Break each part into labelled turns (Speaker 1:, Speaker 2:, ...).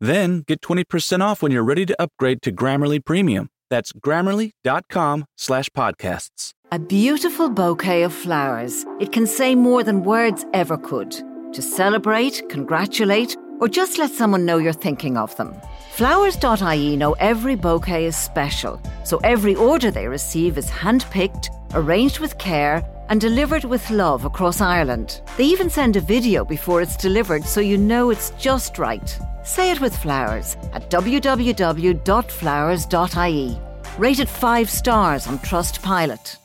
Speaker 1: Then get 20% off when you're ready to upgrade to Grammarly Premium. That's grammarly.com slash podcasts.
Speaker 2: A beautiful bouquet of flowers. It can say more than words ever could. To celebrate, congratulate, or just let someone know you're thinking of them. Flowers.ie know every bouquet is special, so every order they receive is handpicked, arranged with care, and delivered with love across Ireland. They even send a video before it's delivered so you know it's just right. Say it with flowers at www.flowers.ie. Rated 5 stars on Trustpilot.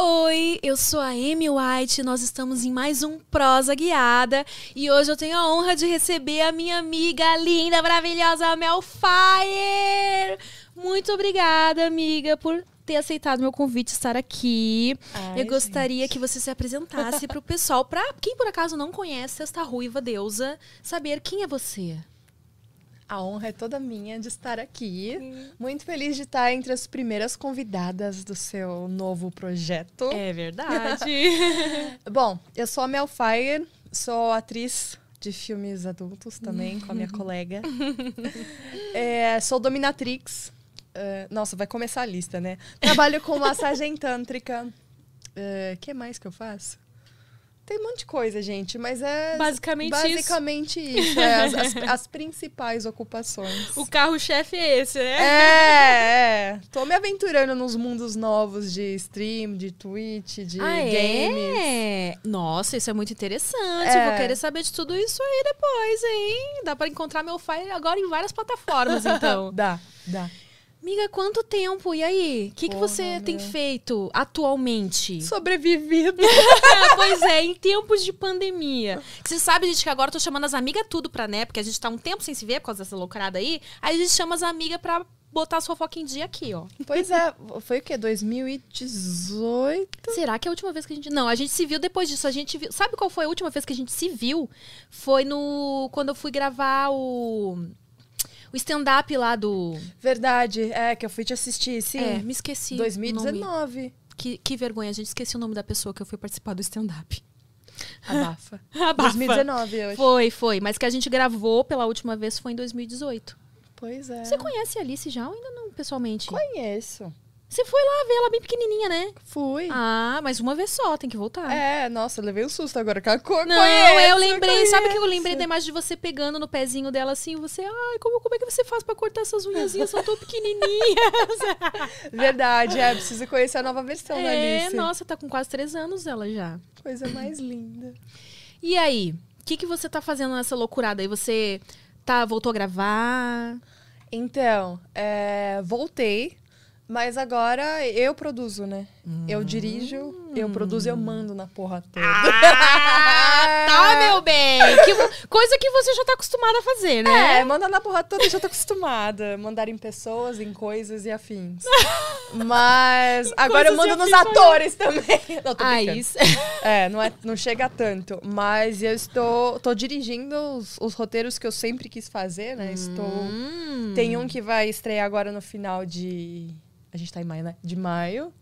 Speaker 3: Oi, eu sou a Amy White, nós estamos em mais um Prosa Guiada e hoje eu tenho a honra de receber a minha amiga linda, maravilhosa Mel Fire. Muito obrigada, amiga, por ter aceitado meu convite estar aqui.
Speaker 4: Ai,
Speaker 3: eu gostaria
Speaker 4: gente.
Speaker 3: que você se apresentasse para o pessoal, para quem por acaso não conhece esta ruiva deusa, saber quem é você.
Speaker 4: A honra é toda minha de estar aqui. Muito feliz de estar entre as primeiras convidadas do seu novo projeto.
Speaker 3: É verdade.
Speaker 4: Bom, eu sou a Mel Fire, sou atriz de filmes adultos também, com a minha colega. É, sou dominatrix. É, nossa, vai começar a lista, né? Trabalho com massagem tântrica. O que mais que eu faço? Tem um monte de coisa, gente, mas é
Speaker 3: Basicamente isso.
Speaker 4: basicamente isso. é, as, as- as principais ocupações.
Speaker 3: o carro-chefe é esse, né?
Speaker 4: É, é. Tô me aventurando nos mundos novos de stream, de Twitch, de
Speaker 3: Ah,
Speaker 4: games.
Speaker 3: é? Nossa, isso é muito interessante.
Speaker 4: É.
Speaker 3: Vou querer saber de tudo isso aí depois, hein? Dá pra encontrar meu Fire agora em várias plataformas, então.
Speaker 4: Dá, dá.
Speaker 3: Amiga, quanto tempo? E aí? O que, que você tem
Speaker 4: meu.
Speaker 3: feito atualmente?
Speaker 4: Sobrevivido.
Speaker 3: pois é, em tempos de pandemia. Você sabe, gente, que agora eu tô chamando as amigas tudo pra, né? Porque a gente tá um tempo sem se ver por causa dessa loucurada aí. Aí a gente chama as amigas pra botar as fofocas em dia aqui, ó.
Speaker 4: Pois é, foi o quê? 2018?
Speaker 3: Será que é a última vez que a gente. Não, a gente se viu depois disso. A gente viu. Sabe qual foi a última vez que a gente se viu? Foi no. Quando eu fui gravar o. O stand-up lá do.
Speaker 4: Verdade, é, que eu fui te assistir, sim.
Speaker 3: É, me esqueci. o nome.
Speaker 4: 2019.
Speaker 3: Que, que vergonha, a gente esqueci o nome da pessoa que eu fui participar do stand-up.
Speaker 4: Abafa.
Speaker 3: Abafa.
Speaker 4: 2019, eu acho.
Speaker 3: Foi, foi. Mas que a gente gravou pela última vez foi em 2018.
Speaker 4: Pois é.
Speaker 3: Você conhece a Alice já ou ainda não, pessoalmente?
Speaker 4: Conheço.
Speaker 3: Você foi lá ver ela bem pequenininha, né?
Speaker 4: Fui.
Speaker 3: Ah, mas uma vez só, tem que voltar.
Speaker 4: É, nossa, levei um susto agora com a cor.
Speaker 3: Não,
Speaker 4: conheço,
Speaker 3: eu lembrei. Sabe o que eu
Speaker 4: conheço.
Speaker 3: lembrei da imagem de você pegando no pezinho dela assim? Você, ai, como, como é que você faz pra cortar essas unhazinhas? São tão pequenininhas.
Speaker 4: Verdade, é, preciso conhecer a nova versão da
Speaker 3: é,
Speaker 4: Alice.
Speaker 3: nossa, tá com quase três anos ela já.
Speaker 4: Coisa mais linda.
Speaker 3: E aí? O que, que você tá fazendo nessa loucurada aí? Você tá, voltou a gravar?
Speaker 4: Então, é, voltei, mas agora eu produzo, né? Eu dirijo, eu produzo, eu mando na porra toda.
Speaker 3: Ah, tá, meu bem! Que coisa que você já tá acostumada a fazer, né?
Speaker 4: É, mandar na porra toda eu já tô acostumada. Mandar em pessoas, em coisas e afins. Mas agora eu mando nos atores também. Não, tô
Speaker 3: Ah,
Speaker 4: brincando.
Speaker 3: isso.
Speaker 4: É, não, é, não chega tanto. Mas eu estou tô dirigindo os, os roteiros que eu sempre quis fazer, né? Estou.
Speaker 3: Hum.
Speaker 4: Tem um que vai estrear agora no final de. A gente tá em maio, né? De maio.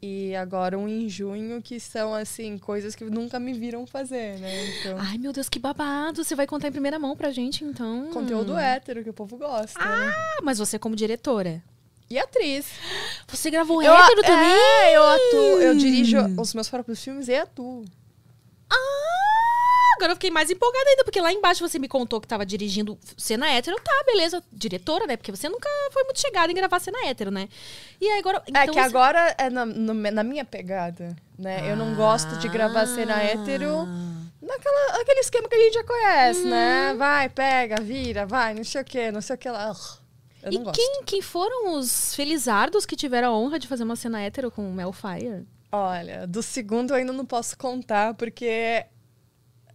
Speaker 4: E agora um em junho, que são, assim, coisas que nunca me viram fazer, né? Então.
Speaker 3: Ai, meu Deus, que babado! Você vai contar em primeira mão pra gente, então.
Speaker 4: Conteúdo hétero, que o povo gosta, né?
Speaker 3: Ah, mas você como diretora.
Speaker 4: E atriz.
Speaker 3: Você gravou
Speaker 4: Eu,
Speaker 3: hétero também?
Speaker 4: É, eu atuo, eu dirijo os meus próprios filmes e atuo.
Speaker 3: Ah, agora eu fiquei mais empolgada ainda, porque lá embaixo você me contou que tava dirigindo cena hétero. Tá, beleza, diretora, né? Porque você nunca foi muito chegada em gravar cena hétero, né? E aí agora.
Speaker 4: é
Speaker 3: então
Speaker 4: que
Speaker 3: você-
Speaker 4: agora é na, na minha pegada, né? Eu não gosto de gravar cena
Speaker 3: Ah.
Speaker 4: hétero naquela, aquele esquema que a gente já conhece,
Speaker 3: Uhum.
Speaker 4: né? Vai, pega, vira, vai, não sei o que, não sei o que lá. Eu
Speaker 3: E
Speaker 4: não gosto.
Speaker 3: quem, quem foram os felizardos que tiveram a honra de fazer uma cena hétero com o Mel Fire?
Speaker 4: Olha, do segundo eu ainda não posso contar, porque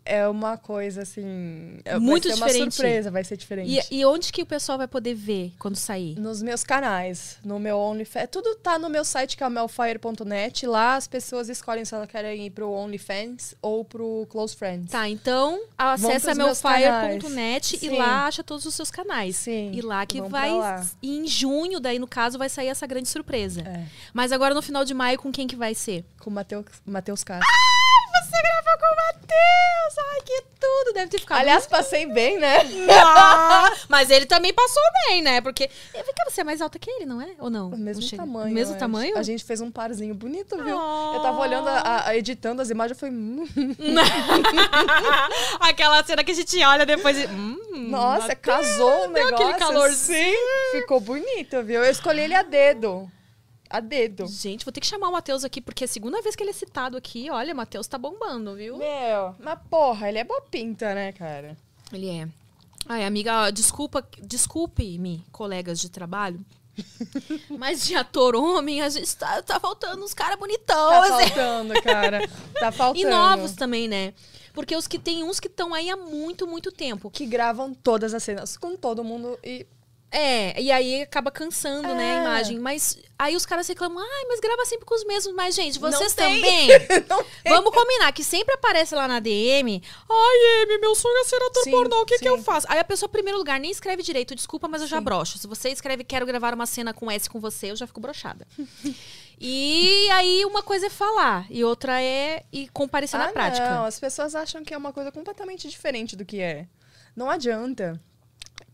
Speaker 4: é uma coisa assim. é-
Speaker 3: Muito
Speaker 4: vai ser
Speaker 3: diferente.
Speaker 4: uma surpresa, vai ser diferente.
Speaker 3: E, e onde que o pessoal vai poder ver quando sair?
Speaker 4: Nos meus canais, no meu OnlyFans. Tudo tá no meu site, que é o melfire.net. Lá as pessoas escolhem se elas querem ir pro OnlyFans ou pro Close Friends.
Speaker 3: Tá, então acessa melfire.net e lá acha todos os seus canais.
Speaker 4: Sim,
Speaker 3: E lá que
Speaker 4: vamos
Speaker 3: vai.
Speaker 4: lá.
Speaker 3: E em junho, daí, no caso, vai sair essa grande surpresa.
Speaker 4: É,
Speaker 3: Mas agora no final de maio, com quem que vai ser?
Speaker 4: com o Matheus, Castro.
Speaker 3: Você gravou com o Matheus! Ai, que tudo! Deve ter ficado.
Speaker 4: Aliás, passei bem, né?
Speaker 3: Ah, mas ele também passou bem, né? Porque. Vem cá, você é mais alta que ele, não é? Ou não?
Speaker 4: O mesmo
Speaker 3: Não
Speaker 4: tamanho.
Speaker 3: O mesmo
Speaker 4: acho.
Speaker 3: tamanho?
Speaker 4: A gente fez um parzinho bonito, viu?
Speaker 3: Oh.
Speaker 4: Eu tava olhando, a, a- editando as imagens, eu falei. Hum,
Speaker 3: Aquela cena que a gente olha depois e. Hum,
Speaker 4: nossa, casou o
Speaker 3: deu
Speaker 4: negócio.
Speaker 3: aquele calorzinho.
Speaker 4: Sim, ficou bonito, viu? Eu escolhi ele a dedo. A dedo.
Speaker 3: Gente, vou ter que chamar o Matheus aqui, porque é a segunda vez que ele é citado aqui. Olha, o Matheus tá bombando, viu?
Speaker 4: Meu, mas porra, ele é boa pinta, né, cara?
Speaker 3: Ele é. Ai, amiga, desculpa, desculpe-me, colegas de trabalho. Mas de ator homem, a gente tá, tá faltando uns caras bonitão.
Speaker 4: Tá
Speaker 3: assim.
Speaker 4: faltando, cara. Tá faltando.
Speaker 3: E novos também, né? Porque os que tem uns que estão aí há muito, muito tempo.
Speaker 4: Que gravam todas as cenas com todo mundo e.
Speaker 3: É, e aí acaba cansando, né, a
Speaker 4: É.
Speaker 3: imagem. Mas aí os caras reclamam, ai, mas grava sempre com os mesmos. Mas, gente, vocês também. Vamos combinar que sempre aparece lá na DM. Ai, Amy, meu sonho é ser ator
Speaker 4: Sim,
Speaker 3: pornô, o que, que eu faço? Aí a pessoa, em primeiro lugar, nem escreve direito. Desculpa, mas eu já
Speaker 4: Sim.
Speaker 3: broxo. Se você escreve quero gravar uma cena com S com você, eu já fico broxada. e aí uma coisa é falar e outra é ir comparecer na
Speaker 4: Ah,
Speaker 3: prática.
Speaker 4: Não, as pessoas acham que é uma coisa completamente diferente do que é. Não adianta.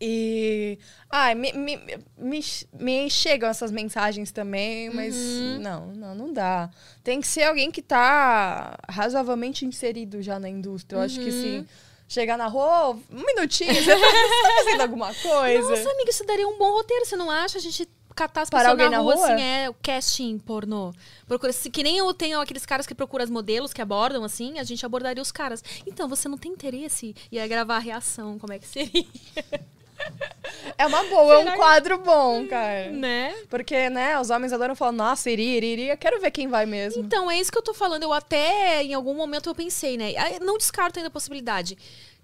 Speaker 4: E. Ai, me, me, me, me chegam essas mensagens também, mas
Speaker 3: Uhum.
Speaker 4: não, não, não dá. Tem que ser alguém que tá razoavelmente inserido já na indústria. Eu acho que
Speaker 3: Uhum.
Speaker 4: se chegar na rua, "Ô, um minutinho, você tá, tá fazendo alguma coisa?
Speaker 3: Nossa, amiga, isso daria um bom roteiro, você não acha? A gente catar as
Speaker 4: Parar
Speaker 3: pessoas na
Speaker 4: alguém na
Speaker 3: rua,
Speaker 4: rua?
Speaker 3: assim, é o casting pornô. Procura, se, que nem eu tenho aqueles caras que procuram as modelos que abordam, assim, a gente abordaria os caras. Então, você não tem interesse? E aí gravar a reação, como é que seria?
Speaker 4: É uma boa, é
Speaker 3: Será
Speaker 4: um
Speaker 3: que-
Speaker 4: quadro bom, cara.
Speaker 3: né?
Speaker 4: Porque, né, os homens adoram falar, nossa, iri, iri, iri. Eu quero ver quem vai mesmo.
Speaker 3: Então, é isso que eu tô falando. Eu até, em algum momento, eu pensei, né? Não descarto ainda a possibilidade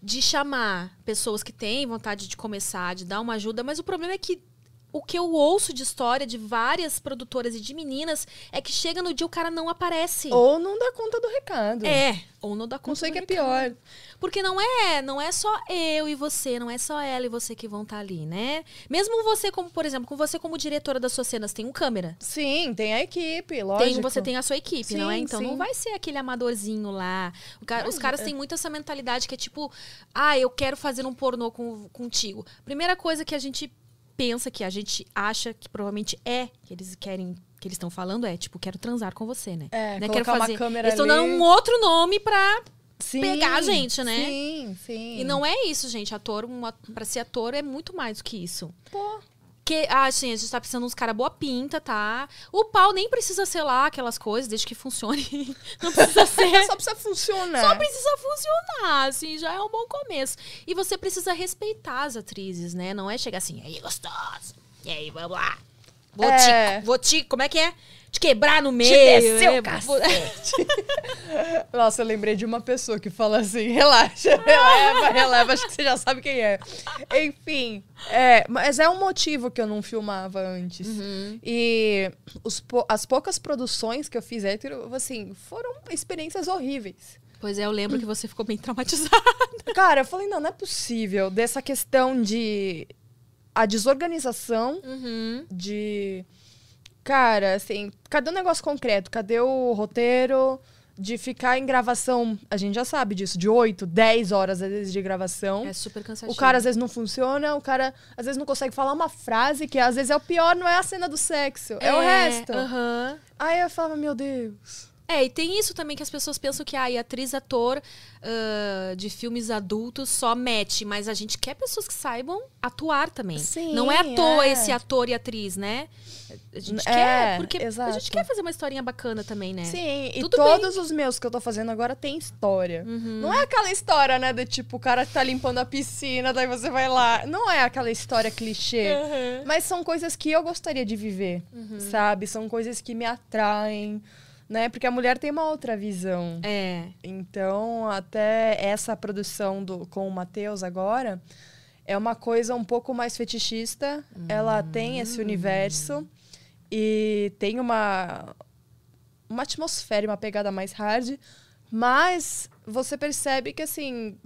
Speaker 3: de chamar pessoas que têm vontade de começar, de dar uma ajuda, mas o problema é que o que eu ouço de história de várias produtoras e de meninas é que chega no dia o cara não aparece.
Speaker 4: Ou não dá conta do recado.
Speaker 3: É, ou não dá conta.
Speaker 4: Não sei
Speaker 3: do
Speaker 4: que é
Speaker 3: recado.
Speaker 4: pior.
Speaker 3: Porque não é, não é só eu e você, não é só ela e você que vão estar ali, né? Mesmo você como, por exemplo, com você como diretora das suas cenas, tem um câmera.
Speaker 4: Sim, tem a equipe, lógico.
Speaker 3: Tem, você tem a sua equipe, não é?
Speaker 4: Sim,
Speaker 3: Então
Speaker 4: sim.
Speaker 3: não vai ser aquele amadorzinho lá. O ca- os caras
Speaker 4: é.
Speaker 3: têm muito essa mentalidade que é tipo, ah, eu quero fazer um pornô com, contigo. Primeira coisa que a gente pensa, que a gente acha que provavelmente é, que eles querem, que eles estão falando é, tipo, quero transar com você, né?
Speaker 4: É,
Speaker 3: né?
Speaker 4: uma câmera
Speaker 3: Eles estão dando um outro nome pra.
Speaker 4: Sim,
Speaker 3: pegar a gente, né?
Speaker 4: Sim, sim.
Speaker 3: E não é isso, gente. Ator, um, pra ser ator é muito mais do que isso.
Speaker 4: Pô,
Speaker 3: Que, ah, gente, a gente tá precisando de uns caras boa pinta, tá? O pau nem precisa ser lá aquelas coisas, desde que funcione. Não precisa ser.
Speaker 4: só precisa funcionar.
Speaker 3: Só precisa funcionar, assim, já é um bom começo. E você precisa respeitar as atrizes, né? Não é chegar assim, aí, gostoso. E aí, vamos lá. Vou
Speaker 4: É.
Speaker 3: te. Vou te. Como é que é? Te quebrar no meio.
Speaker 4: descer o
Speaker 3: é,
Speaker 4: cacete. Nossa, eu lembrei de uma pessoa que fala assim: relaxa, releva, releva, acho que você já sabe quem é. Enfim, é, mas é um motivo que eu não filmava antes.
Speaker 3: Uhum.
Speaker 4: E os as poucas produções que eu fiz hétero, assim, foram experiências horríveis.
Speaker 3: Pois é, eu lembro que você ficou bem traumatizada.
Speaker 4: Cara, eu falei, não, não é possível. Dessa questão de. A desorganização
Speaker 3: Uhum.
Speaker 4: de. Cara, assim, cadê o negócio concreto? Cadê o roteiro? De ficar em gravação, a gente já sabe disso, de 8, 10 horas às vezes de gravação.
Speaker 3: É super cansativo.
Speaker 4: O cara às vezes não funciona, o cara às vezes não consegue falar uma frase, que às vezes é o pior, não é a cena do sexo, é, o resto.
Speaker 3: aham.
Speaker 4: Aí eu falava, meu Deus.
Speaker 3: É, e tem isso também que as pessoas pensam que ai, atriz, ator ah, de filmes adultos só mete, mas a gente quer pessoas que saibam atuar também.
Speaker 4: Sim,
Speaker 3: Não é à toa
Speaker 4: é.
Speaker 3: esse ator e atriz, né? A gente
Speaker 4: É,
Speaker 3: quer, porque a
Speaker 4: exato.
Speaker 3: gente quer fazer uma historinha bacana também, né?
Speaker 4: Sim, e
Speaker 3: Tudo
Speaker 4: todos os meus que eu tô fazendo agora tem história.
Speaker 3: Uhum.
Speaker 4: Não é aquela história, né, do tipo, o cara tá limpando a piscina, daí você vai lá. Não é aquela história clichê.
Speaker 3: Uhum.
Speaker 4: Mas são coisas que eu gostaria de viver, sabe? São coisas que me atraem, né? Porque a mulher tem uma outra visão.
Speaker 3: É.
Speaker 4: Então, até essa produção do, com o Matheus agora é uma coisa um pouco mais fetichista. Ela tem esse universo e tem uma, uma atmosfera, e uma pegada mais hard, mas você percebe que, assim,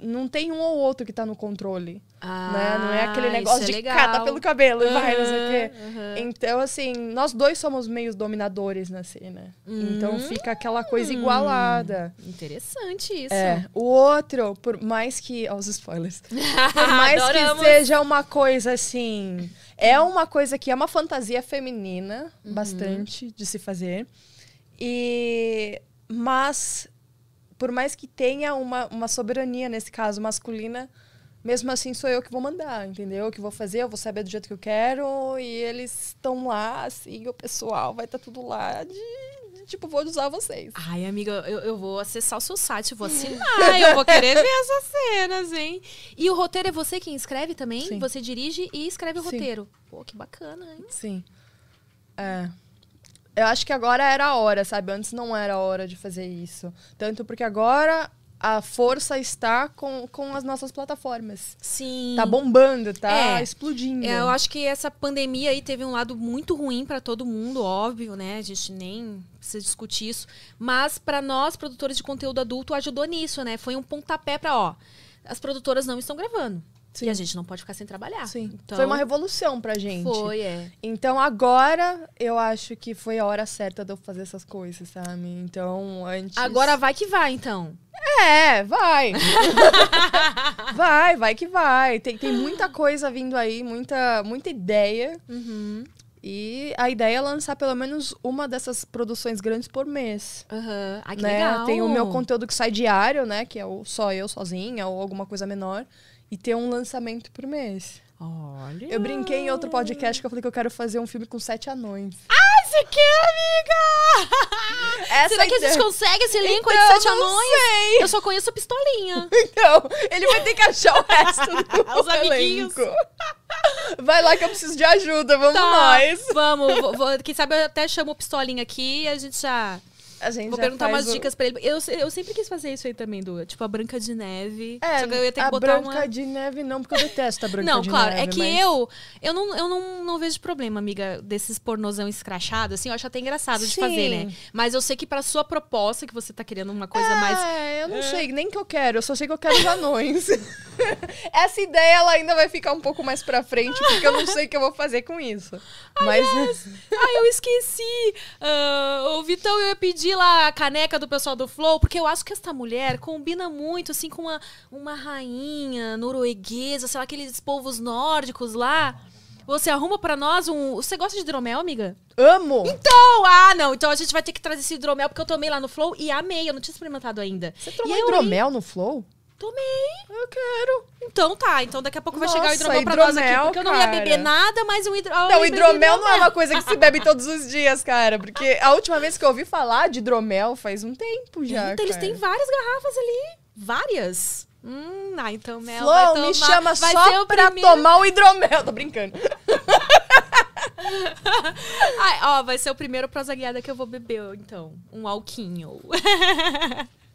Speaker 4: não tem um ou outro que tá no controle. Né? Não é aquele
Speaker 3: Ah,
Speaker 4: negócio
Speaker 3: é
Speaker 4: de
Speaker 3: legal.
Speaker 4: cata pelo cabelo e vai, não sei o quê.
Speaker 3: Aham.
Speaker 4: Então, assim, nós dois somos meios dominadores na cena. Então
Speaker 3: Hum.
Speaker 4: fica aquela coisa igualada.
Speaker 3: Interessante isso.
Speaker 4: É. O outro, por mais que. Ó, os spoilers. Por mais que seja uma coisa assim. É uma coisa que é uma fantasia feminina,
Speaker 3: Uhum.
Speaker 4: bastante de se fazer. E. Mas, por mais que tenha uma, uma soberania, nesse caso, masculina, mesmo assim sou eu que vou mandar, entendeu? Que vou fazer, eu vou saber do jeito que eu quero. E eles estão lá, assim, o pessoal vai estar tudo lá de. de, Tipo, vou usar vocês.
Speaker 3: Ai, amiga, eu, eu vou acessar o seu site, vou assinar, eu vou querer ver essas cenas, hein? E o roteiro é você quem escreve também?
Speaker 4: Sim.
Speaker 3: Você dirige e escreve o
Speaker 4: Sim.
Speaker 3: roteiro. Pô, que bacana, hein?
Speaker 4: Sim. É. Eu acho que agora era a hora, sabe? Antes não era a hora de fazer isso. Tanto porque agora a força está com, com as nossas plataformas.
Speaker 3: Sim.
Speaker 4: Tá bombando, tá
Speaker 3: É.
Speaker 4: explodindo.
Speaker 3: É, eu acho que essa pandemia aí teve um lado muito ruim pra todo mundo, óbvio, né? A gente nem precisa discutir isso. Mas pra nós, produtores de conteúdo adulto, ajudou nisso, né? Foi um pontapé pra, ó, as produtoras não estão gravando.
Speaker 4: Sim.
Speaker 3: E a gente não pode ficar sem trabalhar.
Speaker 4: Sim.
Speaker 3: Então,
Speaker 4: Foi uma revolução pra gente.
Speaker 3: Foi, é.
Speaker 4: Então agora eu acho que foi a hora certa de eu fazer essas coisas, sabe? Então antes.
Speaker 3: Agora vai que vai, então.
Speaker 4: É, vai. vai, vai que vai. Tem, tem muita coisa vindo aí, muita, muita ideia.
Speaker 3: Uhum.
Speaker 4: E a ideia é lançar pelo menos uma dessas produções grandes por mês.
Speaker 3: Que
Speaker 4: né?
Speaker 3: legal.
Speaker 4: Tem o meu conteúdo que sai diário, né? Que é o só eu sozinha ou alguma coisa menor. E tem um lançamento por mês.
Speaker 3: Olha.
Speaker 4: Eu brinquei em outro podcast que eu falei que eu quero fazer um filme com sete anões.
Speaker 3: Ai, você quer, amiga?
Speaker 4: Essa
Speaker 3: Será que a gente consegue esse elenco aí
Speaker 4: Então,
Speaker 3: de sete
Speaker 4: não
Speaker 3: anões?
Speaker 4: sei.
Speaker 3: Eu só conheço a pistolinha.
Speaker 4: Então, ele vai ter que achar o resto do
Speaker 3: Os amiguinhos.
Speaker 4: elenco. Vai lá que eu preciso de ajuda, vamos
Speaker 3: Tá,
Speaker 4: nós.
Speaker 3: Vamos, vou, vou- quem sabe eu até chamo o pistolinha aqui e a gente já.
Speaker 4: A gente
Speaker 3: Vou perguntar umas
Speaker 4: o-
Speaker 3: dicas pra ele. Eu, eu sempre quis fazer isso aí também, Du. Tipo a Branca de Neve.
Speaker 4: É,
Speaker 3: só que eu ia ter que
Speaker 4: a
Speaker 3: botar
Speaker 4: Branca
Speaker 3: uma.
Speaker 4: de Neve não, porque eu detesto a Branca
Speaker 3: Não,
Speaker 4: de
Speaker 3: claro,
Speaker 4: Neve.
Speaker 3: é que
Speaker 4: mas-
Speaker 3: eu, eu, não, eu não, não vejo problema, amiga, desses pornozão escrachado, assim, eu acho até engraçado de
Speaker 4: Sim.
Speaker 3: fazer, né? Mas eu sei que pra sua proposta, que você tá querendo uma coisa mais.
Speaker 4: É, eu não sei nem que eu quero, eu só sei que eu quero os anões. Essa ideia ela ainda vai ficar um pouco mais pra frente, porque eu não sei o que eu vou fazer com isso. Mas
Speaker 3: Ai, eu esqueci! Ah, o Vitão, eu ia pedir lá a caneca do pessoal do Flow, porque eu acho que essa mulher combina muito, assim, com uma, uma rainha norueguesa, sei lá, aqueles povos nórdicos lá. Você arruma pra nós um. Você gosta de hidromel, amiga?
Speaker 4: amo.
Speaker 3: Então, ah, não. Então a gente vai ter que trazer esse hidromel, porque eu tomei lá no Flow e amei. Eu não tinha experimentado ainda.
Speaker 4: Você
Speaker 3: E
Speaker 4: tomou hidromel no Flow?
Speaker 3: Tomei.
Speaker 4: Eu quero.
Speaker 3: Então tá. Então daqui a pouco vai chegar o
Speaker 4: Nossa,
Speaker 3: hidromel pra nós aqui.
Speaker 4: hidromel,
Speaker 3: Porque eu não ia beber nada, mas o hidromel.
Speaker 4: Não, hidromel não é uma coisa que se bebe todos os dias, cara. Porque a última vez que eu ouvi falar de hidromel faz um tempo já.
Speaker 3: Eles
Speaker 4: cara.
Speaker 3: têm várias garrafas ali. Várias. Hum, ah, então Mel vai
Speaker 4: Flow,
Speaker 3: tomar,
Speaker 4: me chama
Speaker 3: vai
Speaker 4: só pra
Speaker 3: primeiro...
Speaker 4: tomar o hidromel. Tô brincando.
Speaker 3: Ai, ó, vai ser o primeiro prosa guiada que eu vou beber, então. Um alquinho.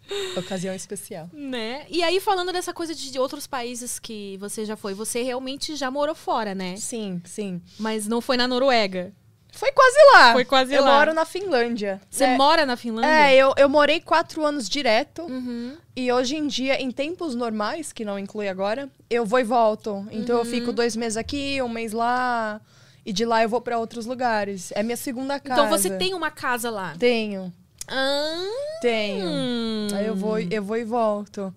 Speaker 4: Ocasião especial.
Speaker 3: né? E aí, falando dessa coisa de outros países que você já foi, você realmente já morou fora, né?
Speaker 4: Sim, sim.
Speaker 3: Mas não foi na Noruega.
Speaker 4: Foi quase lá.
Speaker 3: Foi quase
Speaker 4: eu
Speaker 3: lá.
Speaker 4: moro na Finlândia.
Speaker 3: Você
Speaker 4: é,
Speaker 3: mora na Finlândia?
Speaker 4: É, eu, eu morei quatro anos direto.
Speaker 3: Uhum.
Speaker 4: E hoje em dia, em tempos normais, que não inclui agora, eu vou e volto. Então eu
Speaker 3: Uhum.
Speaker 4: fico dois meses aqui, um mês lá. E de lá eu vou pra outros lugares. É minha segunda casa.
Speaker 3: Então você tem uma casa lá.
Speaker 4: Tenho,
Speaker 3: Ah,
Speaker 4: tenho. Aí eu vou, eu vou e volto.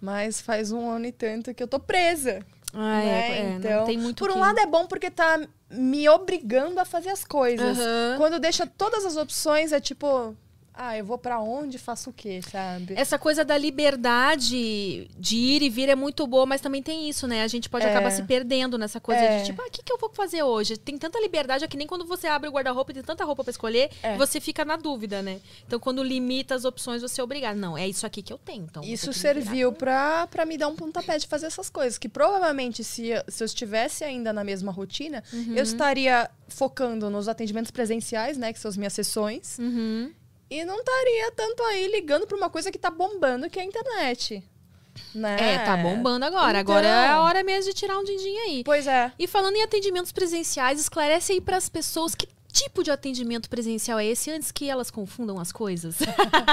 Speaker 4: Mas faz um ano e tanto que eu tô presa.
Speaker 3: Ah, é,
Speaker 4: né?
Speaker 3: é, não
Speaker 4: então,
Speaker 3: tem muito
Speaker 4: por um
Speaker 3: que-
Speaker 4: lado é bom porque tá me obrigando a fazer as coisas.
Speaker 3: Aham.
Speaker 4: Quando deixa todas as opções, é tipo, ah, eu vou pra onde, faço o quê, sabe?
Speaker 3: Essa coisa da liberdade de ir e vir é muito boa, mas também tem isso, né? A gente pode
Speaker 4: É.
Speaker 3: acabar se perdendo nessa coisa
Speaker 4: É.
Speaker 3: de tipo, ah, o que, que eu vou fazer hoje? Tem tanta liberdade, é que nem quando você abre o guarda-roupa e tem tanta roupa pra escolher,
Speaker 4: É.
Speaker 3: você fica na dúvida, né? Então, quando limita as opções, você é obrigado. Não, é isso aqui que eu tenho. Então,
Speaker 4: Isso serviu pra, pra me dar um pontapé de fazer essas coisas. Que provavelmente, se, eu- se eu estivesse ainda na mesma rotina,
Speaker 3: Uhum.
Speaker 4: eu estaria focando nos atendimentos presenciais, né? Que são as minhas sessões.
Speaker 3: Uhum.
Speaker 4: E não estaria tanto aí ligando pra uma coisa que tá bombando, que é a internet. Né?
Speaker 3: É, tá bombando agora.
Speaker 4: Então.
Speaker 3: Agora é a hora mesmo de tirar um din-din aí.
Speaker 4: Pois é.
Speaker 3: E falando em atendimentos presenciais, esclarece aí pras pessoas que tipo de atendimento presencial é esse antes que elas confundam as coisas.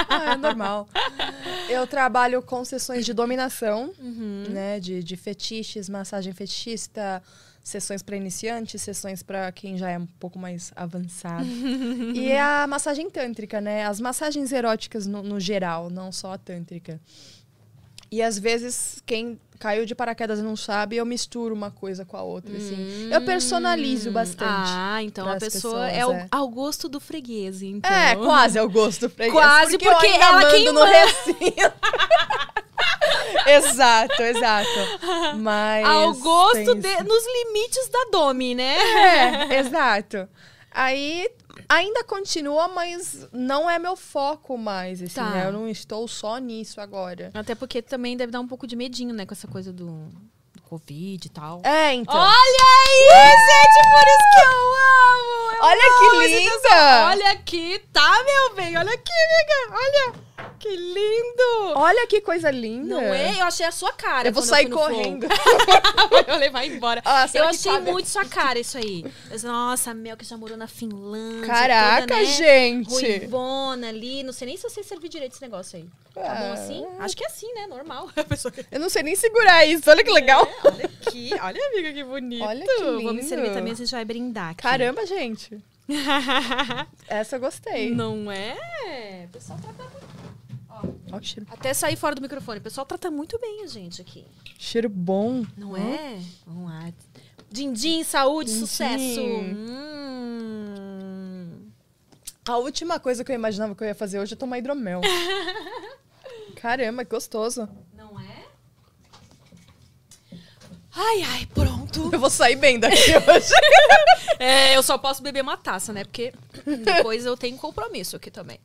Speaker 4: Ah, é normal. Eu trabalho com sessões de dominação,
Speaker 3: Uhum.
Speaker 4: né? De, de fetiches, massagem fetichista, sessões para iniciantes, sessões para quem já é um pouco mais avançado. e é a massagem tântrica, né? As massagens eróticas no, no geral, não só a tântrica. E às vezes, quem caiu de paraquedas e não sabe, eu misturo uma coisa com a outra, assim. Eu personalizo bastante.
Speaker 3: Ah, então a pessoa
Speaker 4: pessoas,
Speaker 3: é, o-
Speaker 4: é.
Speaker 3: ao gosto do freguês, então.
Speaker 4: É, quase é o gosto pra
Speaker 3: Quase,
Speaker 4: porque, eu
Speaker 3: porque
Speaker 4: ainda
Speaker 3: ela
Speaker 4: mando
Speaker 3: quem
Speaker 4: no
Speaker 3: manda.
Speaker 4: recinto. exato, exato. Mas
Speaker 3: Ao gosto, de, nos limites da Domi, né?
Speaker 4: É, exato. Aí ainda continua, mas não é meu foco mais, assim,
Speaker 3: Tá.
Speaker 4: né? Eu não estou só nisso agora.
Speaker 3: Até porque também deve dar um pouco de medinho, né? Com essa coisa do, do Covid e tal.
Speaker 4: É, então.
Speaker 3: Olha aí, gente, por isso que eu amo! eu
Speaker 4: Olha que
Speaker 3: amo esse
Speaker 4: linda!
Speaker 3: Olha aqui, tá, meu bem? Olha aqui, amiga! Olha! Que lindo!
Speaker 4: Olha que coisa linda.
Speaker 3: Não é? Eu achei a sua cara.
Speaker 4: Eu vou sair
Speaker 3: Flow.
Speaker 4: correndo.
Speaker 3: eu levar embora.
Speaker 4: Ah,
Speaker 3: eu achei muito sua cara isso aí. Eu Nossa, Mel que já morou na Finlândia.
Speaker 4: Caraca,
Speaker 3: toda, né?
Speaker 4: gente.
Speaker 3: Ruivona ali. Não sei nem se eu sei servir direito esse negócio aí. Tá bom
Speaker 4: Ah.
Speaker 3: assim? Acho que é assim, né? Normal.
Speaker 4: Eu não sei nem segurar isso. Olha que legal.
Speaker 3: Olha aqui. Olha, amiga, que bonito.
Speaker 4: Olha que
Speaker 3: Vou me
Speaker 4: lindo.
Speaker 3: servir também, a gente vai brindar aqui.
Speaker 4: Caramba, gente. Essa eu gostei.
Speaker 3: Não é? O pessoal trata muito.
Speaker 4: Ó, o cheiro,
Speaker 3: Até sair fora do microfone. O pessoal trata muito bem a gente aqui.
Speaker 4: cheiro bom.
Speaker 3: Não é? Vamos lá. Din-din, saúde,
Speaker 4: Din-din.
Speaker 3: sucesso. Hum.
Speaker 4: A última coisa que eu imaginava que eu ia fazer hoje é tomar hidromel. Caramba, que gostoso.
Speaker 3: Não é? Ai, ai, pronto.
Speaker 4: Eu vou sair bem daqui hoje.
Speaker 3: É, eu só posso beber uma taça, né? Porque depois eu tenho compromisso aqui também.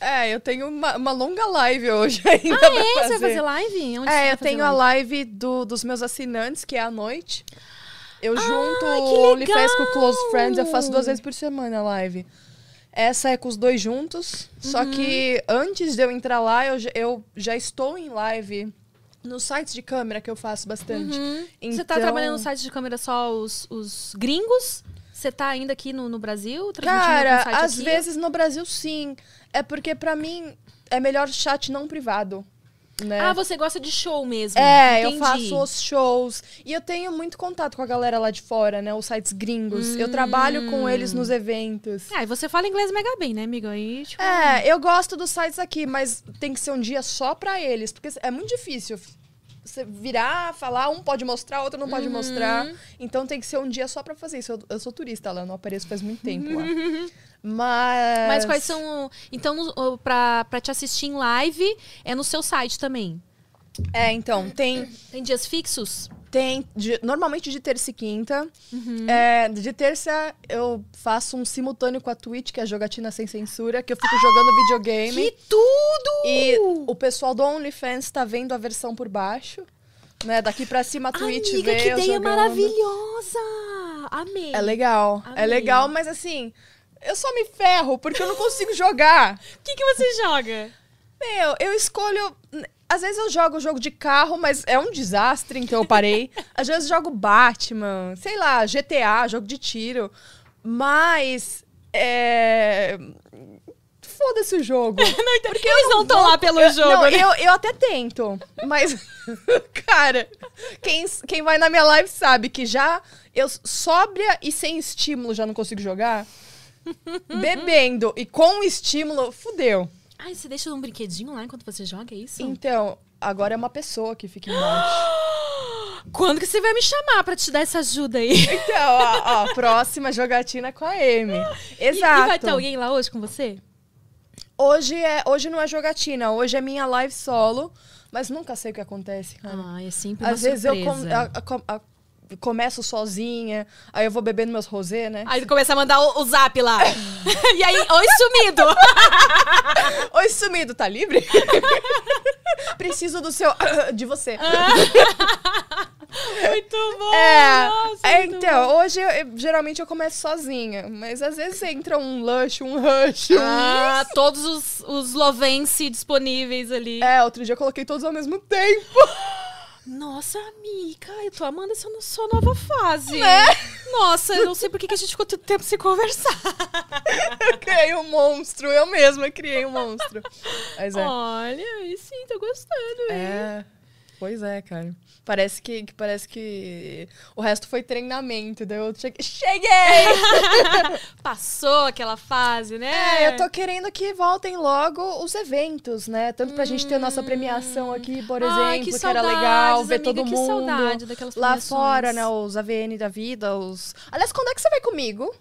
Speaker 4: É, eu tenho uma, uma longa live hoje ainda
Speaker 3: Ah, é? Você
Speaker 4: fazer.
Speaker 3: vai fazer live? Onde você
Speaker 4: É, eu tenho a live do- dos meus assinantes, que é à noite. Eu junto
Speaker 3: que
Speaker 4: o OnlyFans com o Close! Friends, eu faço duas vezes por semana a live. Essa é com os dois juntos, só
Speaker 3: Uhum.
Speaker 4: que antes de eu entrar lá, eu, eu já estou em live nos sites de câmera que eu faço bastante.
Speaker 3: Uhum.
Speaker 4: Então,
Speaker 3: Você tá trabalhando no site de câmera só os, os gringos? Você tá ainda aqui no, no Brasil?
Speaker 4: Cara, às
Speaker 3: aqui?
Speaker 4: vezes no Brasil sim. É porque pra mim é melhor chat não privado. Né?
Speaker 3: Ah, você gosta de show mesmo.
Speaker 4: É, eu
Speaker 3: Entendi.
Speaker 4: faço os shows. E eu tenho muito contato com a galera lá de fora, né? Os sites gringos. Eu trabalho com eles nos eventos.
Speaker 3: Ah, e você fala inglês mega bem, né, amiga? Aí, tipo...
Speaker 4: É, eu gosto dos sites aqui, mas tem que ser um dia só pra eles. Porque é muito difícil você virar, falar, um pode mostrar, outro não pode mostrar. Então tem que ser um dia só pra fazer isso. Eu, eu sou turista lá, não apareço faz muito tempo lá. Mas.
Speaker 3: Mas quais são... Então, pra te assistir em live, é no seu site também.
Speaker 4: É, então, tem.
Speaker 3: Tem dias fixos?
Speaker 4: Tem, de- normalmente de terça e quinta. É, de terça eu faço um simultâneo com a Twitch, que é a jogatina sem censura, que eu fico jogando videogame.
Speaker 3: Que tudo!
Speaker 4: E o pessoal do OnlyFans tá vendo a versão por baixo. Né? Daqui pra cima a Twitch
Speaker 3: Amiga,
Speaker 4: vê
Speaker 3: que ideia
Speaker 4: jogando.
Speaker 3: maravilhosa! Amei.
Speaker 4: É legal, é
Speaker 3: Amei.
Speaker 4: legal, mas assim, eu só me ferro porque eu não consigo jogar.
Speaker 3: O que, que você joga?
Speaker 4: Meu, eu escolho. Às vezes eu jogo jogo de carro, mas é um desastre, então eu parei. Às vezes eu jogo Batman, sei lá, GTA, jogo de tiro. Mas. É. Foda-se o jogo.
Speaker 3: Porque eles não estão lá pelo
Speaker 4: Eu-
Speaker 3: jogo,
Speaker 4: não,
Speaker 3: né?
Speaker 4: eu, eu até tento, mas. Cara, quem, quem vai na minha live sabe que já eu sóbria e sem estímulo já não consigo jogar. Bebendo e com estímulo, fudeu.
Speaker 3: Ai, você deixa um brinquedinho lá enquanto você joga, é isso?
Speaker 4: Então, agora é uma pessoa que fica embaixo.
Speaker 3: Quando que você vai me chamar pra te dar essa ajuda aí?
Speaker 4: Então, ó, ó, próxima jogatina com a Amy.
Speaker 3: E,
Speaker 4: Exato.
Speaker 3: e vai ter alguém lá hoje com você?
Speaker 4: Hoje, é, hoje não é jogatina, hoje é minha live solo, mas nunca sei o que acontece, cara.
Speaker 3: Ah, é sempre uma
Speaker 4: Às vezes eu com-
Speaker 3: surpresa.
Speaker 4: a- a- a- começo sozinha, aí eu vou bebendo meus rosé, né?
Speaker 3: Aí começa a mandar o, o zap lá. e aí, oi, sumido.
Speaker 4: Oi, sumido, tá livre? Preciso do seu. de você.
Speaker 3: Muito bom.
Speaker 4: É,
Speaker 3: nossa,
Speaker 4: é, então, hoje eu- geralmente eu começo sozinha, mas às vezes entra um lush, um rush. um-
Speaker 3: Ah, todos os, os Lovence disponíveis ali.
Speaker 4: É, outro dia eu coloquei todos ao mesmo tempo.
Speaker 3: Nossa, amiga, eu tô amando essa no- sua nova fase.
Speaker 4: Né?
Speaker 3: Nossa, eu não sei por que que a gente ficou tanto tempo sem conversar.
Speaker 4: Eu criei um monstro, eu mesma criei um monstro. Mas é.
Speaker 3: Olha, aí sim, tô gostando. hein?
Speaker 4: É. Pois é, cara. Parece que, que- parece que o resto foi treinamento. Daí eu cheguei. Cheguei!
Speaker 3: Passou aquela fase, né?
Speaker 4: É, eu tô querendo que voltem logo os eventos, né? Tanto pra gente ter nossa premiação aqui, por exemplo,
Speaker 3: Ai, que
Speaker 4: que, era legal ver
Speaker 3: amiga,
Speaker 4: todo
Speaker 3: que
Speaker 4: mundo.
Speaker 3: saudade daquelas
Speaker 4: Lá fora, né? Os AVN da vida, os. Aliás, quando é que você vai comigo?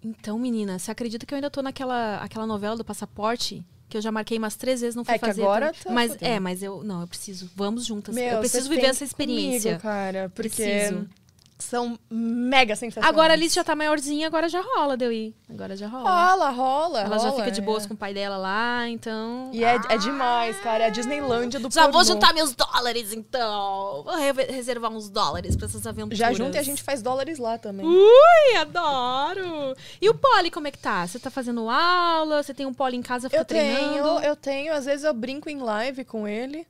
Speaker 3: Então, menina, você acredita que eu ainda tô naquela aquela novela do passaporte? Que eu já marquei umas três vezes, não fui
Speaker 4: É que
Speaker 3: fazer.
Speaker 4: agora
Speaker 3: também.
Speaker 4: tá
Speaker 3: mas. É, mas eu. Não, eu preciso. Vamos juntas.
Speaker 4: Meu,
Speaker 3: eu preciso viver essa
Speaker 4: que
Speaker 3: experiência.
Speaker 4: Comigo, cara, porque
Speaker 3: Preciso.
Speaker 4: São mega sensacionais.
Speaker 3: Agora a Alice já tá maiorzinha, agora já rola de eu ir. Agora já rola.
Speaker 4: Rola, rola.
Speaker 3: Ela já
Speaker 4: rola,
Speaker 3: fica de boas
Speaker 4: é.
Speaker 3: com o pai dela lá, então.
Speaker 4: E é, é demais, cara. É a Disneylândia do
Speaker 3: Já vou
Speaker 4: pornô.
Speaker 3: juntar meus dólares, então. Vou re- reservar uns dólares pra essas aventuras.
Speaker 4: Já junta e a gente faz dólares lá também.
Speaker 3: Ui, adoro! E o Poli, como é que tá? Você tá fazendo aula? Você tem um Poli em casa, fica
Speaker 4: Eu tenho,
Speaker 3: treinando?
Speaker 4: eu tenho. Às vezes eu brinco em live com ele.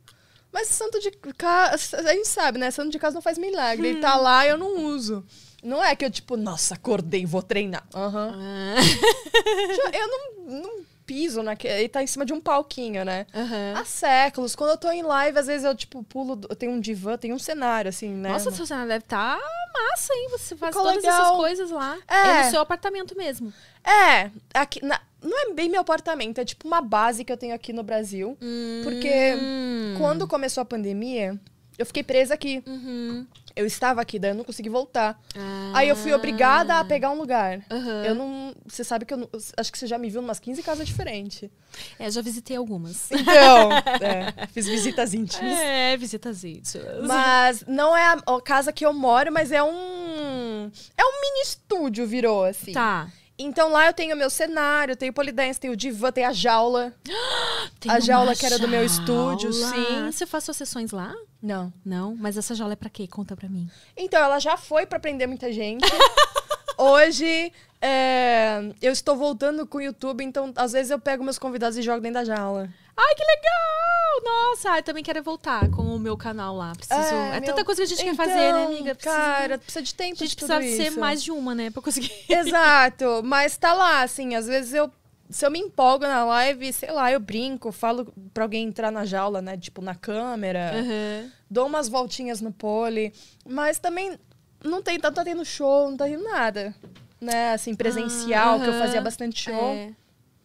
Speaker 4: Mas santo de casa, a gente sabe, né? Santo de casa não faz milagre. Ele
Speaker 3: Hum.
Speaker 4: tá lá e eu não uso. Não é que eu, tipo, nossa, acordei, vou treinar. Aham.
Speaker 3: Ah,
Speaker 4: Já- Eu não, não piso naquele. Ele tá em cima de um palquinho, né?
Speaker 3: aham.
Speaker 4: Há séculos. Quando eu tô em live, às vezes eu, tipo, pulo. Eu tenho um divã, tem um cenário, assim, né?
Speaker 3: Nossa, seu cenário deve estar massa, hein? Você faz
Speaker 4: Ficou
Speaker 3: todas essas
Speaker 4: legal.
Speaker 3: coisas lá.
Speaker 4: É.
Speaker 3: no seu apartamento mesmo.
Speaker 4: É, aqui, na- não é bem meu apartamento, é tipo uma base que eu tenho aqui no Brasil. Porque
Speaker 3: Hum.
Speaker 4: quando começou a pandemia, eu fiquei presa aqui.
Speaker 3: Uhum.
Speaker 4: Eu estava aqui, daí eu não consegui voltar.
Speaker 3: Ah.
Speaker 4: Aí eu fui obrigada a pegar um lugar.
Speaker 3: Aham.
Speaker 4: Eu não. Você sabe que eu não, Acho que você já me viu em umas 15 casas diferentes.
Speaker 3: É, já visitei algumas.
Speaker 4: Então, é, fiz visitas íntimas.
Speaker 3: É, visitas íntimas.
Speaker 4: Mas não é a, a casa que eu moro, mas é um. É um mini estúdio, virou assim.
Speaker 3: Tá.
Speaker 4: Então lá eu tenho meu cenário, tenho polidense, tenho divã, tenho a jaula.
Speaker 3: Tem
Speaker 4: A jaula que era do meu estúdio,
Speaker 3: jaula.
Speaker 4: sim.
Speaker 3: Você faz suas sessões lá?
Speaker 4: Não.
Speaker 3: Não, mas essa jaula é pra quê? Conta pra mim.
Speaker 4: Então, ela já foi pra prender muita gente. Hoje, é, eu estou voltando com o YouTube, então às vezes eu pego meus convidados e jogo dentro da jaula.
Speaker 3: Ai, que legal! Nossa, eu também quero voltar com o meu canal lá. Preciso. É,
Speaker 4: meu-
Speaker 3: tanta coisa que a gente quer
Speaker 4: Então,
Speaker 3: fazer, né, amiga? Precisa-
Speaker 4: Cara, precisa de tempo
Speaker 3: a gente precisa ser mais de uma, né? Pra conseguir.
Speaker 4: Exato, mas tá lá, assim, às vezes eu. Se eu me empolgo na live, sei lá, eu brinco, falo pra alguém entrar na jaula, né? Tipo, na câmera.
Speaker 3: Aham.
Speaker 4: Dou umas voltinhas no pole. Mas também não tem, não tá tendo show, não tá tendo nada. Né, assim, presencial, que eu fazia bastante show.
Speaker 3: É.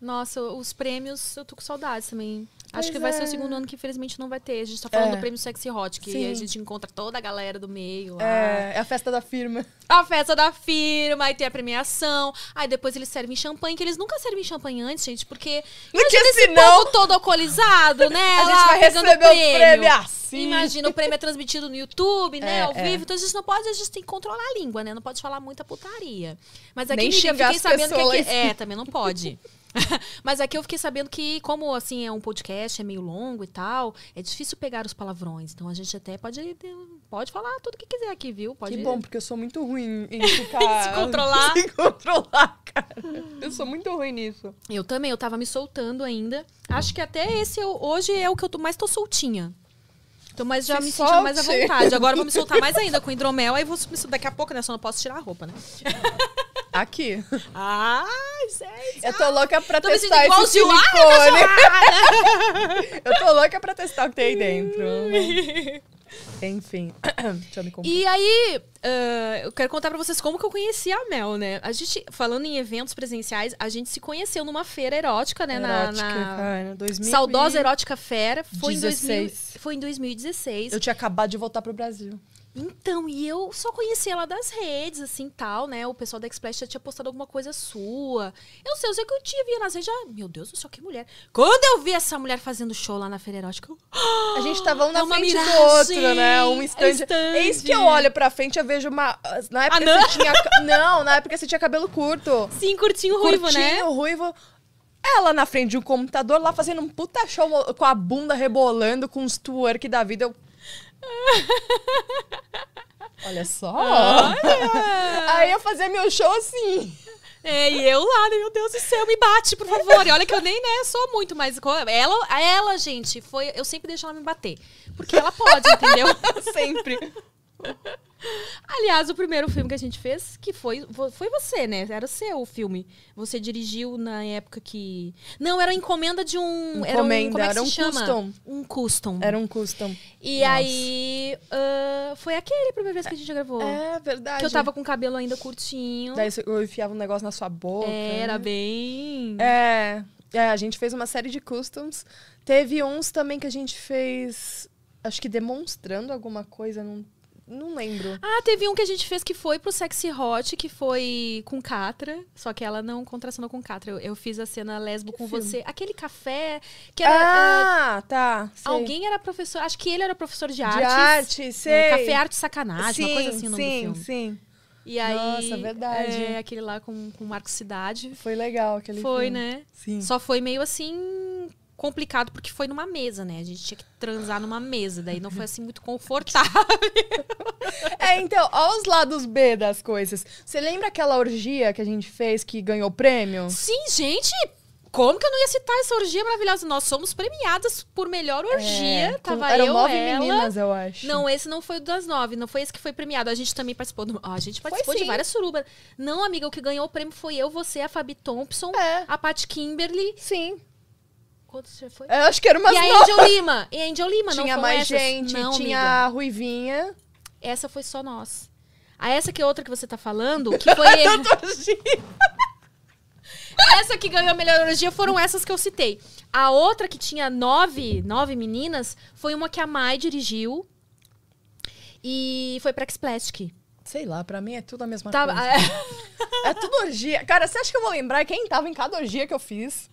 Speaker 3: Nossa, os prêmios, eu tô com saudades também. Acho
Speaker 4: Pois
Speaker 3: que vai ser
Speaker 4: é.
Speaker 3: o segundo ano que infelizmente não vai ter. A gente tá falando
Speaker 4: É.
Speaker 3: do prêmio Sexy Hot, que
Speaker 4: Sim.
Speaker 3: a gente encontra toda a galera do meio lá.
Speaker 4: É, é a festa da firma.
Speaker 3: A festa da firma, aí tem a premiação. Aí depois eles servem champanhe, que eles nunca servem champanhe antes, gente, porque.
Speaker 4: Porque
Speaker 3: esse
Speaker 4: senão-
Speaker 3: povo todo alcoolizado, né?
Speaker 4: A gente vai receber o prêmio assim.
Speaker 3: Imagina, o prêmio é transmitido no YouTube, né?
Speaker 4: É,
Speaker 3: ao
Speaker 4: é.
Speaker 3: vivo. Então a gente não pode, a gente tem que controlar a língua, né? Não pode falar muita putaria. Mas aqui
Speaker 4: Nem
Speaker 3: eu fiquei sabendo que
Speaker 4: pessoas.
Speaker 3: aqui, É, também não pode. Mas aqui eu fiquei sabendo que, como assim é um podcast, é meio longo e tal, é difícil pegar os palavrões. Então a gente até pode, pode falar tudo que quiser aqui, viu? Pode
Speaker 4: Que bom, porque eu sou muito ruim em ficar...
Speaker 3: Se controlar.
Speaker 4: Se controlar, cara. Eu sou muito ruim nisso.
Speaker 3: Eu também, eu tava me soltando ainda. Acho que até esse eu- hoje é o que eu tô, mais tô soltinha. Tô mais já
Speaker 4: Se
Speaker 3: me sentindo mais à vontade. Agora eu vou me soltar mais ainda com hidromel, aí vou daqui a pouco, né? Só não posso tirar a roupa, né?
Speaker 4: Aqui.
Speaker 3: Ai, gente.
Speaker 4: Eu tô louca pra
Speaker 3: Tô
Speaker 4: testar esse silicone. Eu tô louca pra testar o que tem aí dentro. Enfim. Deixa eu me comprar.
Speaker 3: E aí, ah, eu quero contar pra vocês como que eu conheci a Mel, né? A gente, falando em eventos presenciais, a gente se conheceu numa feira erótica, né? Na-
Speaker 4: Erótica,
Speaker 3: na,
Speaker 4: cara. 2000
Speaker 3: Saudosa Erótica Fera. Foi em, 2000,
Speaker 4: 16.
Speaker 3: foi em 2016.
Speaker 4: Eu tinha acabado de voltar pro Brasil.
Speaker 3: Então, e eu só conheci ela das redes, assim, tal, né? O pessoal da Express já tinha postado alguma coisa sua. Eu sei, eu sei que eu tinha via nas redes, já, meu Deus do céu, que mulher. Quando eu vi essa mulher fazendo show lá na Feira Erótica, eu...
Speaker 4: A gente tava um na
Speaker 3: É
Speaker 4: frente do
Speaker 3: miragem,
Speaker 4: outro, né? Um
Speaker 3: é
Speaker 4: stand.
Speaker 3: stand.
Speaker 4: Eis que eu olho pra frente eu vejo uma. Na época
Speaker 3: Ah, não?
Speaker 4: você tinha. Não, na época você tinha cabelo curto.
Speaker 3: Sim, curtinho ruivo,
Speaker 4: curtinho,
Speaker 3: né?
Speaker 4: ruivo. Ela na frente de um computador lá fazendo um puta show com a bunda rebolando, com uns twerk da vida. Eu... Olha só. Aí eu fazia meu show assim.
Speaker 3: É, e eu lá, né? meu Deus do céu, me bate, por favor. E olha que eu nem, né, sou muito, mas ela, ela, gente, foi. Eu sempre deixo ela me bater. Porque ela pode, entendeu?
Speaker 4: Sempre.
Speaker 3: Aliás, o primeiro filme que a gente fez, que foi, foi você, né? Era seu o filme. Você dirigiu na época que. Não, era encomenda de um. Era um,
Speaker 4: Encomenda,
Speaker 3: como é que
Speaker 4: era
Speaker 3: se
Speaker 4: um
Speaker 3: chama?
Speaker 4: custom.
Speaker 3: Um custom.
Speaker 4: Era um custom.
Speaker 3: E
Speaker 4: Nossa.
Speaker 3: aí. ah, foi aquele a primeira vez que a gente gravou.
Speaker 4: É verdade.
Speaker 3: que eu tava com o cabelo ainda curtinho.
Speaker 4: Daí eu enfiava um negócio na sua boca.
Speaker 3: Era
Speaker 4: né?
Speaker 3: bem.
Speaker 4: É, é, a gente fez uma série de customs. Teve uns também que a gente fez, acho que demonstrando alguma coisa, não, não lembro.
Speaker 3: Ah, teve um que a gente fez que foi pro Sexy Hot, que foi com Catra, só que ela não contracionou com Catra. Eu, eu fiz a cena lesbo com
Speaker 4: filme?
Speaker 3: você. Aquele café que era. ah,
Speaker 4: Ah, tá. sei.
Speaker 3: alguém era professor, acho que ele era professor de
Speaker 4: de
Speaker 3: artes.
Speaker 4: arte,
Speaker 3: É,
Speaker 4: sei.
Speaker 3: Café Arte Sacanagem,
Speaker 4: sim,
Speaker 3: uma coisa assim o nome
Speaker 4: sim,
Speaker 3: do filme.
Speaker 4: sim.
Speaker 3: E aí.
Speaker 4: Nossa, verdade.
Speaker 3: É, aquele lá com, com Marco Cidade.
Speaker 4: Foi legal aquele
Speaker 3: Foi,
Speaker 4: filme.
Speaker 3: né?
Speaker 4: Sim.
Speaker 3: Só foi meio assim complicado porque foi numa mesa, né? A gente tinha que transar numa mesa, daí não foi assim muito confortável.
Speaker 4: É, então, olha os lados B das coisas. Você lembra aquela orgia que a gente fez que ganhou prêmio?
Speaker 3: Sim, gente, como que eu não ia citar essa orgia maravilhosa? Nós somos premiadas por melhor orgia.
Speaker 4: É,
Speaker 3: Tava
Speaker 4: eram
Speaker 3: eu,
Speaker 4: nove
Speaker 3: ela.
Speaker 4: meninas, eu acho.
Speaker 3: Não, esse não foi o das nove, não foi esse que foi premiado. A gente também participou do. Ah, a gente participou de várias surubas. Não, amiga, o que ganhou o prêmio foi eu, você, a Fabi Thompson,
Speaker 4: É.
Speaker 3: a Pat Kimberly.
Speaker 4: Sim.
Speaker 3: Quantos já foi?
Speaker 4: Eu acho que era umas
Speaker 3: e a. Angel Lima. E a Angel Lima, não
Speaker 4: Tinha mais
Speaker 3: essas?
Speaker 4: gente,
Speaker 3: não,
Speaker 4: tinha
Speaker 3: amiga.
Speaker 4: a Ruivinha.
Speaker 3: Essa foi só nós. A essa que é outra que você tá falando, que foi. essa que ganhou a melhor orgia foram essas que eu citei. A outra que tinha nove, nove meninas foi uma que a Mai dirigiu. E foi pra X-Plastic.
Speaker 4: Sei lá, pra mim é tudo a mesma
Speaker 3: Tava,
Speaker 4: coisa. É tudo orgia. Cara, você acha que eu vou lembrar quem tava em cada orgia que eu fiz?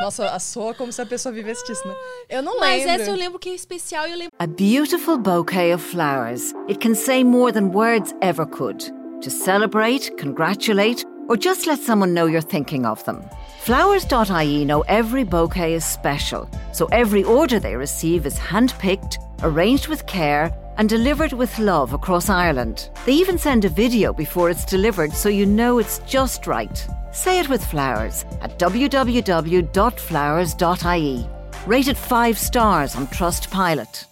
Speaker 4: Nossa, a soa como se a pessoa vivesse disso, né? Eu não
Speaker 3: mas
Speaker 4: lembro.
Speaker 3: essa eu lembro que é especial e eu lembro.
Speaker 2: A beautiful bouquet of flowers. It can say more than words ever could. To celebrate, congratulate, or just let someone know you're thinking of them. Flowers.ie know every bouquet is special, so every order they receive is handpicked, arranged with care, and delivered with love across Ireland. They even send a video before it's delivered so you know it's just right. Say it with flowers at www.flowers.ie. Rated 5 stars on Trustpilot.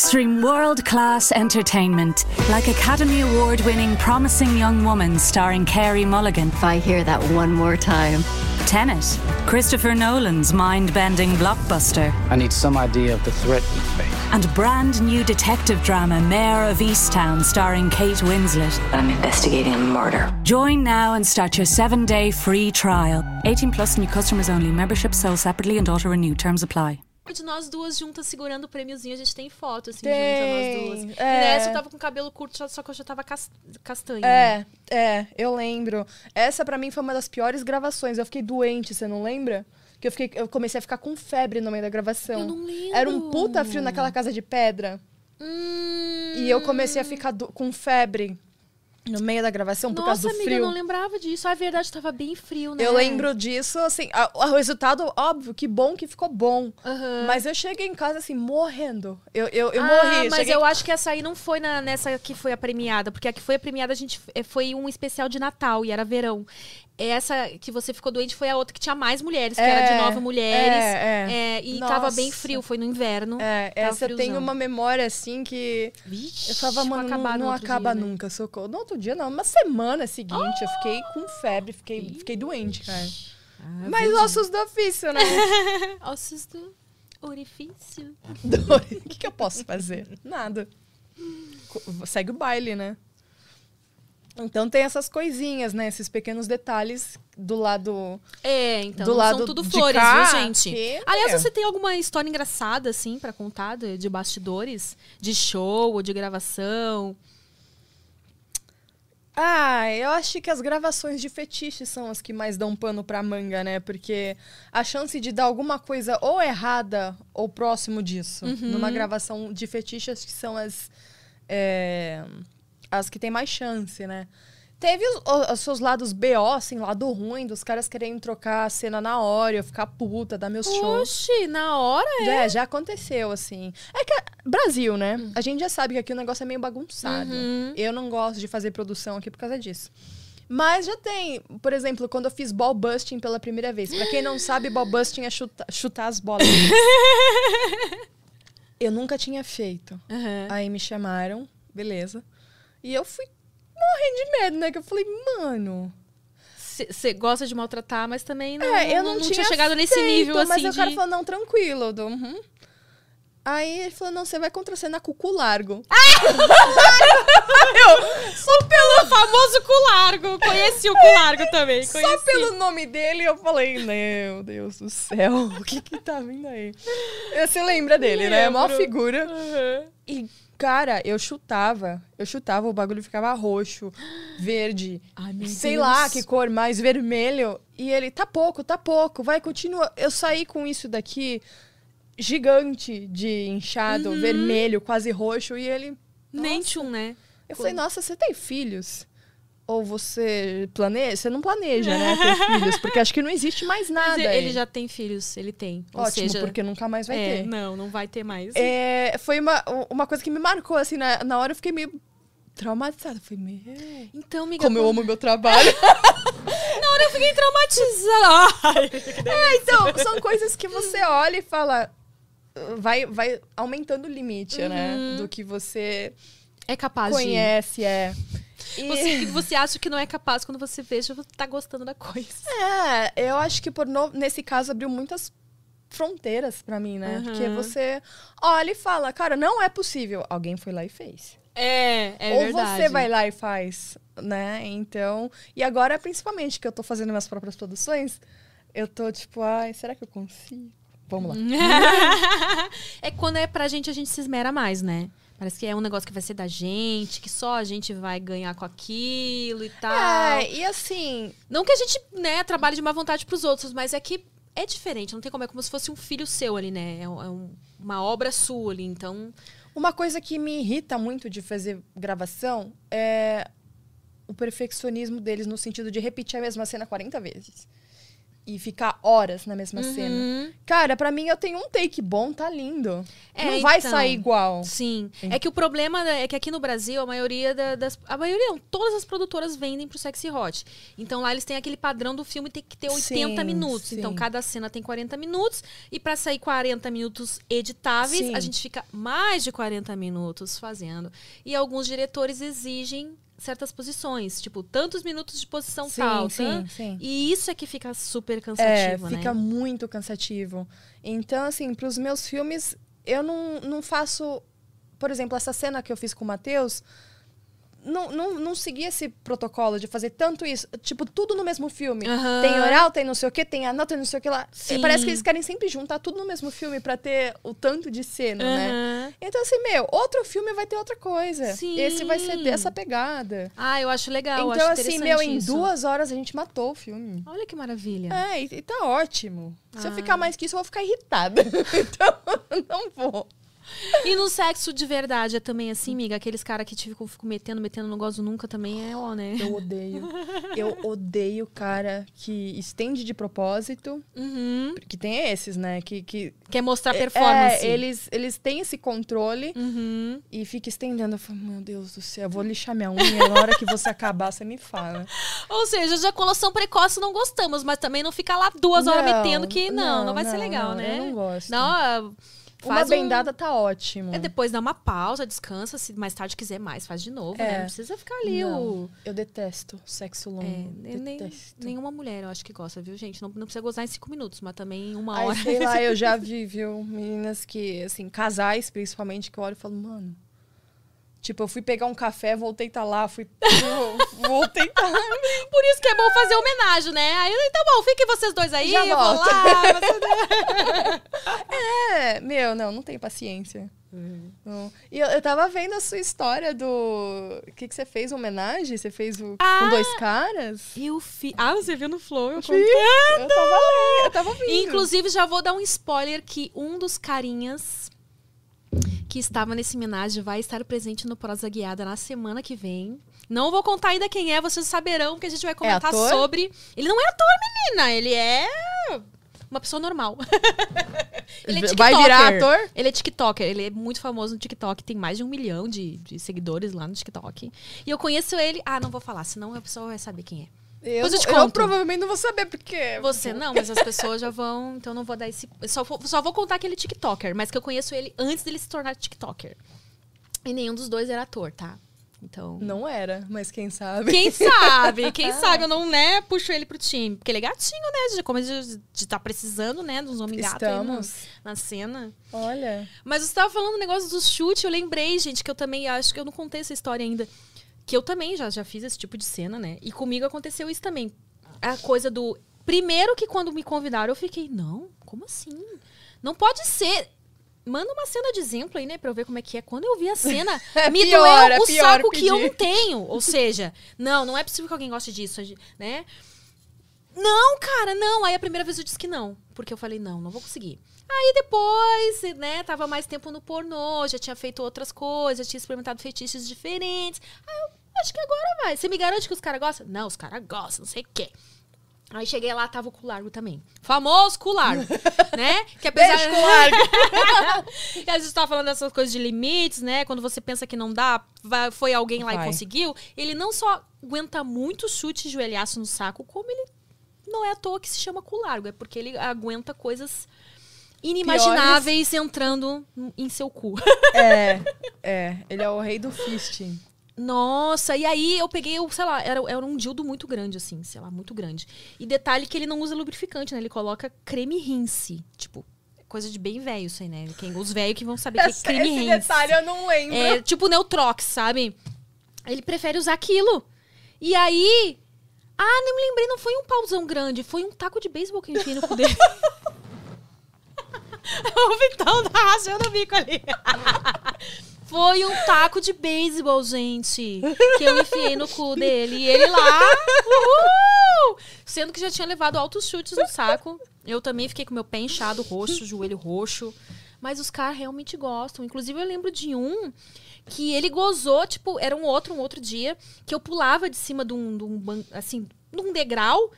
Speaker 5: Stream world class entertainment like Academy Award winning Promising Young Woman starring Carey Mulligan.
Speaker 6: If I hear that one more time.
Speaker 5: Tenet, Christopher Nolan's mind bending blockbuster.
Speaker 7: I need some idea of the threat we face.
Speaker 5: And brand new detective drama Mayor of Easttown starring Kate Winslet.
Speaker 6: I'm investigating a murder.
Speaker 5: Join now and start your seven day free trial. 18 plus new customers only. Membership sold separately and auto renew. Terms apply.
Speaker 3: De nós duas juntas segurando o prêmiozinho, a gente tem foto, assim,
Speaker 4: Tem,
Speaker 3: juntas, nós duas.
Speaker 4: é.
Speaker 3: E nessa eu tava com cabelo curto, só que eu já tava cas- castanho.
Speaker 4: É, é, eu lembro. Essa pra mim foi uma das piores gravações. Eu fiquei doente, você não lembra? Que eu, fiquei, eu comecei a ficar com febre no meio da gravação.
Speaker 3: Eu não lembro.
Speaker 4: Era um puta frio naquela casa de pedra.
Speaker 3: Hum,
Speaker 4: E eu comecei a ficar com febre. No meio da gravação por
Speaker 3: Nossa,
Speaker 4: causa do
Speaker 3: amiga, eu
Speaker 4: frio.
Speaker 3: não lembrava disso. Ah, é verdade, tava bem frio, né?
Speaker 4: Eu lembro disso, assim, a- o resultado, óbvio, que bom que ficou bom.
Speaker 3: Aham.
Speaker 4: Mas eu cheguei em casa, assim, morrendo. Eu, eu, eu
Speaker 3: ah,
Speaker 4: morri.
Speaker 3: mas
Speaker 4: cheguei...
Speaker 3: eu acho que essa aí não foi na- nessa que foi a premiada, porque a que foi a premiada a gente eh, foi um especial de Natal e era verão. Essa que você ficou doente foi a outra que tinha mais mulheres, que era de
Speaker 4: É,
Speaker 3: nove mulheres.
Speaker 4: é, é.
Speaker 3: é, e tava bem
Speaker 4: Nossa.
Speaker 3: frio, foi no inverno.
Speaker 4: É,
Speaker 3: tava
Speaker 4: essa
Speaker 3: friozão.
Speaker 4: uma memória, assim, que...
Speaker 3: Vixe,
Speaker 4: Eu
Speaker 3: vou
Speaker 4: mano, não, não acaba
Speaker 3: dia, né?
Speaker 4: nunca, socorro. No outro dia, não. Uma semana seguinte, eu fiquei com febre, fiquei, fiquei doente, cara.
Speaker 3: Ah,
Speaker 4: Mas ossos do ofício, né?
Speaker 3: Ossos do orifício.
Speaker 4: O que, que eu posso fazer? Nada. Segue o baile, né? Então tem essas coisinhas, né? Esses pequenos detalhes do lado.
Speaker 3: É, então
Speaker 4: Do lado
Speaker 3: são tudo flores,
Speaker 4: cá,
Speaker 3: viu, gente?
Speaker 4: que-
Speaker 3: Aliás,
Speaker 4: é.
Speaker 3: você tem alguma história engraçada, assim, pra contar de, de bastidores? De show ou de gravação?
Speaker 4: Ah, eu acho que as gravações de fetiche são as que mais dão pano pra manga, né? Porque a chance de dar alguma coisa ou errada ou próximo disso numa gravação de fetiche acho que são as. é, as que tem mais chance, né? Teve os, os seus lados BO, assim, lado ruim, dos caras querendo trocar a cena na hora, eu ficar puta, dar meus shows.
Speaker 3: Oxi, na hora é.
Speaker 4: Já, já aconteceu, assim. É que Brasil, né? A gente já sabe que aqui o negócio é meio bagunçado.
Speaker 3: Uhum.
Speaker 4: Eu não gosto de fazer produção aqui por causa disso. Mas já tem, por exemplo, quando eu fiz ball busting pela primeira vez. Pra quem não sabe, ball busting é chuta- chutar as bolas. eu nunca tinha feito.
Speaker 3: Aham.
Speaker 4: Aí me chamaram, beleza. E eu fui morrendo de medo, né? Que eu falei, mano.
Speaker 3: Você gosta de maltratar, mas também não,
Speaker 4: É, eu não,
Speaker 3: tinha, chegado nesse nível assim.
Speaker 4: Mas o cara
Speaker 3: de-
Speaker 4: falou, não, tranquilo. Eu dou, uhum. Aí ele falou, não, você vai contracenar com o cu largo.
Speaker 3: Só pelo famoso cu largo. Conheci o cu largo também.
Speaker 4: Só
Speaker 3: Conheci.
Speaker 4: pelo nome dele, eu falei, meu Deus do céu, o que que tá vindo aí? Você lembra dele, né? É uma
Speaker 3: Lembro.
Speaker 4: figura.
Speaker 3: Aham.
Speaker 4: E, cara, eu chutava, eu chutava, o bagulho ficava roxo, verde,
Speaker 3: Ai,
Speaker 4: sei
Speaker 3: Deus.
Speaker 4: lá que cor, mais vermelho. E ele, tá pouco, tá pouco, vai, continua. Eu saí com isso daqui, gigante de inchado,
Speaker 3: Uhum.
Speaker 4: vermelho, quase roxo, e ele...
Speaker 3: Nem tchum, né?
Speaker 4: Eu falei, nossa, você tem filhos? Ou você planeja? Você não planeja, né? Ter filhos, porque acho que não existe mais
Speaker 3: Mas
Speaker 4: nada.
Speaker 3: ele
Speaker 4: aí.
Speaker 3: já tem filhos, ele tem. Ou
Speaker 4: Ótimo,
Speaker 3: seja,
Speaker 4: porque nunca mais vai
Speaker 3: é,
Speaker 4: ter.
Speaker 3: não, não vai ter mais.
Speaker 4: É, foi uma, uma coisa que me marcou, assim, na, na hora eu fiquei meio traumatizada. Falei, meu...
Speaker 3: Então, amiga,
Speaker 4: Como eu amo meu trabalho.
Speaker 3: na hora eu fiquei traumatizada.
Speaker 4: É, então, são coisas que você olha e fala... Vai, vai aumentando o limite, né?
Speaker 3: Uhum.
Speaker 4: Do que você
Speaker 3: é capaz
Speaker 4: conhece, é. E-
Speaker 3: Você, você acha que não é capaz quando você veja, você tá gostando da coisa.
Speaker 4: É, eu acho que por no- nesse caso abriu muitas fronteiras pra mim, né?
Speaker 3: Uhum.
Speaker 4: Porque você olha e fala, cara, não é possível. Alguém foi lá e fez.
Speaker 3: É, é
Speaker 4: Ou
Speaker 3: verdade.
Speaker 4: você vai lá e faz, né? Então. E agora, principalmente, que eu tô fazendo minhas próprias produções, eu tô tipo, ai, será que eu consigo? Vamos lá.
Speaker 3: é quando é pra gente, a gente se esmera mais, né? Parece que é um negócio que vai ser da gente, que só a gente vai ganhar com aquilo e tal.
Speaker 4: É, e assim,
Speaker 3: Não que a gente, né, trabalhe de má vontade pros outros, mas é que é diferente, não tem como, é como se fosse um filho seu ali, né? É, um- é um- uma obra sua ali, então...
Speaker 4: uma coisa que me irrita muito de fazer gravação é o perfeccionismo deles no sentido de repetir a mesma cena 40 vezes. E ficar horas na mesma cena.
Speaker 3: Uhum.
Speaker 4: Cara, pra mim eu tenho um take bom, tá lindo.
Speaker 3: É,
Speaker 4: não vai
Speaker 3: então.
Speaker 4: sair igual.
Speaker 3: Sim. É que o problema é que aqui no Brasil, a maioria da- das. A maioria não, todas as produtoras vendem pro Sexy Hot. Então lá eles têm aquele padrão do filme tem que ter 80
Speaker 4: Sim,
Speaker 3: minutos.
Speaker 4: sim.
Speaker 3: Então cada cena tem 40 minutos. E pra sair 40 minutos editáveis,
Speaker 4: Sim.
Speaker 3: a gente fica mais de 40 minutos fazendo. E alguns diretores exigem certas posições, tipo, tantos minutos de posição
Speaker 4: Sim,
Speaker 3: tal.
Speaker 4: sim,
Speaker 3: tan-
Speaker 4: sim.
Speaker 3: E isso é que fica super
Speaker 4: É,
Speaker 3: cansativo,
Speaker 4: fica
Speaker 3: né?
Speaker 4: muito cansativo. Então, assim, pros meus filmes, eu não, não faço. Por exemplo, essa cena que eu fiz com o Matheus. Não, não, não segui esse protocolo de fazer tanto isso. Tipo, tudo no mesmo filme. Tem oral, tem não sei o que, tem anota, tem não sei o que lá. Parece que eles querem sempre juntar tudo no mesmo filme pra ter o tanto de cena, né? Então, assim, meu, outro filme vai ter outra coisa.
Speaker 3: Sim.
Speaker 4: Esse vai ser dessa pegada.
Speaker 3: Ah, eu acho legal.
Speaker 4: então,
Speaker 3: acho
Speaker 4: assim, meu, em
Speaker 3: isso.
Speaker 4: duas horas a gente matou o filme.
Speaker 3: Olha que maravilha.
Speaker 4: É, e, e tá ótimo. Se eu
Speaker 3: Ah.
Speaker 4: ficar mais que isso, eu vou ficar irritada. então, não vou.
Speaker 3: E no sexo de verdade é também assim, amiga? Aqueles caras que te ficam, ficam metendo, metendo, não gosto nunca também é ó, né?
Speaker 4: Eu odeio. Eu odeio cara que estende de propósito.
Speaker 3: Uhum.
Speaker 4: Que tem esses, né? Que, que
Speaker 3: Quer mostrar performance.
Speaker 4: É, eles, eles têm esse controle
Speaker 3: Uhum.
Speaker 4: e fica estendendo. Eu falo, meu Deus do céu, eu vou lixar minha unha. Na hora que você acabar, você me fala.
Speaker 3: Ou seja, ejaculação precoce não gostamos, mas também não fica lá duas horas
Speaker 4: Não,
Speaker 3: metendo que não, não, vai ser
Speaker 4: não,
Speaker 3: legal,
Speaker 4: não,
Speaker 3: né?
Speaker 4: Eu não gosto.
Speaker 3: Não,
Speaker 4: Uma
Speaker 3: faz um-
Speaker 4: bendada tá ótimo.
Speaker 3: É depois dá uma pausa, descansa, se mais tarde quiser mais, faz de novo, né?
Speaker 4: É.
Speaker 3: Não precisa ficar ali
Speaker 4: Não,
Speaker 3: o.
Speaker 4: Eu detesto sexo longo.
Speaker 3: É, nem, nenhuma mulher, eu acho que gosta, viu, gente? Não, não precisa gozar em cinco minutos, mas também em uma
Speaker 4: Ai,
Speaker 3: hora.
Speaker 4: sei lá, eu já vi, viu, meninas que, assim, casais principalmente, que eu olho e falo, mano. Tipo, eu fui pegar um café, voltei tá lá, fui. voltei tá lá.
Speaker 3: Por isso que é bom fazer homenagem, né? Aí, então, bom, fiquem vocês dois aí,
Speaker 4: Já
Speaker 3: eu vou lá.
Speaker 4: É, meu, não, não tenho paciência. Não. E eu, eu tava vendo a sua história do. O que, que você fez? Homenagem? Você fez o...
Speaker 3: Ah!
Speaker 4: com dois caras?
Speaker 3: Eu fiz. Ah, você viu no Flow? Eu.
Speaker 4: Eu tava lendo, eu tava vendo.
Speaker 3: Inclusive, já vou dar um spoiler que um dos carinhas que estava nesse homenagem vai estar presente no Prosa Guiada na semana que vem. Não vou contar ainda quem é, vocês saberão que a gente vai comentar
Speaker 4: ator?
Speaker 3: sobre. Ele não é ator, menina, ele é uma pessoa normal. ele é
Speaker 4: Vai virar
Speaker 3: tiktoker.
Speaker 4: ator?
Speaker 3: Ele é TikToker, ele é muito famoso no TikTok, tem mais de um milhão de, de seguidores lá no TikTok. E eu conheço ele. Ah, não vou falar, senão a pessoa vai saber quem é.
Speaker 4: Eu,
Speaker 3: Depois eu te
Speaker 4: eu provavelmente não vou saber, porque.
Speaker 3: Você não, mas as pessoas já vão. Então não vou dar esse. Só vou, só vou contar aquele TikToker, mas que eu conheço ele antes dele se tornar TikToker. E nenhum dos dois era ator, tá? Então.
Speaker 4: Não era, mas quem sabe.
Speaker 3: Quem sabe? Quem sabe eu não, né, puxo ele pro time. Porque ele é gatinho, né? De, como de tá precisando, né? Dos homens gatos
Speaker 4: Estamos.
Speaker 3: na cena.
Speaker 4: Olha.
Speaker 3: Mas você tava falando do negócio do chute, eu lembrei, gente, que eu também acho que eu não contei essa história ainda. Que eu também já, já fiz esse tipo de cena, né? E comigo aconteceu isso também. A coisa do. Primeiro que quando me convidaram, eu fiquei, não, como assim? Não pode ser. Manda uma cena de exemplo aí, né, pra eu ver como é que é. Quando eu vi a cena,
Speaker 4: É
Speaker 3: me
Speaker 4: pior,
Speaker 3: doeu
Speaker 4: é
Speaker 3: o
Speaker 4: pior
Speaker 3: saco que eu
Speaker 4: pedir.
Speaker 3: não tenho. Ou seja, não, não é possível que alguém goste disso, né? Não, cara, não. Aí a primeira vez eu disse que não. Porque eu falei, não, não vou conseguir. Aí depois, né, tava mais tempo no pornô, já tinha feito outras coisas, já tinha experimentado feitiços diferentes. Aí eu acho que agora vai. Você me garante que os caras gostam? Não, os caras gostam, não sei o quê. Aí cheguei lá, tava o cu largo também. Famoso cu largo, né? Que apesar...
Speaker 4: Beijo, cu largo.
Speaker 3: e a gente tava falando dessas coisas de limites, né? Quando você pensa que não dá, vai- foi alguém lá
Speaker 4: Vai.
Speaker 3: e conseguiu. Ele não só aguenta muito chute e joelhaço no saco, como ele não é à toa que se chama cu largo. É porque ele aguenta coisas inimagináveis entrando em seu cu.
Speaker 4: É, é. Ele é o rei do fisting.
Speaker 3: Nossa, e aí eu peguei, eu, sei lá, era, era um dildo muito grande, assim, sei lá, muito grande. E detalhe que ele não usa lubrificante, né? Ele coloca creme rinse. Tipo, coisa de bem velho isso aí, né? Quem, os velhos que vão saber que é
Speaker 4: Esse,
Speaker 3: creme
Speaker 4: esse
Speaker 3: rinse.
Speaker 4: detalhe eu não lembro.
Speaker 3: É tipo Neutrox, sabe? Ele prefere usar aquilo. E aí. Ah, não me lembrei, não foi um pauzão grande, foi um taco de beisebol que eu enfiei no cu dele. o Vitão tá rachando o bico ali. Foi um taco de beisebol, gente. Que eu enfiei no cu dele. E ele lá. Uhul! Sendo que já tinha levado altos chutes no saco. Eu também fiquei com meu pé inchado, roxo, joelho roxo. Mas os caras realmente gostam. Inclusive, eu lembro de um que ele gozou, tipo, era um outro, um outro dia, que eu pulava de cima de um, de um assim, de um degrau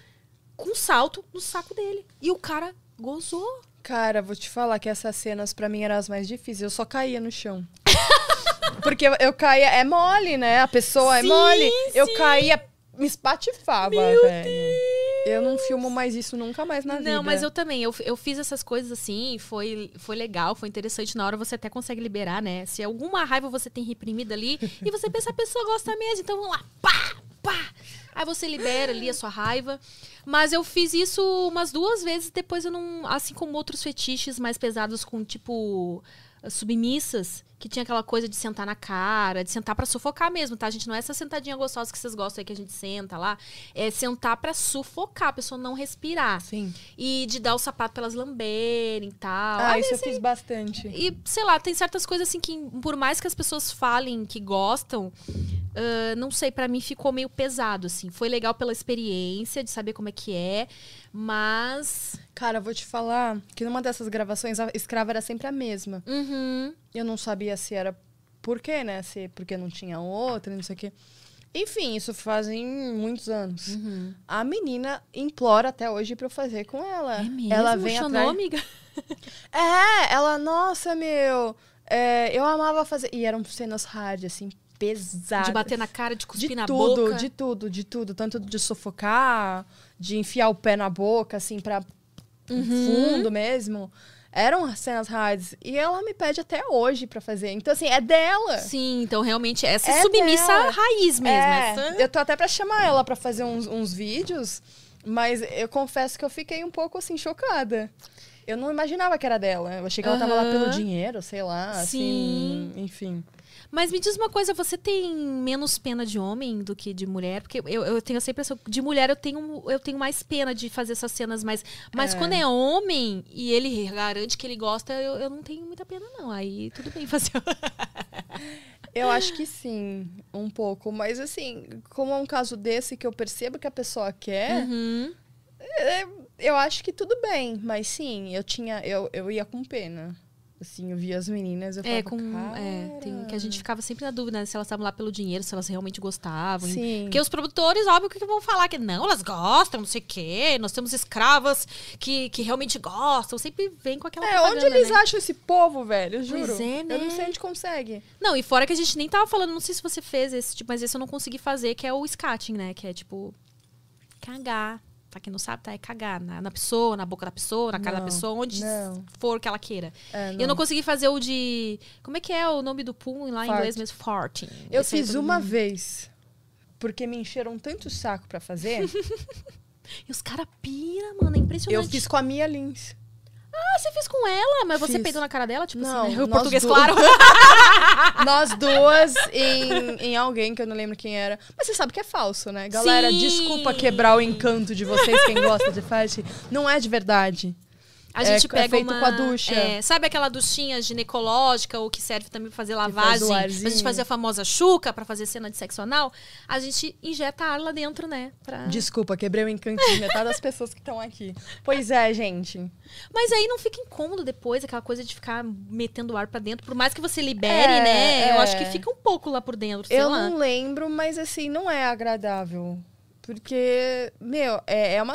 Speaker 3: com um salto no saco dele. E o cara gozou.
Speaker 4: Cara, vou te falar que essas cenas pra mim eram as mais difíceis. Eu só caía no chão. Porque eu, eu caía. É mole, né? A pessoa é
Speaker 3: Sim,
Speaker 4: mole. Eu
Speaker 3: sim.
Speaker 4: caía, me espatifava, velho. Eu não filmo mais isso nunca mais na vida.
Speaker 3: Não, mas eu também. Eu, eu fiz essas coisas assim, foi, foi legal, foi interessante. Na hora você até consegue liberar, né? Se alguma raiva você tem reprimida ali e você pensa, a pessoa gosta mesmo, então vamos lá, pá, pá. Aí você libera ali a sua raiva. Mas eu fiz isso umas duas vezes, depois eu não. Assim como outros fetiches mais pesados com, tipo, submissas, que tinha aquela coisa de sentar na cara, de sentar pra sufocar mesmo, tá? A gente não é essa sentadinha gostosa que vocês gostam aí que a gente senta lá. É sentar pra sufocar, a pessoa não respirar.
Speaker 4: Sim.
Speaker 3: E de dar o sapato pra elas lamberem e tal.
Speaker 4: Ah,
Speaker 3: Aí,
Speaker 4: isso eu fiz bastante.
Speaker 3: E, sei lá, tem certas coisas assim que, por mais que as pessoas falem que gostam, ah, não sei, pra mim ficou meio pesado, assim. Foi legal pela experiência de saber como é que é, mas.
Speaker 4: Cara, vou te falar que numa dessas gravações a escrava era sempre a mesma.
Speaker 3: Uhum.
Speaker 4: Eu não sabia se era por quê, né? Se porque não tinha outra, não sei o quê. Enfim, isso fazem muitos anos.
Speaker 3: Uhum.
Speaker 4: A menina implora até hoje pra eu fazer com ela.
Speaker 3: É mesmo?
Speaker 4: Ela vem
Speaker 3: Chonou,
Speaker 4: atrás...
Speaker 3: amiga?
Speaker 4: É, ela, nossa, meu. é, eu amava fazer. E eram cenas hard, assim, pesadas.
Speaker 3: De bater na cara, de cuspir
Speaker 4: de
Speaker 3: na
Speaker 4: tudo,
Speaker 3: boca.
Speaker 4: de tudo, de tudo. Tanto de sufocar, de enfiar o pé na boca, assim, pra
Speaker 3: Uhum.
Speaker 4: fundo mesmo. Eram cenas hards. E ela me pede até hoje pra fazer. Então, assim, é dela.
Speaker 3: Sim, então realmente essa
Speaker 4: É
Speaker 3: submissa
Speaker 4: dela.
Speaker 3: raiz mesmo.
Speaker 4: É,
Speaker 3: essa-
Speaker 4: eu tô até pra chamar ela pra fazer uns, uns vídeos, mas eu confesso que eu fiquei um pouco, assim, chocada. Eu não imaginava que era dela. Eu achei que ela tava lá pelo dinheiro, sei lá, assim, enfim.
Speaker 3: Mas me diz uma coisa, você tem menos pena de homem do que de mulher? Porque eu, eu tenho essa impressão, de mulher eu tenho, eu tenho mais pena de fazer essas cenas, mas, mas
Speaker 4: É.
Speaker 3: quando é homem e ele garante que ele gosta, eu, eu não tenho muita pena, não. Aí tudo bem fazer.
Speaker 4: Eu acho que sim, um pouco. Mas, assim, como é um caso desse que eu percebo que a pessoa quer,
Speaker 3: Uhum.
Speaker 4: é, eu acho que tudo bem. Mas, sim, eu tinha... Eu, eu ia com pena. Assim, eu via as meninas, eu
Speaker 3: É,
Speaker 4: falava,
Speaker 3: com. É, tem, que a gente ficava sempre na dúvida né, se elas estavam lá pelo dinheiro, se elas realmente gostavam.
Speaker 4: Sim.
Speaker 3: Porque os produtores, óbvio, que vão falar que não, elas gostam, não sei o quê. Nós temos escravas que, que realmente gostam. Sempre vem com aquela
Speaker 4: É, onde eles
Speaker 3: né?
Speaker 4: acham esse povo, velho? Eu juro.
Speaker 3: Pois é, né?
Speaker 4: Eu não sei onde consegue.
Speaker 3: Não, e fora que a gente nem tava falando, não sei se você fez esse tipo, mas esse eu não consegui fazer, que é o scatting, né? Que é tipo. Cagar. Pra quem não sabe, tá? É cagar na, na pessoa, na boca da pessoa, na cara da
Speaker 4: Não,
Speaker 3: pessoa, onde
Speaker 4: não.
Speaker 3: for que ela queira.
Speaker 4: É,
Speaker 3: Eu não consegui fazer o de. Como é que é o nome do pum lá em
Speaker 4: Fart.
Speaker 3: inglês mesmo? Farting.
Speaker 4: Eu
Speaker 3: Esse
Speaker 4: fiz uma
Speaker 3: mundo-
Speaker 4: vez, porque me encheram tanto saco pra fazer.
Speaker 3: E os caras pira, mano, é impressionante.
Speaker 4: eu fiz com a Mia Lins.
Speaker 3: Ah, você fez com ela, mas você
Speaker 4: Fiz.
Speaker 3: peidou na cara dela? Tipo
Speaker 4: Não,
Speaker 3: assim, né? o português
Speaker 4: duas.
Speaker 3: claro.
Speaker 4: Nós duas em, em alguém que eu não lembro quem era. Mas você sabe que é falso, né? Galera,
Speaker 3: Sim.
Speaker 4: desculpa quebrar o encanto de vocês, quem gosta de fast. Não é de verdade.
Speaker 3: A
Speaker 4: É-
Speaker 3: gente
Speaker 4: é
Speaker 3: pega
Speaker 4: feito
Speaker 3: uma...
Speaker 4: com a ducha.
Speaker 3: é, sabe aquela duchinha ginecológica, ou que serve também pra fazer lavagem?
Speaker 4: o
Speaker 3: pra gente fazer a famosa chuca, pra fazer cena de sexo anal. A gente injeta ar lá dentro, né? Pra...
Speaker 4: Desculpa, quebrei o encanto de metade das pessoas que estão aqui. Pois é, gente.
Speaker 3: Mas aí não fica incômodo depois, aquela coisa de ficar metendo ar pra dentro. Por mais que você libere,
Speaker 4: É,
Speaker 3: né? Eu
Speaker 4: é.
Speaker 3: acho que fica um pouco lá por dentro,
Speaker 4: Eu
Speaker 3: lá.
Speaker 4: não lembro, mas assim, não é agradável. Porque, meu, é, é uma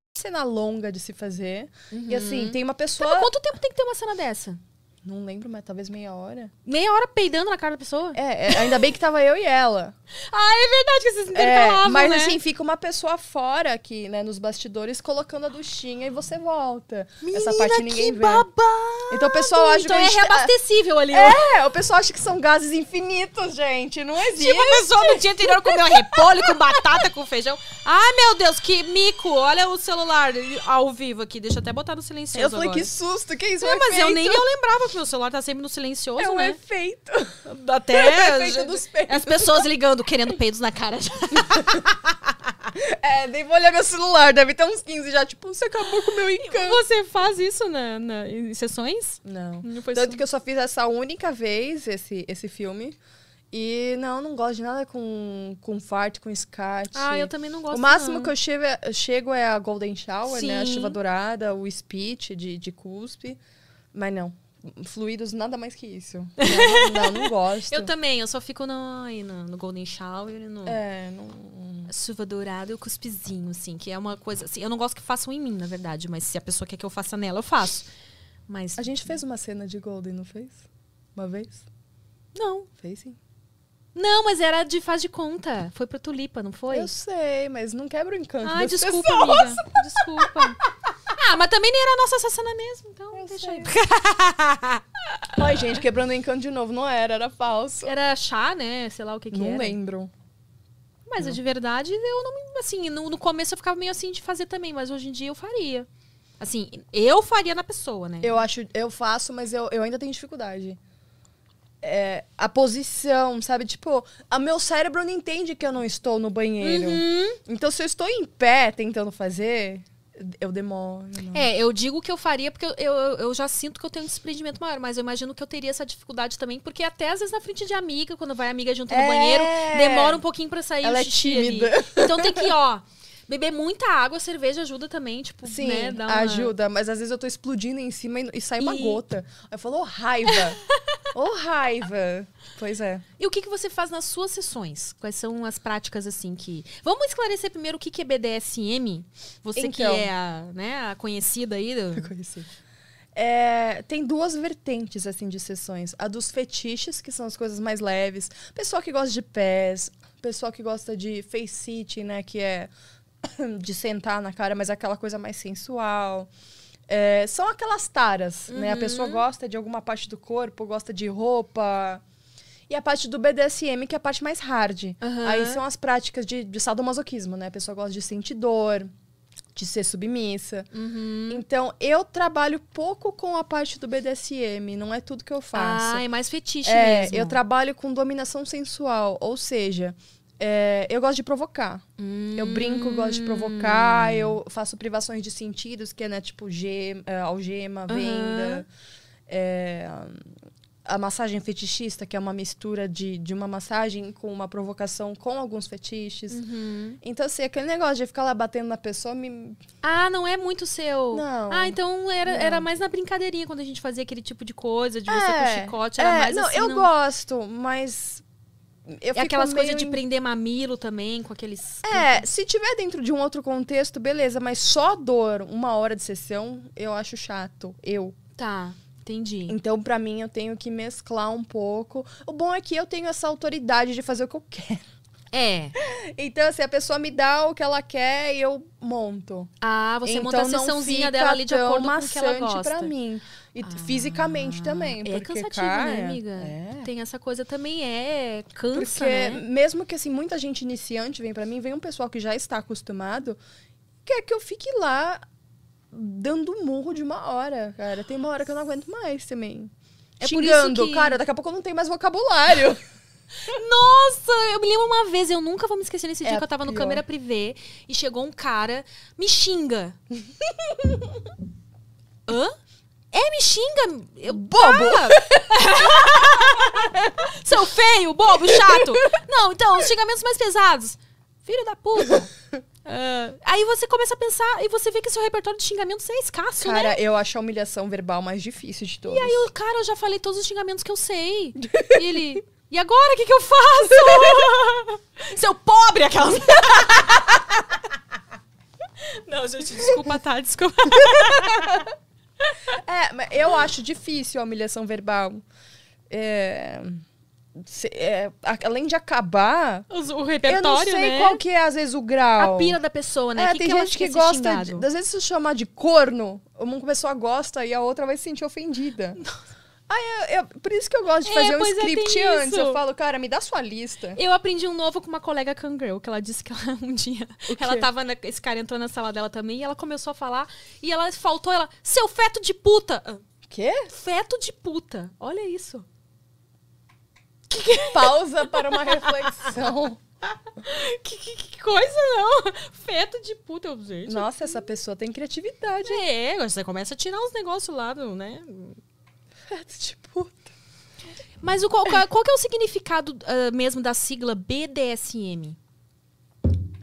Speaker 4: cena longa de se fazer. E assim,
Speaker 3: Uhum.
Speaker 4: tem uma pessoa.
Speaker 3: Mas quanto tempo tem que ter uma cena dessa?
Speaker 4: Não lembro, mas talvez meia hora.
Speaker 3: Meia hora peidando na cara da pessoa?
Speaker 4: É, é, ainda bem que tava eu e ela.
Speaker 3: Ah, é verdade que vocês
Speaker 4: É,
Speaker 3: intercalavam,
Speaker 4: mas
Speaker 3: né?
Speaker 4: assim, fica uma pessoa fora aqui, né, nos bastidores, colocando a duchinha e você volta. Essa parte ninguém
Speaker 3: que
Speaker 4: vê.
Speaker 3: babado!
Speaker 4: Então o pessoal acha
Speaker 3: então
Speaker 4: que a
Speaker 3: é
Speaker 4: gente-
Speaker 3: reabastecível ali. né?
Speaker 4: É, o pessoal acha que são gases infinitos, gente. Não existe.
Speaker 3: Tipo, a pessoa no dia anterior comeu repolho com batata, com feijão. Ai, meu Deus, que mico. Olha o celular ao vivo aqui. Deixa eu até botar no silencioso
Speaker 4: eu falei,
Speaker 3: agora.
Speaker 4: que susto, que isso?
Speaker 3: É, mas eu nem eu lembrava que meu celular tá sempre no silencioso,
Speaker 4: É um
Speaker 3: né?
Speaker 4: efeito.
Speaker 3: Até
Speaker 4: o efeito dos peidos.
Speaker 3: as pessoas ligando, querendo peidos na cara.
Speaker 4: É, nem vou olhar meu celular, deve ter uns 15 já. Tipo, você acabou com o meu encanto.
Speaker 3: Você faz isso na, na- em sessões?
Speaker 4: Não.
Speaker 3: Não
Speaker 4: Tanto
Speaker 3: só-
Speaker 4: que eu só fiz essa única vez, esse, esse filme. E não, não gosto de nada com, com fart, com scat.
Speaker 3: Ah, eu também não gosto.
Speaker 4: O máximo
Speaker 3: não.
Speaker 4: que eu chego, é- eu chego é a Golden Shower, né? A
Speaker 3: Sim.
Speaker 4: chuva dourada, o speech de, de cuspe. Mas não. Fluidos, nada mais que isso. Não, não, não gosto.
Speaker 3: Eu também, eu só fico no, no, no Golden Shower e no.
Speaker 4: É, não.
Speaker 3: Chuva dourada e o cuspezinho, assim, que é uma coisa. Assim, eu não gosto que façam em mim, na verdade, mas se a pessoa quer que eu faça nela, eu faço. Mas.
Speaker 4: A gente fez uma cena de Golden, não fez? Uma vez?
Speaker 3: Não.
Speaker 4: Fez sim.
Speaker 3: Não, mas era de faz de conta. Foi pra Tulipa, não foi?
Speaker 4: Eu sei, mas não quebra o encanto.
Speaker 3: Ai, desculpa,
Speaker 4: pessoas.
Speaker 3: amiga. Desculpa. Ah, mas também nem era a nossa assassina mesmo, então
Speaker 4: Eu
Speaker 3: deixa
Speaker 4: sei.
Speaker 3: aí.
Speaker 4: Ai, gente, quebrando o encanto de novo. Não era, era falso.
Speaker 3: Era chá, né? Sei lá o que que
Speaker 4: não
Speaker 3: era.
Speaker 4: lembro.
Speaker 3: Mas de verdade, eu não. Assim, no, no começo eu ficava meio assim de fazer também, mas hoje em dia eu faria. Assim, eu faria na pessoa, né?
Speaker 4: Eu acho, eu faço, mas eu, eu ainda tenho dificuldade. É, a posição, sabe? Tipo, a meu cérebro não entende que eu não estou no banheiro.
Speaker 3: Uhum.
Speaker 4: Então, se eu estou em pé tentando fazer, eu demoro. não.
Speaker 3: É, eu digo que eu faria porque eu, eu, eu já sinto que eu tenho um desprendimento maior, mas eu imagino que eu teria essa dificuldade também, porque até às vezes na frente de amiga, quando vai amiga junto no
Speaker 4: É.
Speaker 3: banheiro, demora um pouquinho pra sair
Speaker 4: Ela
Speaker 3: o
Speaker 4: é
Speaker 3: xixi ali.
Speaker 4: tímida.
Speaker 3: Então tem que, ó, beber muita água, cerveja ajuda também, tipo,
Speaker 4: Sim,
Speaker 3: né? Uma-
Speaker 4: ajuda, mas às vezes eu tô explodindo em cima e, e sai uma
Speaker 3: E-
Speaker 4: gota. Aí eu falo, ô raiva! Ô raiva! Pois é.
Speaker 3: E o que, que você faz nas suas sessões? Quais são as práticas, assim, que... Vamos esclarecer primeiro o que, que é BDSM? Você que
Speaker 4: Então.
Speaker 3: é a, né, a conhecida aí. do-
Speaker 4: Conheci. É, tem duas vertentes, assim, de sessões. A dos fetiches, que são as coisas mais leves. Pessoal que gosta de pés. Pessoal que gosta de face sitting, né? Que é de sentar na cara, mas é aquela coisa mais sensual. É, são aquelas taras, né? A pessoa gosta de alguma parte do corpo, gosta de roupa. E a parte do BDSM, que é a parte mais hard.
Speaker 3: Aham.
Speaker 4: Aí são as práticas de, de sadomasoquismo, né? A pessoa gosta de sentir dor, de ser submissa.
Speaker 3: Uhum.
Speaker 4: Então, eu trabalho pouco com a parte do BDSM, não é tudo que eu faço.
Speaker 3: Ah, é mais fetiche
Speaker 4: é,
Speaker 3: mesmo.
Speaker 4: eu trabalho com dominação sensual, ou seja, é, eu gosto de provocar. Eu brinco, gosto de
Speaker 3: Hum.
Speaker 4: provocar, eu faço privações de sentidos, que é, né, tipo, gem, é, algema, venda. é, a massagem fetichista, que é uma mistura de, de uma massagem com uma provocação com alguns fetiches.
Speaker 3: Uhum.
Speaker 4: Então, assim, aquele negócio de ficar lá batendo na pessoa me,
Speaker 3: Ah, não é muito seu.
Speaker 4: Não.
Speaker 3: Ah, então era,
Speaker 4: Não.
Speaker 3: era mais na brincadeirinha quando a gente fazia aquele tipo de coisa, de você com
Speaker 4: É,
Speaker 3: chicote. Era
Speaker 4: é,
Speaker 3: mais
Speaker 4: não,
Speaker 3: assim.
Speaker 4: eu
Speaker 3: não-
Speaker 4: gosto, mas. Eu fico
Speaker 3: aquelas coisas de prender mamilo também, com aqueles.
Speaker 4: É, se tiver dentro de um outro contexto, beleza, mas só dor, uma hora de sessão, eu acho chato. Eu.
Speaker 3: Tá, entendi.
Speaker 4: Então, pra mim, eu tenho que mesclar um pouco. O bom é que eu tenho essa autoridade de fazer o que eu quero.
Speaker 3: É.
Speaker 4: Então, assim, a pessoa me dá o que ela quer e eu monto.
Speaker 3: Ah, você
Speaker 4: então,
Speaker 3: monta a
Speaker 4: não
Speaker 3: sessãozinha dela ali de acordo com o que ela gosta.
Speaker 4: pra mim. E fisicamente também.
Speaker 3: É
Speaker 4: porque,
Speaker 3: cansativo,
Speaker 4: cara,
Speaker 3: né, amiga?
Speaker 4: É.
Speaker 3: Tem essa coisa também, é. Cansa,
Speaker 4: Porque
Speaker 3: né?
Speaker 4: mesmo que assim muita gente iniciante vem pra mim, vem um pessoal que já está acostumado, quer que eu fique lá dando um murro de uma hora, cara. Tem uma hora que eu não aguento mais também.
Speaker 3: É por isso
Speaker 4: Xingando,
Speaker 3: que-
Speaker 4: cara, daqui a pouco eu não tenho mais vocabulário.
Speaker 3: Nossa, eu me lembro uma vez, eu nunca vou me esquecer nesse
Speaker 4: É
Speaker 3: dia que eu tava no
Speaker 4: pior.
Speaker 3: câmera privê e chegou um cara, me xinga. Hã? É, me xinga. Eu, bobo! Seu feio, bobo, chato. Não, então, os xingamentos mais pesados. Filho da puta. Ah, aí você começa a pensar e você vê que seu repertório de xingamentos é escasso, né?
Speaker 4: cara, eu acho a humilhação verbal mais difícil de todos.
Speaker 3: E aí o cara, eu já falei todos os xingamentos que eu sei. E ele. E agora, o que, que eu faço? Seu pobre, aquelas. Não, gente, desculpa, tá? Desculpa.
Speaker 4: É, mas eu acho difícil a humilhação verbal. É, se- é, a- além de acabar,
Speaker 3: O
Speaker 4: eu não
Speaker 3: repertório,
Speaker 4: sei
Speaker 3: né?
Speaker 4: qual que é, às vezes, o grau.
Speaker 3: A pira da pessoa, né?
Speaker 4: É,
Speaker 3: que
Speaker 4: tem
Speaker 3: que
Speaker 4: gente que
Speaker 3: ser
Speaker 4: gosta, de, às vezes se chamar de corno, uma pessoa gosta e a outra vai se sentir ofendida. Aí, eu- eu- por isso que eu gosto de
Speaker 3: É,
Speaker 4: fazer um
Speaker 3: é, tem
Speaker 4: script antes.
Speaker 3: isso.
Speaker 4: Eu falo, cara, me dá sua lista.
Speaker 3: Eu aprendi um novo com uma colega Kangirl, que ela disse que ela um dia. Ela tava. Na, esse cara entrou na sala dela também e ela começou a falar. E ela faltou, ela. Seu feto de puta! Ah,
Speaker 4: Quê?
Speaker 3: Feto de puta. Olha isso.
Speaker 4: Pausa para uma reflexão.
Speaker 3: Que, que- que coisa, não? Feto de puta, eu gente.
Speaker 4: Nossa, essa pessoa tem criatividade.
Speaker 3: É, você começa a tirar os negócios lá do, né?
Speaker 4: De puta.
Speaker 3: Mas o, qual, qual, que é o significado ah, mesmo da sigla BDSM?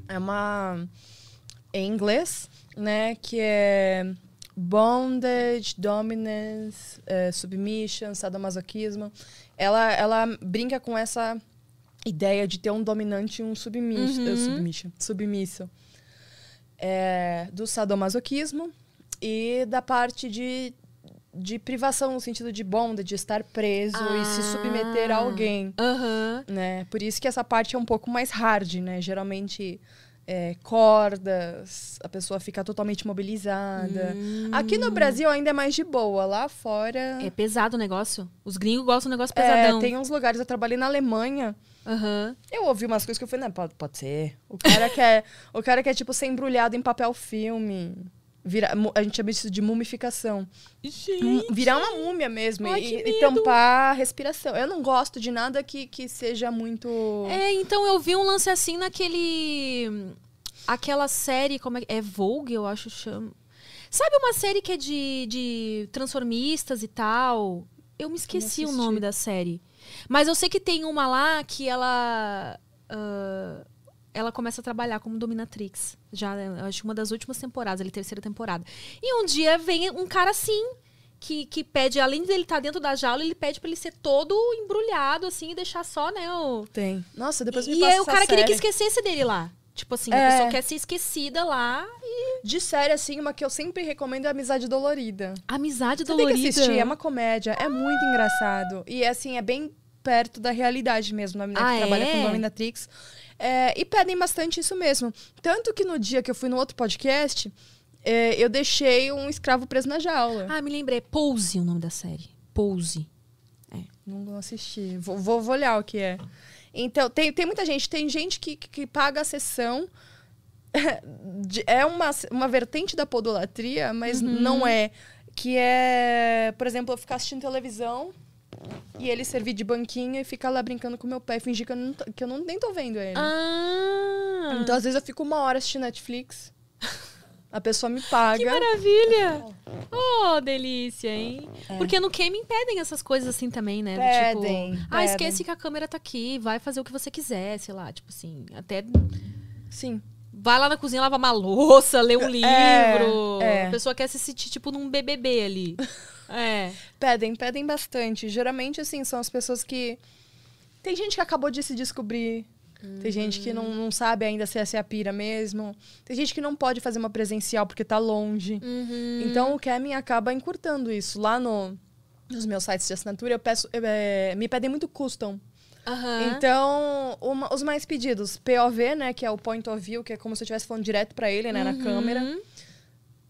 Speaker 4: É uma. Em inglês, né? Que é. Bondage, dominance, eh, submission, sadomasoquismo. Ela, ela brinca com essa ideia de ter um dominante e um submisso.
Speaker 3: Uhum.
Speaker 4: eh, submisso. submisso. É, do sadomasoquismo e da parte de, de privação, no sentido de bonda, de estar preso e se submeter a
Speaker 3: Ah.
Speaker 4: alguém. Né? Por isso que essa parte é um pouco mais hard, né? Geralmente é, cordas, a pessoa fica totalmente mobilizada. Aqui no Brasil ainda é mais de boa, lá fora.
Speaker 3: É pesado o negócio. Os gringos gostam do negócio
Speaker 4: É,
Speaker 3: pesadão.
Speaker 4: tem uns lugares, eu trabalhei na Alemanha.
Speaker 3: Aham.
Speaker 4: Eu ouvi umas coisas que eu falei, não, pode, pode ser. O cara quer, o cara quer tipo ser embrulhado em papel filme. Vira, a gente chama isso de mumificação. Hum, Virar uma múmia mesmo
Speaker 3: Ai,
Speaker 4: e, e tampar a respiração. Eu não gosto de nada que, que seja muito.
Speaker 3: É, então eu vi um lance assim naquele. Aquela série, como é. É Vogue, eu acho chama. Sabe uma série que é de, de transformistas e tal? Eu me esqueci o nome da série. Mas eu sei que tem uma lá que ela. ah, ela começa a trabalhar como dominatrix. Já, eu acho que uma das últimas temporadas, ali, terceira temporada. E um dia vem um cara assim. Que, que pede, além dele estar dentro da jaula, ele pede pra ele ser todo embrulhado, assim, e deixar só, né, o,
Speaker 4: Tem. Nossa, depois me
Speaker 3: e
Speaker 4: passa
Speaker 3: aí o cara queria que
Speaker 4: série.
Speaker 3: esquecesse dele lá. Tipo assim, a
Speaker 4: É.
Speaker 3: pessoa quer ser esquecida lá.
Speaker 4: De série, assim, uma que eu sempre recomendo é Amizade Dolorida.
Speaker 3: Amizade
Speaker 4: Você
Speaker 3: dolorida.
Speaker 4: tem que assistir, é uma comédia, é muito engraçado. E, assim, é bem perto da realidade mesmo, a menina
Speaker 3: Ah,
Speaker 4: que trabalha
Speaker 3: é?
Speaker 4: com Dominatrix. É, e pedem bastante isso mesmo. Tanto que no dia que eu fui no outro podcast, é, eu deixei um escravo preso na jaula.
Speaker 3: Ah, me lembrei. Pose o nome da série. Pose.
Speaker 4: Não, não assisti. Vou, vou, vou olhar o que é. Então, tem, tem muita gente. Tem gente que, que, que paga a sessão. é uma, uma vertente da podolatria, mas
Speaker 3: Uhum.
Speaker 4: não é. Que é, por exemplo, eu ficar assistindo televisão e ele servir de banquinho e ficar lá brincando com o meu pé fingir que eu, não, que eu não, nem tô vendo ele.
Speaker 3: Ah!
Speaker 4: Então, às vezes, eu fico uma hora assistindo Netflix. A pessoa me paga.
Speaker 3: que maravilha! Oh, delícia, hein? Porque no Cam impedem essas coisas assim também, né?
Speaker 4: É. Pedem,
Speaker 3: tipo, ah,
Speaker 4: pedem.
Speaker 3: esquece que a câmera tá aqui, vai fazer o que você quiser, sei lá, tipo assim, até
Speaker 4: Sim.
Speaker 3: Vai lá na cozinha lavar uma louça, ler um livro.
Speaker 4: é.
Speaker 3: A pessoa quer se sentir tipo num BBB ali. é.
Speaker 4: Pedem, pedem bastante. Geralmente, assim, são as pessoas que. Tem gente que acabou de se descobrir. Tem gente que não, não sabe ainda se essa é a pira mesmo. Tem gente que não pode fazer uma presencial porque tá longe.
Speaker 3: Uhum.
Speaker 4: Então o Kemin acaba encurtando isso. Lá no, nos meus sites de assinatura, eu peço. é, me pedem muito custom.
Speaker 3: Aham.
Speaker 4: Então, uma- os mais pedidos, POV, né? Que é o point of view, que é como se eu estivesse falando direto pra ele, né? Na câmera.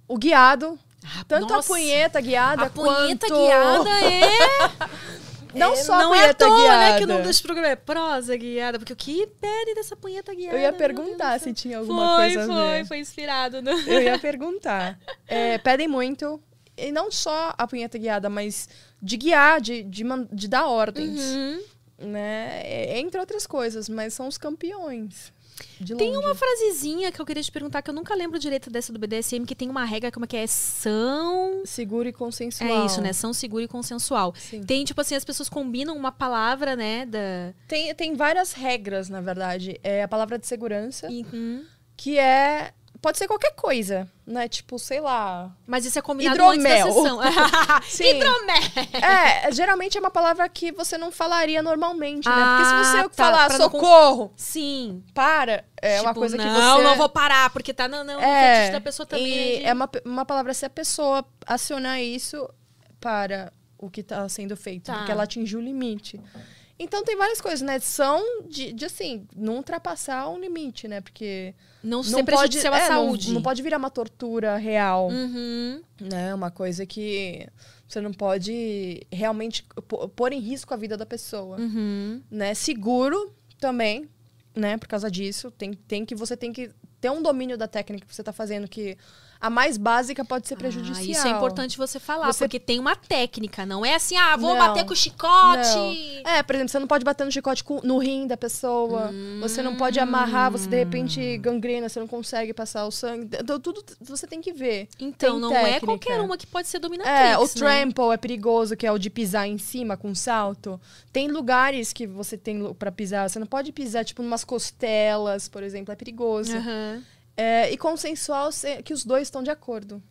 Speaker 4: O guiado.
Speaker 3: Ah,
Speaker 4: Tanto
Speaker 3: nossa,
Speaker 4: a punheta guiada
Speaker 3: A punheta
Speaker 4: quanto...
Speaker 3: guiada é.
Speaker 4: Não só a
Speaker 3: não é à
Speaker 4: punheta
Speaker 3: toa,
Speaker 4: guiada.
Speaker 3: né? Que o nome desse programa é prosa guiada. Porque o que pede dessa punheta guiada?
Speaker 4: Eu ia perguntar se tinha alguma
Speaker 3: foi,
Speaker 4: coisa
Speaker 3: Foi,
Speaker 4: ver.
Speaker 3: foi inspirado. No...
Speaker 4: Eu ia perguntar. É, pedem muito. E não só a punheta guiada, mas de guiar, de, de, de dar ordens.
Speaker 3: Uhum.
Speaker 4: Né? É, Entre outras coisas, mas são os campeões. De
Speaker 3: Tem uma frasezinha que eu queria te perguntar, que eu nunca lembro direito dessa do BDSM, que tem uma regra, como é que é? São...
Speaker 4: Seguro e consensual.
Speaker 3: É isso, né? São seguro e consensual.
Speaker 4: Sim.
Speaker 3: Tem, tipo assim, as pessoas combinam uma palavra, né? Da...
Speaker 4: Tem, tem várias regras, na verdade. É a palavra de segurança,
Speaker 3: Uhum.
Speaker 4: que é. Pode ser qualquer coisa, né? Tipo, sei lá.
Speaker 3: Mas isso é combinado
Speaker 4: Hidromel.
Speaker 3: antes. Hidromel!
Speaker 4: É, geralmente é uma palavra que você não falaria normalmente, né?
Speaker 3: Ah,
Speaker 4: Porque se você
Speaker 3: tá,
Speaker 4: falar
Speaker 3: não
Speaker 4: socorro,
Speaker 3: Sim.
Speaker 4: para, é uma
Speaker 3: Tipo,
Speaker 4: coisa que
Speaker 3: não,
Speaker 4: você.
Speaker 3: não vou parar, porque tá não, não,
Speaker 4: É,
Speaker 3: da pessoa também. é
Speaker 4: é uma, uma palavra se a pessoa acionar isso para o que está sendo feito,
Speaker 3: Tá.
Speaker 4: porque ela atingiu o limite. Então tem várias coisas, né? São de, de assim, não ultrapassar um limite, né? Porque
Speaker 3: não,
Speaker 4: não
Speaker 3: ser
Speaker 4: pode,
Speaker 3: prejudicial à
Speaker 4: é, não-
Speaker 3: saúde.
Speaker 4: Não, pode virar uma tortura real,
Speaker 3: Uhum.
Speaker 4: né? Uma coisa que você não pode realmente pô- pôr em risco a vida da pessoa,
Speaker 3: Uhum.
Speaker 4: né? Seguro também, né? Por causa disso, tem, tem que você tem que ter um domínio da técnica que você está fazendo que a mais básica pode ser prejudicial.
Speaker 3: Ah, isso é importante você falar,
Speaker 4: Você-
Speaker 3: porque tem uma técnica, não é assim, ah, vou
Speaker 4: Não,
Speaker 3: bater com o chicote.
Speaker 4: Não. É, por exemplo, você não pode bater no chicote com- no rim da pessoa. Você não pode amarrar, você de repente gangrena, você não consegue passar o sangue. Então, tudo você tem que ver.
Speaker 3: Então,
Speaker 4: Tem
Speaker 3: não é
Speaker 4: técnica.
Speaker 3: qualquer uma que pode ser dominatrix,
Speaker 4: É, o
Speaker 3: né?
Speaker 4: trample é perigoso, que é o de pisar em cima com salto. Tem lugares que você tem pra pisar. Você não pode pisar, tipo, numas costelas, por exemplo. É perigoso.
Speaker 3: Aham.
Speaker 4: É, e consensual se- que os dois estão de acordo.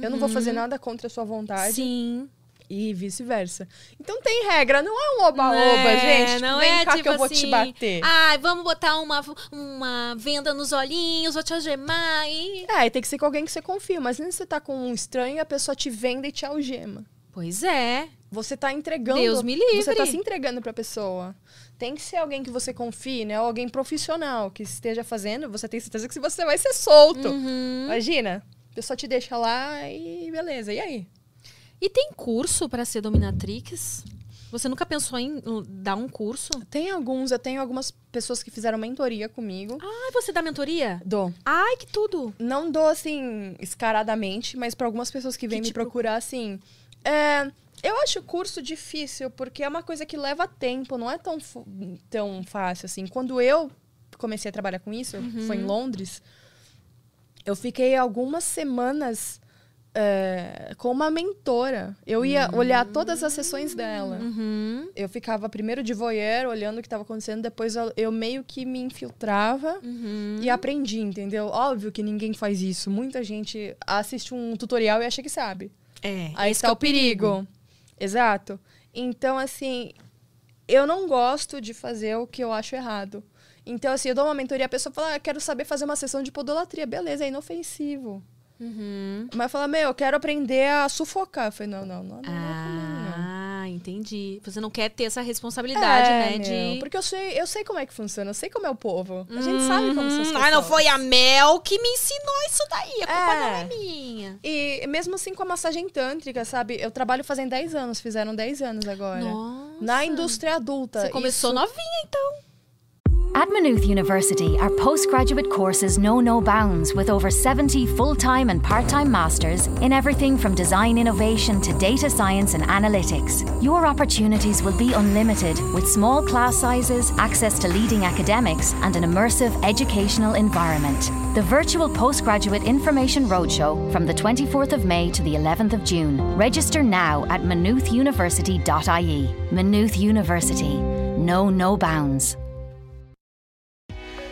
Speaker 4: Eu não vou fazer nada contra a sua vontade.
Speaker 3: Sim.
Speaker 4: E vice-versa. Então tem regra, não é um oba-oba,
Speaker 3: É,
Speaker 4: gente. Tipo,
Speaker 3: não
Speaker 4: vem
Speaker 3: é
Speaker 4: cá
Speaker 3: tipo
Speaker 4: que eu vou
Speaker 3: assim,
Speaker 4: te bater.
Speaker 3: Ai, vamos botar uma, uma venda nos olhinhos, vou te algemar e...
Speaker 4: É, e tem que ser com alguém que você confia. Mas nem você tá com um estranho e a pessoa te vende e te algema.
Speaker 3: Pois é.
Speaker 4: Você tá entregando.
Speaker 3: Deus me livre.
Speaker 4: Você tá se entregando pra pessoa. Tem que ser alguém que você confie, né? Ou alguém profissional que esteja fazendo. Você tem certeza que você vai ser solto.
Speaker 3: Uhum.
Speaker 4: Imagina. A pessoa te deixa lá e beleza. E aí?
Speaker 3: E tem curso pra ser dominatrix? Você nunca pensou em dar um curso?
Speaker 4: Tem alguns, eu tenho algumas pessoas que fizeram mentoria comigo.
Speaker 3: Ah, você dá mentoria?
Speaker 4: Dou.
Speaker 3: Ai, que tudo.
Speaker 4: Não dou assim, escaradamente, mas para algumas pessoas que vêm me
Speaker 3: tipo?
Speaker 4: procurar, assim. É, eu acho o curso difícil, porque é uma coisa que leva tempo, não é tão, tão fácil assim. Quando eu comecei a trabalhar com isso, foi em Londres, eu fiquei algumas semanas é, com uma mentora. Eu ia olhar todas as sessões dela.
Speaker 3: Uhum.
Speaker 4: Eu ficava primeiro de voyeur, olhando o que estava acontecendo, depois eu, eu meio que me infiltrava
Speaker 3: Uhum.
Speaker 4: e aprendi, entendeu? Óbvio que ninguém faz isso. Muita gente assiste um tutorial e acha que sabe.
Speaker 3: É,
Speaker 4: Aí está
Speaker 3: é
Speaker 4: o perigo. Exato. Então, assim, eu não gosto de fazer o que eu acho errado. Então, assim, eu dou uma mentoria, a pessoa fala, ah, quero saber fazer uma sessão de podolatria. Beleza, é inofensivo.
Speaker 3: Uhum.
Speaker 4: Mas fala, meu, eu quero aprender a sufocar. Eu falei, não, não, não, não, é comigo, não.
Speaker 3: Ah, entendi. Você não quer ter essa responsabilidade,
Speaker 4: É,
Speaker 3: né?
Speaker 4: meu,
Speaker 3: De.
Speaker 4: Porque eu sei, eu sei como é que funciona, eu sei como é o povo. A gente sabe como pessoas.
Speaker 3: Ah, não foi a Mel que me ensinou isso daí. A culpa
Speaker 4: É.
Speaker 3: não é minha.
Speaker 4: E mesmo assim com a massagem tântrica, sabe? Eu trabalho fazem 10 anos, fizeram 10 anos agora.
Speaker 3: Nossa.
Speaker 4: Na indústria adulta.
Speaker 3: Você começou
Speaker 4: Isso-
Speaker 3: novinha, então.
Speaker 8: At Maynooth University, our postgraduate courses know no bounds with over 70 full time and part time masters in everything from design innovation to data science and analytics. Your opportunities will be unlimited with small class sizes, access to leading academics, and an immersive educational environment. The virtual postgraduate information roadshow from the 24th of May to the 11th of June. Register now at maynoothuniversity.ie. Maynooth University. Know no bounds.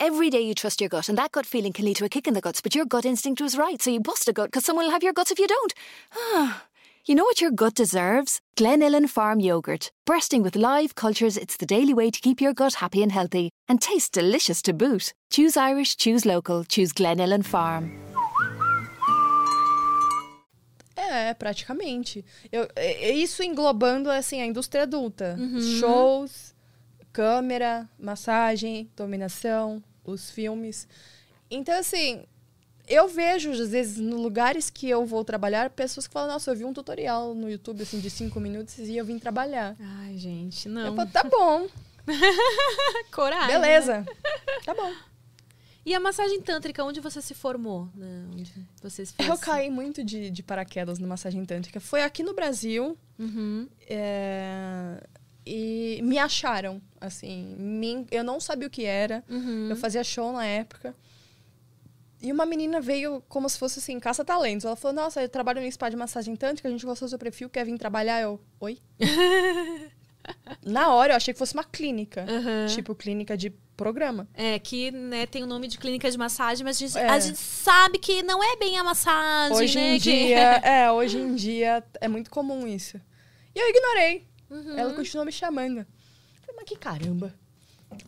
Speaker 9: Every day you trust your gut, and that gut feeling can lead to a kick in the guts, but your gut instinct was right, so you bust a gut because someone will have your guts if you don't. Ah, you know what your gut deserves? Glenillan Farm Yogurt. Bursting with live cultures, it's the daily way to keep your gut happy and healthy, and tastes delicious to boot. Choose Irish, choose local, choose Glenillan Farm.
Speaker 4: É, praticamente. Eu, isso englobando, assim, a indústria adulta.
Speaker 3: Uhum.
Speaker 4: Shows, câmera, massagem, dominação, os filmes. Então, assim, eu vejo, às vezes, no lugares que eu vou trabalhar, pessoas que falam, nossa, eu vi um tutorial no YouTube, assim, de cinco minutos e eu vim trabalhar.
Speaker 3: Ai, gente,
Speaker 4: Eu
Speaker 3: não.
Speaker 4: falo, tá bom,
Speaker 3: Coragem. né?
Speaker 4: beleza. Tá bom.
Speaker 3: E a massagem tântrica, onde você se formou? né? Onde você se fez?
Speaker 4: Eu caí muito de, de paraquedas na massagem tântrica. Foi aqui no Brasil.
Speaker 3: Uhum.
Speaker 4: é, e me acharam, assim. me- eu não sabia o que era.
Speaker 3: Uhum.
Speaker 4: Eu fazia show na época. E uma menina veio como se fosse assim, caça-talentos. Ela falou: Nossa, eu trabalho no spa de massagem tântrica, a gente gostou do seu perfil, quer vir trabalhar? Eu, oi? Na hora eu achei que fosse uma clínica.
Speaker 3: Uhum.
Speaker 4: Tipo, clínica de programa.
Speaker 3: É, que né, tem o nome de clínica de massagem, mas a gente,
Speaker 4: É.
Speaker 3: a gente sabe que não é bem a massagem,
Speaker 4: Hoje
Speaker 3: né?
Speaker 4: em
Speaker 3: que-
Speaker 4: dia, é, hoje em dia é muito comum isso. E eu ignorei.
Speaker 3: Uhum.
Speaker 4: Ela continuou me chamando. Eu Falei, mas que caramba.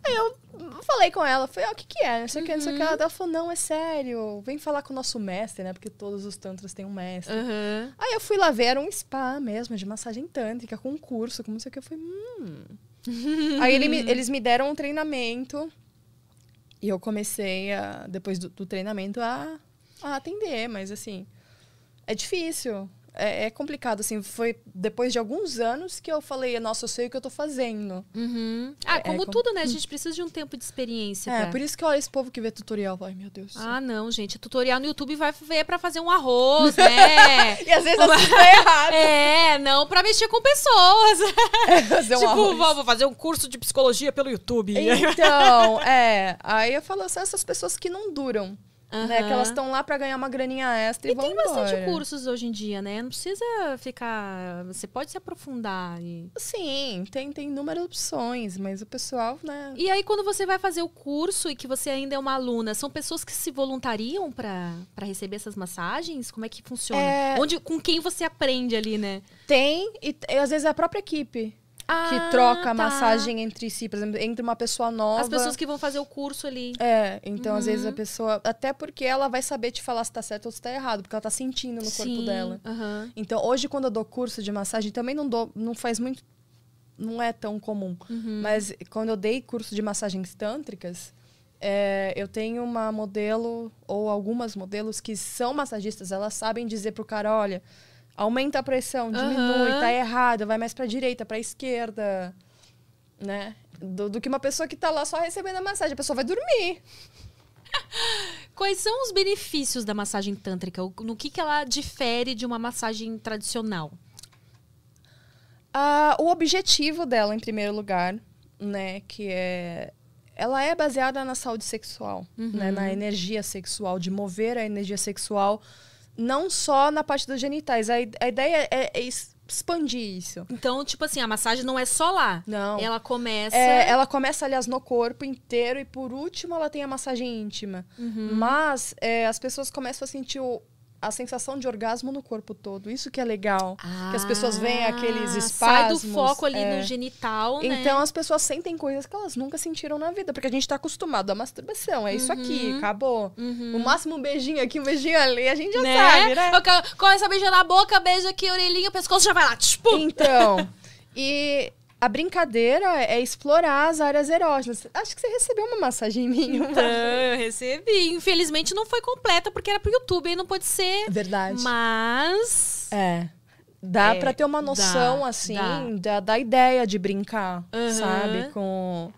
Speaker 4: Aí eu falei com ela, falei, ó, o que que é? Não sei o que, não sei o que.
Speaker 3: Uhum.
Speaker 4: Ela falou, não, é sério. Vem falar com o nosso mestre, né? Porque todos os tantras têm um mestre.
Speaker 3: Uhum.
Speaker 4: Aí eu fui lá ver, era um spa mesmo, de massagem tântrica, com um curso, com não sei o que. Eu falei, hum... Aí ele me- eles me deram um treinamento e eu comecei, a, depois do, do treinamento, a, a atender. Mas, assim, é difícil. É, é complicado, assim. Foi depois de alguns anos que eu falei, nossa, eu sei o que eu tô fazendo.
Speaker 3: Uhum. Ah,
Speaker 4: É,
Speaker 3: como
Speaker 4: com-
Speaker 3: tudo, né? A gente precisa de um tempo de experiência.
Speaker 4: É,
Speaker 3: pra-
Speaker 4: por isso que olha esse povo que vê tutorial. Ai, meu Deus.
Speaker 3: Ah, não, gente. Tutorial no YouTube vai ver pra fazer um arroz, né?
Speaker 4: E às vezes assim tá errado.
Speaker 3: É, não pra mexer com pessoas.
Speaker 4: Fazer um
Speaker 3: tipo,
Speaker 4: arroz.
Speaker 3: vou, vou fazer um curso de psicologia pelo YouTube.
Speaker 4: Então, é. Aí eu falo, são essas pessoas que não duram. Né? Que elas estão lá pra ganhar uma graninha extra e,
Speaker 3: E
Speaker 4: vão
Speaker 3: tem bastante
Speaker 4: embora.
Speaker 3: cursos hoje em dia, né? Não precisa ficar. Você pode se aprofundar. E...
Speaker 4: Sim, tem, tem inúmeras opções, mas o pessoal, né?
Speaker 3: e aí, quando você vai fazer o curso e que você ainda é uma aluna, são pessoas que se voluntariam pra receber essas massagens? Como é que funciona?
Speaker 4: É.
Speaker 3: Onde, com quem você aprende ali, né?
Speaker 4: Tem, e, e às vezes é a própria equipe
Speaker 3: Ah,
Speaker 4: que troca
Speaker 3: tá.
Speaker 4: a massagem entre si. Por exemplo, entre uma pessoa nova.
Speaker 3: As pessoas que vão fazer o curso ali.
Speaker 4: É, então às vezes a
Speaker 3: Uhum.
Speaker 4: pessoa. Até porque ela vai saber te falar se tá certo ou se tá errado, porque ela tá sentindo no corpo
Speaker 3: Sim,
Speaker 4: dela.
Speaker 3: aham.
Speaker 4: Então hoje, quando eu dou curso de massagem, também não dou. Não faz muito. Não é tão comum.
Speaker 3: Uhum.
Speaker 4: Mas quando eu dei curso de massagens tântricas, é, eu tenho uma modelo, ou algumas modelos, que são massagistas, elas sabem dizer pro cara, olha, aumenta a pressão, diminui,
Speaker 3: Aham.
Speaker 4: tá errado, vai mais pra direita, pra esquerda, né? Do, do que uma pessoa que tá lá só recebendo a massagem, a pessoa vai dormir.
Speaker 3: Quais são os benefícios da massagem tântrica? No que, que ela difere de uma massagem tradicional?
Speaker 4: Ah, o objetivo dela, em primeiro lugar, né, que é. Ela é baseada na saúde sexual, né, na energia sexual, de mover a energia sexual, não só na parte dos genitais. A, a ideia é, é expandir isso.
Speaker 3: Então, tipo assim, a massagem não é só lá.
Speaker 4: Não.
Speaker 3: Ela começa.
Speaker 4: É, ela começa, aliás, no corpo inteiro e, por último, ela tem a massagem íntima.
Speaker 3: Uhum.
Speaker 4: Mas é, as pessoas começam a sentir o- a sensação de orgasmo no corpo todo. Isso que é legal. que as pessoas veem aqueles
Speaker 3: Ah,
Speaker 4: espasmos.
Speaker 3: Sai do foco ali
Speaker 4: é.
Speaker 3: no genital, né?
Speaker 4: Então as pessoas sentem coisas que elas nunca sentiram na vida, porque a gente tá acostumado à masturbação. É isso aqui,
Speaker 3: Uhum.
Speaker 4: acabou.
Speaker 3: Uhum.
Speaker 4: O máximo um beijinho aqui, um beijinho ali, a gente já
Speaker 3: né?
Speaker 4: sabe, né?
Speaker 3: Começa a beijar na boca, beija aqui, orelhinha, o pescoço já vai lá. Tipo.
Speaker 4: Então, e a brincadeira é explorar as áreas erógenas. Acho que você recebeu uma massagem minha.
Speaker 3: Então, eu recebi. Infelizmente não foi completa porque era pro YouTube, aí não pode ser.
Speaker 4: Verdade.
Speaker 3: Mas.
Speaker 4: É. Dá
Speaker 3: É,
Speaker 4: pra ter uma noção,
Speaker 3: dá,
Speaker 4: assim,
Speaker 3: dá.
Speaker 4: Da, da ideia de brincar,
Speaker 3: Aham.
Speaker 4: sabe? Com.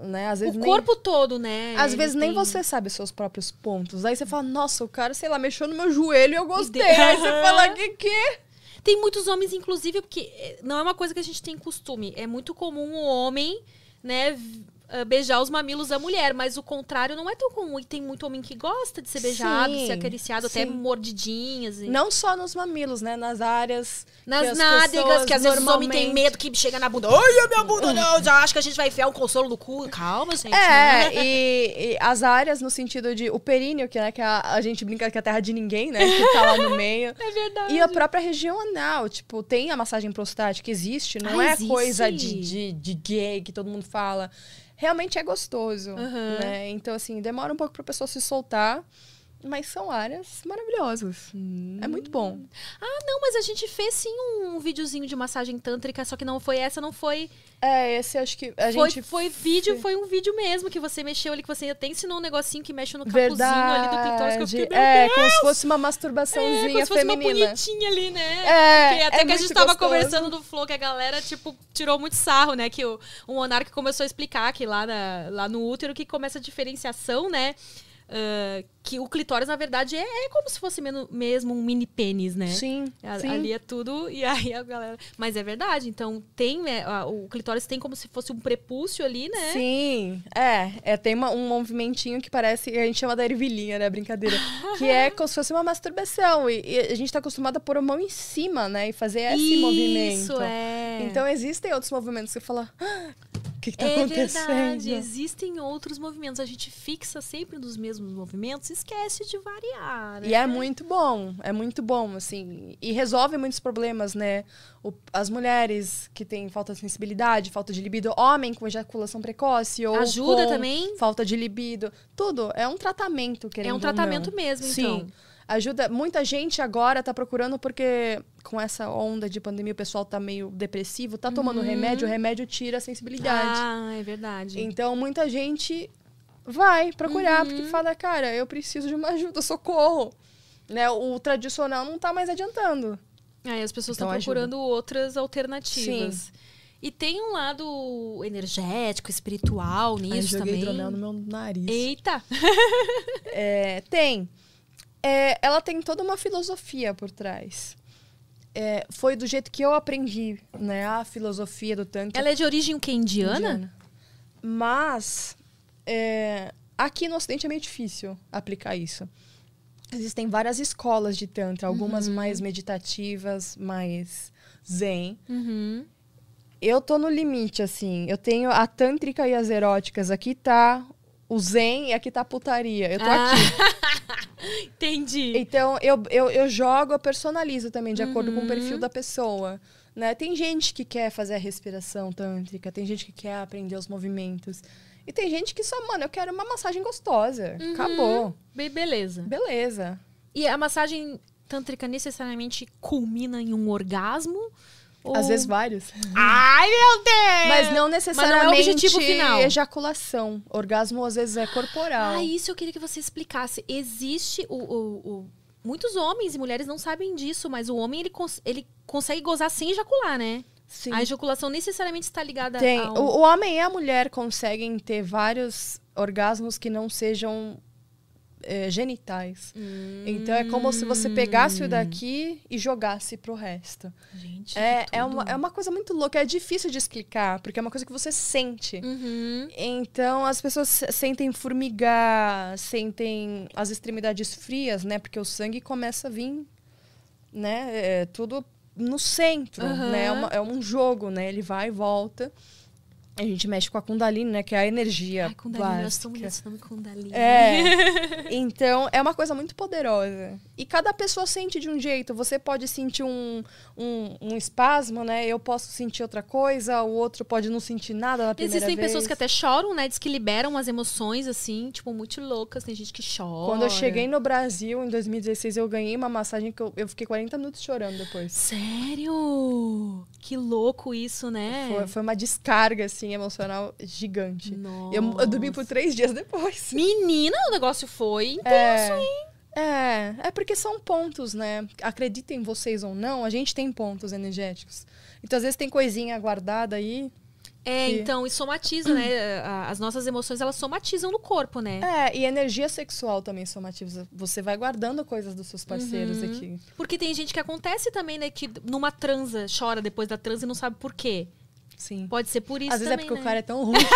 Speaker 4: Né? Às vezes
Speaker 3: O
Speaker 4: nem-
Speaker 3: corpo todo, né?
Speaker 4: Às
Speaker 3: ele
Speaker 4: vezes nem
Speaker 3: tem-
Speaker 4: você sabe os seus próprios pontos. Aí você fala, nossa, o cara, sei lá, mexeu no meu joelho e eu gostei. Aí você fala, que que?
Speaker 3: Tem muitos homens, inclusive, porque eh, não é uma coisa que a gente tem costume. É muito comum o homem, né, ah, beijar os mamilos da mulher, mas o contrário não é tão comum. E tem muito homem que gosta de ser beijado, de ser
Speaker 4: Sim,
Speaker 3: acariciado, até
Speaker 4: sim.
Speaker 3: mordidinhas. e-
Speaker 4: Não só nos mamilos, né? Nas áreas.
Speaker 3: Nas
Speaker 4: as
Speaker 3: nádegas, que às vezes os homens têm
Speaker 4: normalmente-
Speaker 3: medo que chega na bunda. Ai, a minha bunda não, já acho que a gente vai enfiar um consolo no cu. Calma, gente.
Speaker 4: É,
Speaker 3: né?
Speaker 4: e, e as áreas no sentido de o períneo, que, né, que a, a gente brinca que é a terra de ninguém, né? Que tá lá no meio.
Speaker 3: É verdade.
Speaker 4: E a própria região anal, tipo, tem a massagem prostática, existe, não
Speaker 3: Ah,
Speaker 4: é
Speaker 3: existe?
Speaker 4: coisa de, de, de gay que todo mundo fala. Realmente é gostoso,
Speaker 3: Aham.
Speaker 4: né? Então, assim, demora um pouco pra pessoa se soltar, mas são áreas maravilhosas. É muito bom.
Speaker 3: Ah, não, mas a gente fez sim um videozinho de massagem tântrica, só que não foi essa, não foi.
Speaker 4: É, esse acho que a
Speaker 3: foi,
Speaker 4: gente...
Speaker 3: foi vídeo, foi um vídeo mesmo que você mexeu ali, que você até ensinou um negocinho que mexe no capuzinho ali do clitóris. Que eu fiquei, meu
Speaker 4: é,
Speaker 3: Deus!
Speaker 4: como se fosse uma
Speaker 3: É,
Speaker 4: masturbaçãozinha
Speaker 3: como se fosse uma
Speaker 4: feminina.
Speaker 3: bonitinha ali, né?
Speaker 4: É,
Speaker 3: Porque até
Speaker 4: é
Speaker 3: que a gente tava
Speaker 4: gostoso.
Speaker 3: conversando no Flow, que a galera, tipo, tirou muito sarro, né? Que o, o Monark começou a explicar que lá, na- lá no útero que começa a diferenciação, né? Ah, que o clitóris, na verdade, é, é como se fosse meno- mesmo um mini pênis, né?
Speaker 4: Sim,
Speaker 3: A-
Speaker 4: sim.
Speaker 3: Ali é tudo, e aí a galera. Mas é verdade, então tem. né, a- o clitóris tem como se fosse um prepúcio ali, né?
Speaker 4: Sim, é, é tem uma- um movimentinho que parece, a gente chama da ervilhinha, né, brincadeira, que é como se fosse uma masturbação, e, e a gente tá acostumado a pôr a mão em cima, né, e fazer esse
Speaker 3: Isso,
Speaker 4: movimento.
Speaker 3: é.
Speaker 4: Então existem outros movimentos que fala, "Ah, o que que tá
Speaker 3: é
Speaker 4: acontecendo?
Speaker 3: verdade, existem outros movimentos. A gente fixa sempre nos mesmos movimentos e esquece de variar. Né?
Speaker 4: E é muito bom, é muito bom, assim. E resolve muitos problemas, né? O- as mulheres que têm falta de sensibilidade, falta de libido, homem com ejaculação precoce ou
Speaker 3: Ajuda também?
Speaker 4: falta de libido. Tudo. É um tratamento, querendo
Speaker 3: É um tratamento mesmo,
Speaker 4: Sim. Ajuda. Muita gente agora tá procurando porque com essa onda de pandemia o pessoal tá meio depressivo, tá tomando
Speaker 3: Uhum.
Speaker 4: remédio, o remédio tira a sensibilidade.
Speaker 3: Ah, é verdade.
Speaker 4: Então muita gente vai procurar
Speaker 3: Uhum.
Speaker 4: porque fala, cara, eu preciso de uma ajuda, socorro. Né? O tradicional não tá mais adiantando.
Speaker 3: Aí as pessoas
Speaker 4: Então
Speaker 3: estão
Speaker 4: ajuda.
Speaker 3: procurando outras alternativas. E tem um lado energético, espiritual nisso
Speaker 4: joguei
Speaker 3: também.
Speaker 4: hidromel no meu nariz.
Speaker 3: Eita!
Speaker 4: É, tem. É, ela tem toda uma filosofia por trás. É, foi do jeito que eu aprendi, né? A filosofia do Tantra.
Speaker 3: Ela é de origem o quê? Indiana?
Speaker 4: Mas é, aqui no Ocidente é meio difícil aplicar isso. Existem várias escolas de Tantra, algumas
Speaker 3: Uhum.
Speaker 4: mais meditativas, mais zen.
Speaker 3: Uhum.
Speaker 4: Eu tô no limite, assim. Eu tenho a tântrica e as eróticas. Aqui tá o zen e aqui tá a putaria. Eu tô
Speaker 3: Ah.
Speaker 4: aqui.
Speaker 3: Entendi.
Speaker 4: Então, eu, eu, eu jogo, eu personalizo também, de acordo com o
Speaker 3: Uhum.
Speaker 4: perfil da pessoa. Né? Tem gente que quer fazer a respiração tântrica, tem gente que quer aprender os movimentos. E tem gente que só, mano, eu quero uma massagem gostosa.
Speaker 3: Uhum.
Speaker 4: Acabou.
Speaker 3: Be- beleza.
Speaker 4: Beleza.
Speaker 3: E a massagem tântrica necessariamente culmina em um orgasmo? Ou...
Speaker 4: Às vezes vários.
Speaker 3: Ai, meu Deus!
Speaker 4: Mas não necessariamente
Speaker 3: é objetivo final.
Speaker 4: ejaculação. Orgasmo às vezes é corporal.
Speaker 3: Ah, isso eu queria que você explicasse. Existe o, o- o- Muitos homens e mulheres não sabem disso, mas o homem ele, cons- ele consegue gozar sem ejacular, né?
Speaker 4: Sim.
Speaker 3: A ejaculação necessariamente está ligada
Speaker 4: Tem.
Speaker 3: a um...
Speaker 4: O, o homem e a mulher conseguem ter vários orgasmos que não sejam é, genitais. Então é como se você pegasse o daqui e jogasse pro resto.
Speaker 3: Gente,
Speaker 4: É, é, uma, é uma coisa muito louca, é difícil de explicar, porque é uma coisa que você sente.
Speaker 3: Uhum.
Speaker 4: Então as pessoas se- sentem formigar, sentem as extremidades frias, né? Porque o sangue começa a vir, né? É, tudo no centro,
Speaker 3: Aham.
Speaker 4: né? É, uma- é um jogo, né? Ele vai e volta. A gente mexe com a Kundalini, né? Que é a energia
Speaker 3: Ai, Kundalini, eu sou muito nome Kundalini.
Speaker 4: É. Então, é uma coisa muito poderosa. E cada pessoa sente de um jeito. Você pode sentir um, um, um espasmo, né? Eu posso sentir outra coisa, o outro pode não sentir nada na primeira
Speaker 3: Existem
Speaker 4: vez.
Speaker 3: pessoas que até choram, né? Diz que liberam as emoções, assim, tipo, muito loucas. Tem gente que chora.
Speaker 4: Quando eu cheguei no Brasil, em 2016, eu ganhei uma massagem que eu, eu fiquei 40 minutos chorando depois.
Speaker 3: Sério? Que louco isso, né?
Speaker 4: Foi, foi uma descarga, assim, emocional gigante.
Speaker 3: Nossa.
Speaker 4: Eu, eu dormi por três dias depois.
Speaker 3: Menina, o negócio foi intenso,
Speaker 4: É.
Speaker 3: hein?
Speaker 4: É, é porque são pontos, né? Acreditem vocês ou não, a gente tem pontos energéticos. Então, às vezes tem coisinha guardada aí.
Speaker 3: É,
Speaker 4: que-
Speaker 3: então, e somatiza, né? As nossas emoções, elas somatizam no corpo, né?
Speaker 4: É, e energia sexual também somatiza. Você vai guardando coisas dos seus parceiros
Speaker 3: Uhum.
Speaker 4: aqui.
Speaker 3: Porque tem gente que acontece também, né? Que numa transa chora depois da transa e não sabe por quê.
Speaker 4: Sim.
Speaker 3: Pode ser por isso
Speaker 4: Às vezes é
Speaker 3: também,
Speaker 4: porque
Speaker 3: né?
Speaker 4: o cara é tão ruim.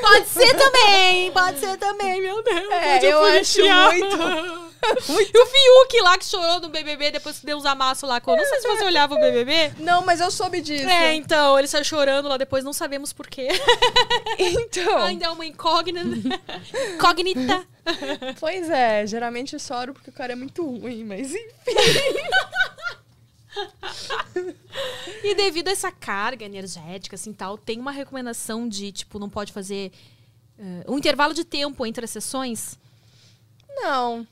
Speaker 3: Pode ser também, pode ser também, meu Deus.
Speaker 4: É, eu acho muito-
Speaker 3: E o Fiuk lá que chorou no BBB depois que deu uns amassos lá. Não sei se você olhava o BBB.
Speaker 4: Não, mas eu soube disso.
Speaker 3: É, então, ele saiu chorando lá depois, não sabemos por quê.
Speaker 4: Então.
Speaker 3: Ainda é uma incógnita. incógnita.
Speaker 4: Pois é, geralmente eu choro porque o cara é muito ruim, mas enfim.
Speaker 3: E devido a essa carga energética, assim, tal, tem uma recomendação de, tipo, não pode fazer eh, um intervalo de tempo entre as sessões?
Speaker 4: Não.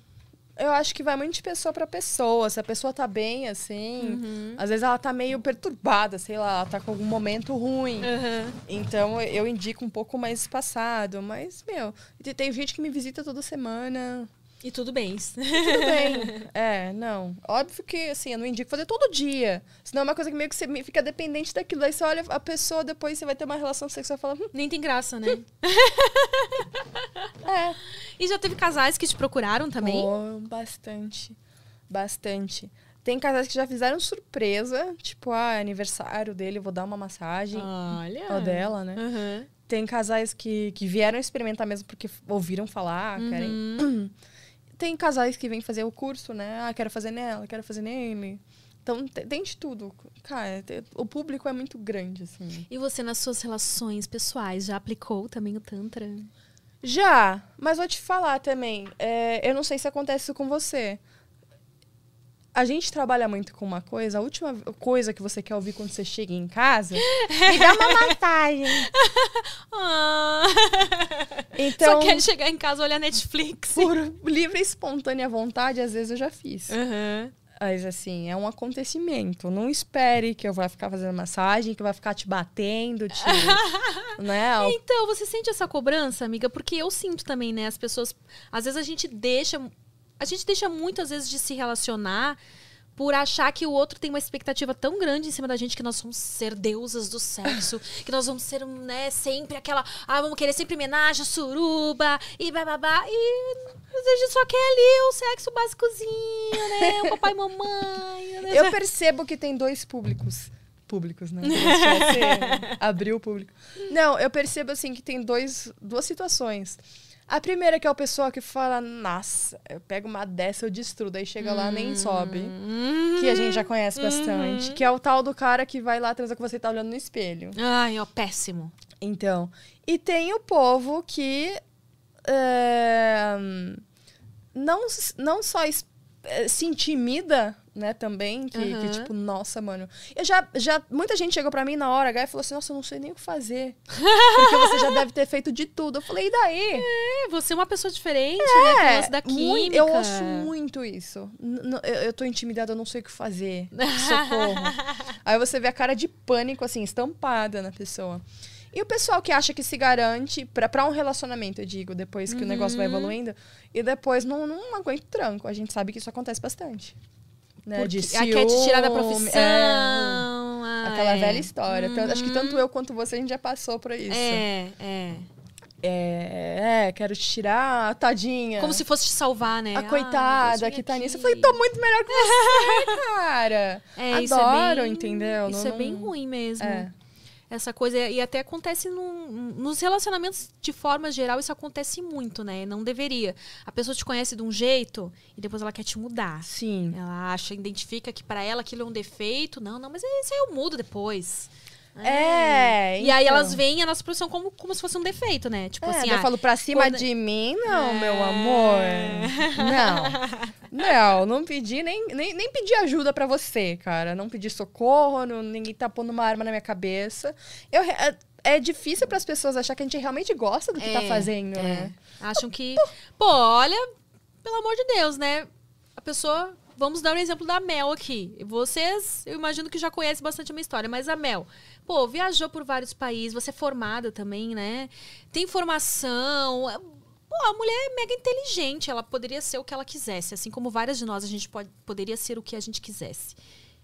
Speaker 4: Eu acho que vai muito de pessoa pra pessoa. Se a pessoa tá bem, assim.
Speaker 3: Uhum.
Speaker 4: Às vezes ela tá meio perturbada, sei lá, ela tá com algum momento ruim. Então eu indico um pouco mais espaçado. Mas, meu, te- tem gente que me visita toda semana.
Speaker 3: E tudo bem.
Speaker 4: Tudo bem. é, não. Óbvio que, assim, eu não indico fazer todo dia. Senão é uma coisa que meio que você fica dependente daquilo. Aí você olha a pessoa, depois você vai ter uma relação sexual e fala. "Hum,
Speaker 3: Nem tem graça, né?
Speaker 4: É.
Speaker 3: E já teve casais que te procuraram também?
Speaker 4: Pô, bastante. Bastante. Tem casais que já fizeram surpresa, tipo, ah, é aniversário dele, vou dar uma massagem.
Speaker 3: Olha.
Speaker 4: Ou dela, né?
Speaker 3: Uhum.
Speaker 4: Tem casais que, que vieram experimentar mesmo porque ouviram falar, querem. Tem casais que vêm fazer o curso, né? Ah, quero fazer nela, quero fazer nele. Então, te- tem de tudo. Cara, te- o público é muito grande, assim.
Speaker 3: E você, nas suas relações pessoais, já aplicou também o Tantra?
Speaker 4: Já, mas vou te falar também. é, eu não sei se acontece isso com você. A gente trabalha muito com uma coisa, a última coisa que você quer ouvir quando você chega em casa, me dá uma massagem.
Speaker 3: Ah.
Speaker 4: Então,
Speaker 3: Só quer chegar em casa olhar Netflix.
Speaker 4: por livre e espontânea vontade, às vezes eu já fiz.
Speaker 3: Aham.
Speaker 4: Mas assim, é um acontecimento. Não espere que eu vá ficar fazendo massagem, que vai ficar te batendo, te. né?
Speaker 3: Então, você sente essa cobrança, amiga? Porque eu sinto também, né? As pessoas. Às vezes a gente deixa. A gente deixa muito, às vezes, de se relacionar por achar que o outro tem uma expectativa tão grande em cima da gente que nós vamos ser deusas do sexo, que nós vamos ser, né, sempre aquela. Ah, vamos querer sempre homenagem, suruba e bababá. E a gente só quer ali o sexo básicozinho, né? O papai e mamãe. Né?
Speaker 4: Eu percebo que tem dois públicos. Públicos, né? Você abriu o público. Não, eu percebo assim que tem dois, duas situações. A primeira que é o pessoal que fala, nossa, eu pego uma dessa, eu destruo, daí chega lá nem sobe. Que a gente já conhece bastante. Que é o tal do cara que vai lá transar com você e tá olhando no espelho.
Speaker 3: Ai, ó, péssimo.
Speaker 4: Então. E tem o povo que é, não, não só es- eh, se intimida, né, também, que, que,
Speaker 3: Aham.
Speaker 4: tipo, nossa, mano. Eu já, já, muita gente chegou pra mim na hora, H, e falou assim, nossa, eu não sei nem o que fazer. Porque você já deve ter feito de tudo. Eu falei, e daí?
Speaker 3: É, você é uma pessoa diferente, né? Tem o lance da química.
Speaker 4: eu ouço muito isso. N- eu, eu tô intimidada, eu não sei o que fazer. Socorro. Aí você vê a cara de pânico, assim, estampada na pessoa. E o pessoal que acha que se garante pra, pra um relacionamento, eu digo, depois que o negócio vai
Speaker 3: Uhum.
Speaker 4: evoluindo, e depois não, não aguenta o tranco. A gente sabe que isso acontece bastante. Né? De
Speaker 3: aí quer te tirar da
Speaker 4: ciúme,
Speaker 3: profissão.
Speaker 4: é.
Speaker 3: ah,
Speaker 4: Aquela
Speaker 3: é.
Speaker 4: velha história. Acho que tanto eu quanto você, a gente já passou por isso.
Speaker 3: É, é.
Speaker 4: É, é, quero te tirar, tadinha.
Speaker 3: Como se fosse te salvar, né?
Speaker 4: A
Speaker 3: Ah,
Speaker 4: coitada que tá nisso. Eu
Speaker 3: aqui.
Speaker 4: falei, tô muito melhor que você, cara.
Speaker 3: É, isso
Speaker 4: Adoro,
Speaker 3: é bem,
Speaker 4: entendeu?
Speaker 3: Isso
Speaker 4: Não-
Speaker 3: é bem ruim mesmo.
Speaker 4: É.
Speaker 3: Essa coisa, e até acontece num- nos relacionamentos de forma geral, isso acontece muito, né? Não deveria. A pessoa te conhece de um jeito e depois ela quer te mudar.
Speaker 4: Sim.
Speaker 3: Ela acha, identifica que pra ela aquilo é um defeito. Não, não, mas isso aí eu mudo depois.
Speaker 4: É,
Speaker 3: E aí
Speaker 4: então.
Speaker 3: elas veem a nossa profissão como, como se fosse um defeito, né? Tipo
Speaker 4: É,
Speaker 3: assim,
Speaker 4: eu
Speaker 3: ah,
Speaker 4: falo, pra cima
Speaker 3: quando-
Speaker 4: de mim, não,
Speaker 3: É.
Speaker 4: meu amor. Não. Não, não pedi, nem, nem, nem pedi ajuda pra você, cara. Não pedi socorro, não, ninguém tá pondo uma arma na minha cabeça. Eu, é, é difícil pras pessoas achar que a gente realmente gosta do que tá
Speaker 3: É,
Speaker 4: fazendo,
Speaker 3: é.
Speaker 4: né?
Speaker 3: Acham que. Pô, olha, pelo amor de Deus, né? A pessoa. Vamos dar um exemplo da Mel aqui. Vocês, eu imagino que já conhecem bastante a minha história, mas a Mel, pô, viajou por vários países, você é formada também, né? Tem formação. Pô, a mulher é mega inteligente, ela poderia ser o que ela quisesse, assim como várias de nós, a gente pode, poderia ser o que a gente quisesse.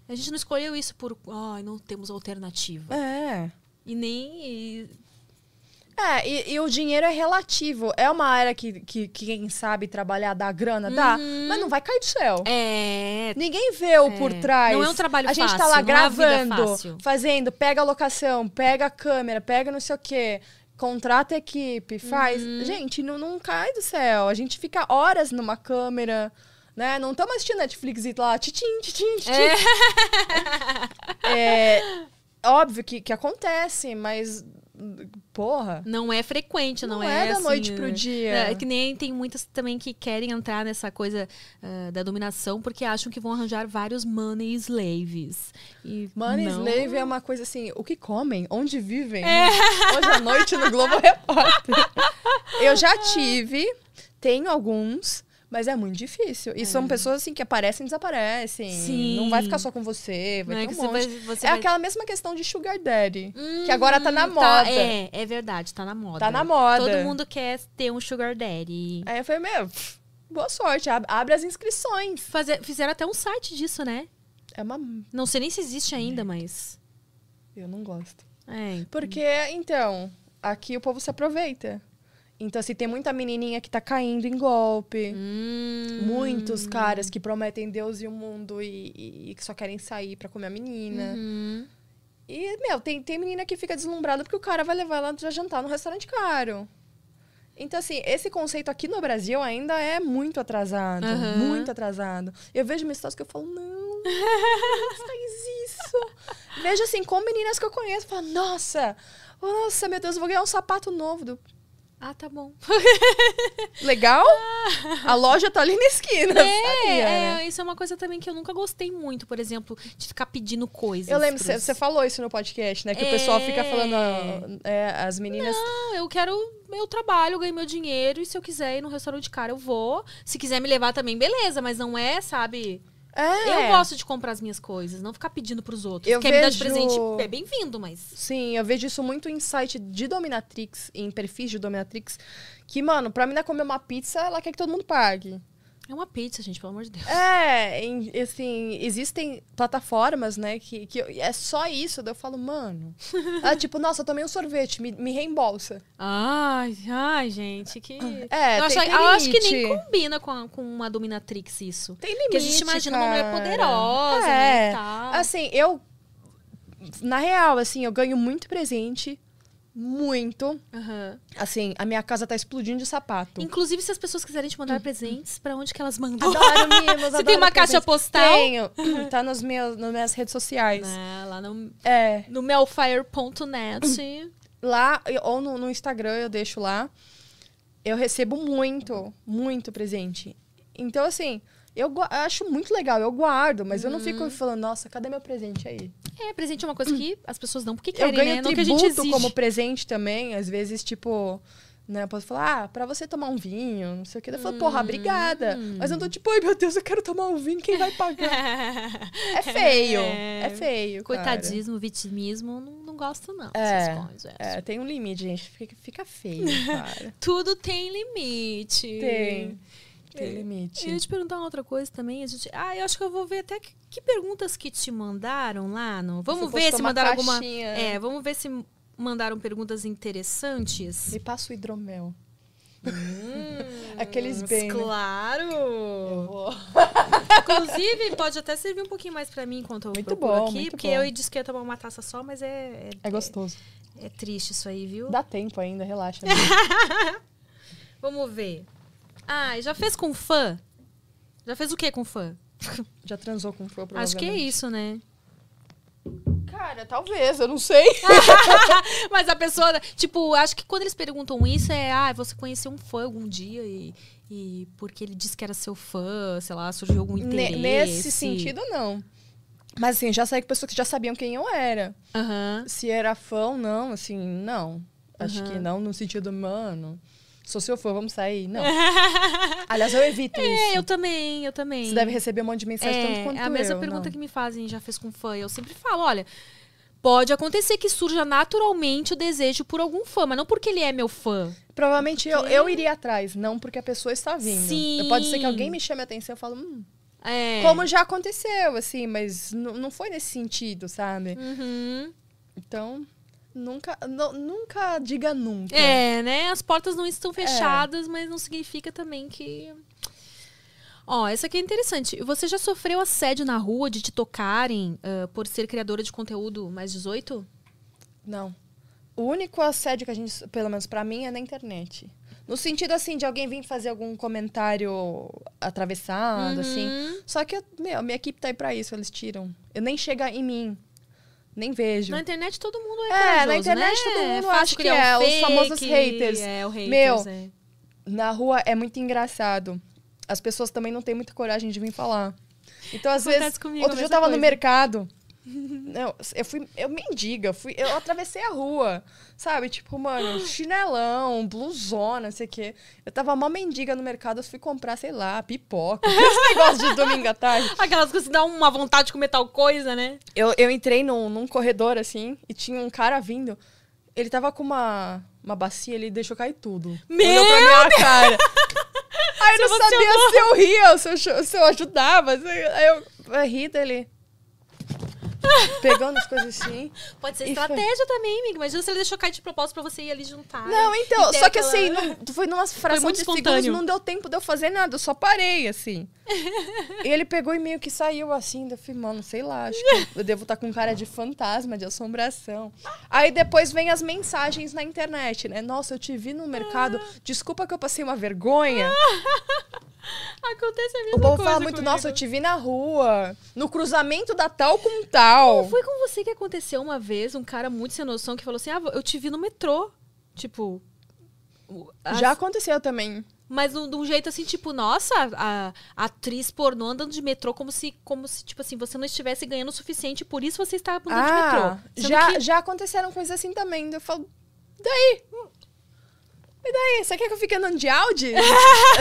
Speaker 3: A gente não escolheu isso por, ai, não temos alternativa.
Speaker 4: É.
Speaker 3: E nem. e-
Speaker 4: É, e, e o dinheiro é relativo. É uma área que, que, que quem sabe trabalhar dá grana, dá, mas não vai cair do céu.
Speaker 3: Uhum. É.
Speaker 4: Ninguém vê o
Speaker 3: É.
Speaker 4: por trás.
Speaker 3: Não é um trabalho
Speaker 4: A gente tá
Speaker 3: fácil,
Speaker 4: lá
Speaker 3: é
Speaker 4: gravando,
Speaker 3: fácil.
Speaker 4: fazendo, pega a locação, pega a câmera, pega não sei o quê, contrata a equipe, faz.
Speaker 3: Uhum.
Speaker 4: Gente, não, não cai do céu. A gente fica horas numa câmera. Né? Não estamos assistindo Netflix e lá, titim, titim, titim. É, óbvio que, que acontece, mas. Porra.
Speaker 3: Não é frequente, não,
Speaker 4: Não
Speaker 3: é,
Speaker 4: é da
Speaker 3: assim,
Speaker 4: noite pro
Speaker 3: né?
Speaker 4: dia.
Speaker 3: É, que nem tem muitas também que querem entrar nessa coisa ah, da dominação porque acham que vão arranjar vários money slaves. E
Speaker 4: Money
Speaker 3: não.
Speaker 4: Slave é uma coisa assim, o que comem? Onde vivem? Hoje à noite no Globo Repórter. Eu já tive, tenho alguns, mas é muito difícil. E são pessoas assim que aparecem e desaparecem.
Speaker 3: Sim.
Speaker 4: Não vai ficar só com você, vai
Speaker 3: Não é
Speaker 4: ter um
Speaker 3: que você
Speaker 4: monte.
Speaker 3: vai-
Speaker 4: é
Speaker 3: vai-
Speaker 4: aquela mesma questão de Sugar Daddy, que agora tá na
Speaker 3: Hum,
Speaker 4: moda.
Speaker 3: é, é verdade, tá na moda.
Speaker 4: Tá na moda.
Speaker 3: Todo mundo quer ter um sugar daddy.
Speaker 4: Aí eu falei, meu, boa sorte, ab- abre as inscrições.
Speaker 3: Fazer, fizeram até um site disso, né?
Speaker 4: É uma...
Speaker 3: Não sei nem se existe ainda, mas...
Speaker 4: Eu não gosto.
Speaker 3: É,
Speaker 4: Porque, então, aqui o povo se aproveita. Então, assim, tem muita menininha que tá caindo em golpe.
Speaker 3: Hum.
Speaker 4: Muitos caras que prometem Deus e o mundo e, e- que só querem sair pra comer a menina.
Speaker 3: Uhum.
Speaker 4: E, meu, tem, tem menina que fica deslumbrada porque o cara vai levar ela pra jantar num restaurante caro. Então, assim, esse conceito aqui no Brasil ainda é muito atrasado.
Speaker 3: Aham.
Speaker 4: Muito atrasado. Eu vejo uma história que eu falo, não, faz isso. vejo, assim, com meninas que eu conheço, falo, nossa, nossa, meu Deus, eu vou ganhar um sapato novo. Do...
Speaker 3: Ah, tá bom.
Speaker 4: Legal? A loja tá ali na esquina.
Speaker 3: É,
Speaker 4: sabia,
Speaker 3: é,
Speaker 4: né?
Speaker 3: isso é uma coisa também que eu nunca gostei muito, por exemplo, de ficar pedindo coisas.
Speaker 4: Eu lembro,
Speaker 3: pros-
Speaker 4: você falou isso no podcast, né? Que o
Speaker 3: É.
Speaker 4: pessoal fica falando, ah, é, as meninas.
Speaker 3: Não, eu quero meu trabalho, eu ganho meu dinheiro, e se eu quiser ir no restaurante cara, eu vou. Se quiser me levar também, beleza, mas não é, sabe?
Speaker 4: É.
Speaker 3: Eu gosto de comprar as minhas coisas, não ficar pedindo pros outros.
Speaker 4: Eu
Speaker 3: Quer me dar de
Speaker 4: vejo-
Speaker 3: presente, é bem-vindo, mas.
Speaker 4: Sim, eu vejo isso muito em site de dominatrix, em perfis de dominatrix, que, mano, pra menina comer uma pizza, ela quer que todo mundo pague.
Speaker 3: É uma pizza, gente, pelo amor de Deus.
Speaker 4: É, assim, existem plataformas, né, que, que é só isso. Daí eu falo, mano. ah, tipo, nossa, eu tomei um sorvete, me, me reembolsa.
Speaker 3: Ai, ai, gente, que.
Speaker 4: É,
Speaker 3: eu,
Speaker 4: tem-
Speaker 3: acho,
Speaker 4: tem
Speaker 3: eu acho que nem
Speaker 4: limite.
Speaker 3: combina com, a- com uma dominatrix isso.
Speaker 4: Tem
Speaker 3: Porque a gente
Speaker 4: limite,
Speaker 3: imagina uma mulher
Speaker 4: cara.
Speaker 3: poderosa,
Speaker 4: é.
Speaker 3: né, e tal.
Speaker 4: Assim, eu. Na real, assim, eu ganho muito presente. Muito.
Speaker 3: Aham.
Speaker 4: Assim, a minha casa tá explodindo de sapato.
Speaker 3: Inclusive, se as pessoas quiserem te mandar presentes, pra onde que elas mandam?
Speaker 4: Adoro mimos,
Speaker 3: Você
Speaker 4: adoro
Speaker 3: tem uma caixa
Speaker 4: presentes.
Speaker 3: postal?
Speaker 4: Tenho. Tá nos meus, nas minhas redes sociais.
Speaker 3: É, lá no,
Speaker 4: É.
Speaker 3: no melfire.net.
Speaker 4: Lá, eu- ou no, no Instagram, eu deixo lá. Eu recebo muito, muito presente. Então, assim, eu acho muito legal, eu guardo, mas eu não
Speaker 3: Uhum.
Speaker 4: fico falando, nossa, cadê meu presente aí?
Speaker 3: É, presente é uma coisa que as pessoas dão porque
Speaker 4: eu
Speaker 3: querem,
Speaker 4: ganho
Speaker 3: né? Que a
Speaker 4: tributo como presente também, às vezes, tipo, né, eu posso falar, ah, pra você tomar um vinho, não sei o que. Eu falo, porra, obrigada. Mas eu tô tipo, ai meu Deus, eu quero tomar um vinho, quem vai pagar? é feio, é, feio. cara.
Speaker 3: Coitadismo, vitimismo, não, não gosto não.
Speaker 4: É,
Speaker 3: coisas.
Speaker 4: é, tem um limite, gente. Fica, fica feio, cara.
Speaker 3: Tudo tem limite.
Speaker 4: Tem. Tem
Speaker 3: Eu
Speaker 4: limite.
Speaker 3: ia te perguntar uma outra coisa também. A gente... Ah, eu acho que eu vou ver até que, que perguntas que te mandaram lá. No... Vamos ver se mandaram alguma.
Speaker 4: caixinha.
Speaker 3: É, vamos ver se mandaram perguntas interessantes.
Speaker 4: Me passa o hidromel.
Speaker 3: Hum,
Speaker 4: Aqueles bem, né?
Speaker 3: Claro!
Speaker 4: Eu vou.
Speaker 3: Inclusive, pode até servir um pouquinho mais pra mim enquanto eu
Speaker 4: Muito bom,
Speaker 3: aqui.
Speaker 4: muito
Speaker 3: porque
Speaker 4: bom.
Speaker 3: eu disse que ia tomar uma taça só, mas é.
Speaker 4: É gostoso.
Speaker 3: É, é triste isso aí, viu?
Speaker 4: Dá tempo ainda, relaxa.
Speaker 3: Vamos ver. Ah, já fez com fã? Já fez o que com fã?
Speaker 4: Já transou com fã,
Speaker 3: Acho que é
Speaker 4: provavelmente.
Speaker 3: isso, né?
Speaker 4: Cara, talvez, eu não sei.
Speaker 3: Mas a pessoa, tipo, acho que quando eles perguntam isso é, ah, você conheceu um fã algum dia e, e porque ele disse que era seu fã, sei lá, surgiu algum interesse.
Speaker 4: Nesse sentido, não. Mas assim, já saí com pessoas que já sabiam quem eu era.
Speaker 3: Aham.
Speaker 4: Se era fã ou não, assim, não. Acho
Speaker 3: Aham.
Speaker 4: que não no sentido, mano, sou seu fã, vamos sair. Não. Aliás, eu evito isso.
Speaker 3: É, eu também, eu também.
Speaker 4: Você deve receber um monte de mensagem tanto
Speaker 3: É,
Speaker 4: quanto
Speaker 3: é a mesma
Speaker 4: eu,
Speaker 3: pergunta
Speaker 4: não.
Speaker 3: que me fazem, já fez com fã. Eu sempre falo, olha, pode acontecer que surja naturalmente o desejo por algum fã, mas não porque ele é meu fã.
Speaker 4: Provavelmente eu, eu iria atrás, não porque a pessoa está vindo.
Speaker 3: Sim.
Speaker 4: Pode ser que alguém me chame a atenção e eu falo, hum,
Speaker 3: É.
Speaker 4: como já aconteceu, assim, mas não foi nesse sentido, sabe?
Speaker 3: Uhum.
Speaker 4: Então, nunca, nu- nunca diga nunca.
Speaker 3: É, né? As portas não estão fechadas, mas não significa também que. Ó, essa aqui é interessante. Você já sofreu assédio na rua de te tocarem ah, por ser criadora de conteúdo mais 18?
Speaker 4: Não. O único assédio que a gente, pelo menos pra mim, é na internet. No sentido, assim, de alguém vir fazer algum comentário atravessado,
Speaker 3: Uhum.
Speaker 4: assim. Só que, meu, minha equipe tá aí pra isso, eles tiram. Eu nem chega em mim. Nem vejo.
Speaker 3: Na internet todo mundo é
Speaker 4: É, na
Speaker 3: corajoso,
Speaker 4: internet
Speaker 3: né?
Speaker 4: todo mundo
Speaker 3: É
Speaker 4: acha que é,
Speaker 3: um
Speaker 4: os
Speaker 3: fake,
Speaker 4: famosos haters.
Speaker 3: É, o haters,
Speaker 4: Meu,
Speaker 3: é.
Speaker 4: Na rua é muito engraçado. As pessoas também não têm muita coragem de vir falar. Então, às
Speaker 3: Acontece
Speaker 4: vezes,
Speaker 3: comigo
Speaker 4: outro dia eu tava no
Speaker 3: coisa.
Speaker 4: mercado. Não, eu fui, eu mendiga, fui, eu atravessei a rua, sabe? Tipo, mano, chinelão, blusona, não sei o quê. Eu tava uma mendiga no mercado, eu fui comprar, sei lá, pipoca. Esse negócio de domingo à tarde.
Speaker 3: Aquelas coisas que dão uma vontade de comer tal coisa, né?
Speaker 4: Eu, eu entrei num, num corredor, assim, e tinha um cara vindo. Ele tava com uma, uma bacia, ele deixou cair tudo.
Speaker 3: Meu
Speaker 4: Olhou pra minha cara. Aí eu não sabia se eu ria, se eu, se eu ajudava. Aí eu, eu ri dele. Pegando as coisas assim.
Speaker 3: Pode ser
Speaker 4: E foi-
Speaker 3: estratégia também, amiga. Imagina se ele deixou cair de propósito pra você ir ali juntar.
Speaker 4: Não, então, só que
Speaker 3: aquela-
Speaker 4: assim, não, foi numa fração
Speaker 3: muito
Speaker 4: de segundos,
Speaker 3: espontâneo.
Speaker 4: não deu tempo de eu fazer nada, eu só parei, assim. e ele pegou e meio que saiu assim, eu falei, mano, sei lá, acho que eu devo estar com cara de fantasma, de assombração. Aí depois vem as mensagens na internet, né? Nossa, eu te vi no mercado, desculpa que eu passei uma vergonha.
Speaker 3: Acontece a mesma
Speaker 4: O povo
Speaker 3: coisa
Speaker 4: fala muito,
Speaker 3: comigo.
Speaker 4: nossa, eu te vi na rua, no cruzamento da tal com tal.
Speaker 3: Não foi com você que aconteceu uma vez, um cara muito sem noção que falou assim: Ah, eu te vi no metrô. Tipo, as-
Speaker 4: Já aconteceu também.
Speaker 3: Mas de um de jeito assim, tipo, nossa, a, a atriz pornô andando de metrô como se, como se, tipo assim, você não estivesse ganhando o suficiente, por isso você está andando de
Speaker 4: Ah,
Speaker 3: metrô. Sendo
Speaker 4: já,
Speaker 3: que-
Speaker 4: já aconteceram coisas assim também. Eu falo, daí? E daí? Você quer que eu fique andando de Audi?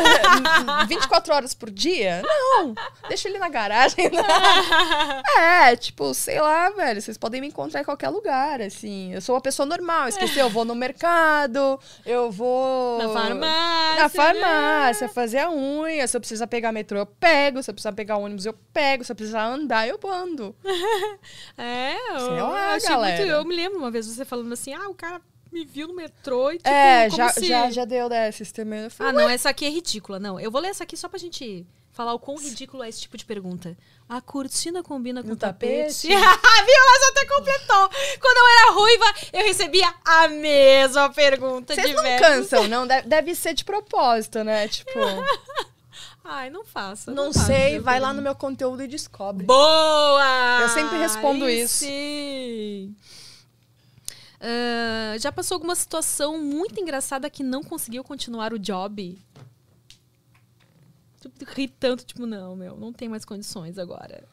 Speaker 4: Eh, 24 horas por dia? Não, deixa ele na garagem. é, tipo, sei lá, velho. Vocês podem me encontrar em qualquer lugar, assim. Eu sou uma pessoa normal, esqueceu? Eu vou no mercado, eu vou...
Speaker 3: Na farmácia,
Speaker 4: Na farmácia, fazer a unha. Se eu precisar pegar metrô, eu pego. Se eu precisar pegar ônibus, eu pego. Se eu precisar andar, eu ando.
Speaker 3: É, eu,
Speaker 4: Sei lá,
Speaker 3: eu
Speaker 4: galera.
Speaker 3: muito. Eu me lembro uma vez você falando assim, ah, o cara me viu no metrô e tipo,
Speaker 4: é,
Speaker 3: como
Speaker 4: já,
Speaker 3: se-
Speaker 4: já, já deu dessas também. Eu
Speaker 3: Ah,
Speaker 4: falei,
Speaker 3: não,
Speaker 4: "Ué,
Speaker 3: essa aqui é ridícula. Não, eu vou ler essa aqui só pra gente falar o quão ridículo é esse tipo de pergunta. A cortina combina com o tapete?
Speaker 4: tapete?
Speaker 3: Viu? Ela até completou. Quando eu era ruiva, eu recebia a mesma pergunta
Speaker 4: Vocês não cansam, não? Deve, ser de propósito, né? Tipo,
Speaker 3: Ai, não faça.
Speaker 4: não
Speaker 3: faça,
Speaker 4: sei, vai lá no meu conteúdo e descobre.
Speaker 3: Boa!
Speaker 4: Eu sempre respondo
Speaker 3: Aí
Speaker 4: isso.
Speaker 3: Sim. Ah, já passou alguma situação muito engraçada que não conseguiu continuar o job? Tipo, Ri tanto, tipo, não, meu, não tem mais condições agora.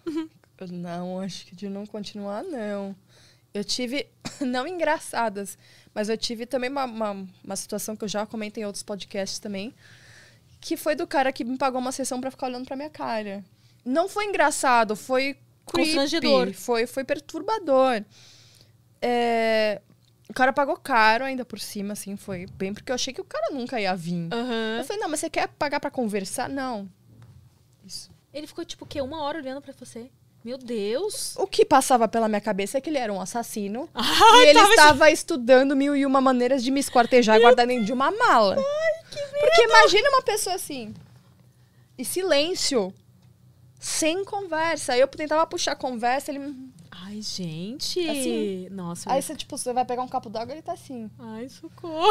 Speaker 4: Eu Não, acho que de não continuar, não. Eu tive, não engraçadas, mas eu tive também uma, uma, uma situação que eu já comentei em outros podcasts também, que foi do cara que me pagou uma sessão pra ficar olhando pra minha cara. Não foi engraçado, foi creepy,
Speaker 3: Constrangedor.
Speaker 4: Foi, foi perturbador. É, cara pagou caro ainda por cima, assim, foi bem, porque eu achei que o cara nunca ia vir.
Speaker 3: Aham.
Speaker 4: Eu falei, não, mas você quer pagar pra conversar? Não. Isso.
Speaker 3: Ele ficou, tipo, o quê? Uma hora olhando pra você? Meu Deus!
Speaker 4: O que passava pela minha cabeça é que ele era um assassino.
Speaker 3: Ai,
Speaker 4: e ele
Speaker 3: tava-
Speaker 4: estava estudando mil e uma maneiras de me esquartejar e guardar dentro de uma mala. Porque imagina uma pessoa assim. E silêncio. Sem conversa. Aí eu tentava puxar conversa, ele.
Speaker 3: Ai, gente!
Speaker 4: Assim.
Speaker 3: Nossa,
Speaker 4: Aí
Speaker 3: eu-
Speaker 4: você, tipo, você vai pegar um copo d'água ele tá assim.
Speaker 3: Ai, socorro!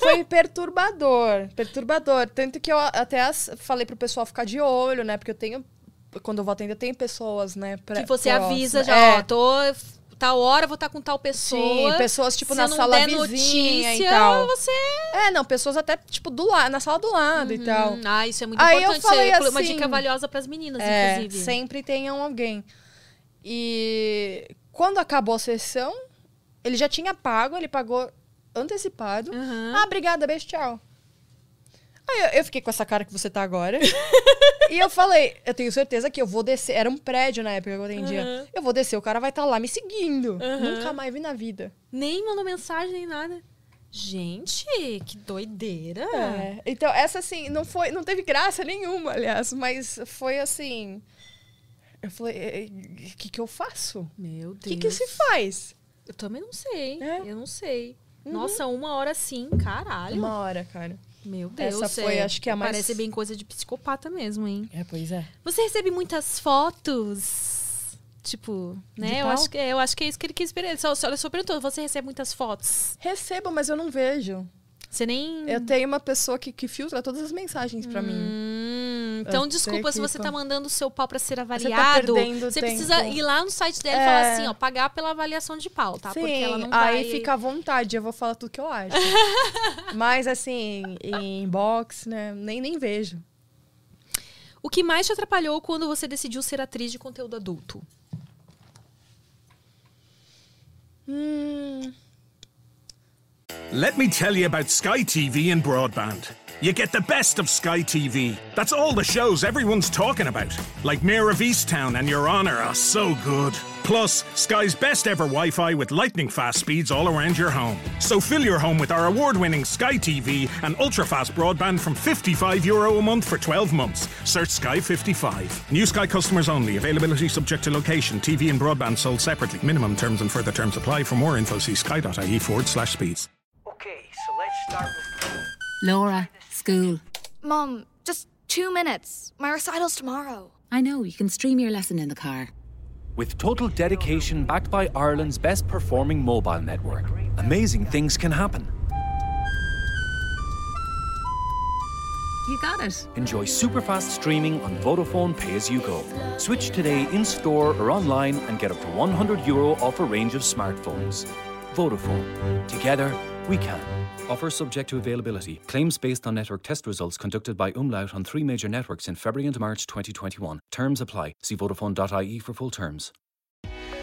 Speaker 4: Foi perturbador. Perturbador. Tanto que eu até as- falei pro pessoal ficar de olho, né? Porque eu tenho. Quando eu vou atender, eu tenho pessoas, né? pré-
Speaker 3: Que você avisa já,
Speaker 4: É.
Speaker 3: ó, tô tal hora, vou estar com tal pessoa.
Speaker 4: Sim, pessoas, tipo,
Speaker 3: Se
Speaker 4: na sala vizinha
Speaker 3: notícia,
Speaker 4: e tal.
Speaker 3: você...
Speaker 4: É, não, pessoas até, tipo, do lado, na sala do lado e tal.
Speaker 3: Ah, isso é muito
Speaker 4: Aí eu
Speaker 3: importante.
Speaker 4: falei
Speaker 3: Isso é uma
Speaker 4: assim,
Speaker 3: dica valiosa pras meninas,
Speaker 4: É,
Speaker 3: inclusive.
Speaker 4: sempre tenham alguém. E quando acabou a sessão, ele já tinha pago, ele pagou antecipado.
Speaker 3: Aham.
Speaker 4: Ah, obrigada, beijo, tchau. Aí eu, eu fiquei com essa cara que você tá agora. e eu falei, eu tenho certeza que eu vou descer. Era um prédio na época que eu atendia.
Speaker 3: Aham.
Speaker 4: Eu vou descer, o cara vai estar lá me seguindo.
Speaker 3: Aham.
Speaker 4: Nunca mais vi na vida.
Speaker 3: Nem mandou mensagem, nem nada. Gente, que doideira.
Speaker 4: É, Então, essa assim, não foi, não teve graça nenhuma, aliás, mas foi assim. Eu falei, o que, que eu faço?
Speaker 3: Meu
Speaker 4: O
Speaker 3: Deus.
Speaker 4: que, que se faz?
Speaker 3: Eu também não sei.
Speaker 4: É.
Speaker 3: Eu não sei.
Speaker 4: Uhum.
Speaker 3: Nossa, uma hora sim, caralho.
Speaker 4: Uma hora, cara.
Speaker 3: Meu Deus.
Speaker 4: Essa foi,
Speaker 3: é,
Speaker 4: acho que a mais-
Speaker 3: Parece bem coisa de psicopata mesmo, hein?
Speaker 4: É, pois é.
Speaker 3: Você recebe muitas fotos? Tipo, né? Eu acho, que, eu acho que é isso que ele quis esperar. Só, só, só perguntou, você recebe muitas fotos?
Speaker 4: Recebo, mas eu não vejo.
Speaker 3: Você nem.
Speaker 4: Eu tenho uma pessoa que, que filtra todas as mensagens pra mim.
Speaker 3: Hum, então,
Speaker 4: Eu
Speaker 3: desculpa se você tá mandando o seu pau pra ser
Speaker 4: tá
Speaker 3: avaliado.
Speaker 4: perdendo
Speaker 3: você
Speaker 4: tempo.
Speaker 3: precisa ir lá no site dele e
Speaker 4: É.
Speaker 3: falar assim, ó, pagar pela avaliação de pau, tá?
Speaker 4: Sim,
Speaker 3: Porque ela não
Speaker 4: aí
Speaker 3: vai...
Speaker 4: fica à vontade, eu vou falar tudo que eu acho. mas assim, em inbox, né, nem, nem vejo.
Speaker 3: O que mais te atrapalhou quando você decidiu ser atriz de conteúdo adulto?
Speaker 4: Hum,
Speaker 10: Let me tell you about Sky TV and broadband. You get the best of Sky TV. That's all the shows everyone's talking about. Like Mayor of Easttown and Your Honor are so good. Plus, Sky's best ever Wi Fi with lightning fast speeds all around your home. So fill your home with our award winning Sky TV and ultra fast broadband from €55 Euro a month for 12 months. Search Sky 55. New Sky customers only. Availability subject to location. TV and broadband sold separately. Minimum terms and further terms apply. For more info, see sky.ie forward slash speeds.
Speaker 7: Okay, so let's start with.
Speaker 5: Laura, school.
Speaker 9: Mom, just two minutes. My recital's tomorrow.
Speaker 5: I know, you can stream your lesson in the car.
Speaker 11: With total dedication backed by Ireland's best performing mobile network, amazing things can happen.
Speaker 5: You got it.
Speaker 11: Enjoy super fast streaming on Vodafone Pay as you go. Switch today in store or online and get up to 100 euro off a range of smartphones. Vodafone. Together, We can. Offer subject to availability. Claims based on network test results conducted by Umlaut on three major networks in February and March 2021. Terms apply. See Vodafone.ie for full terms.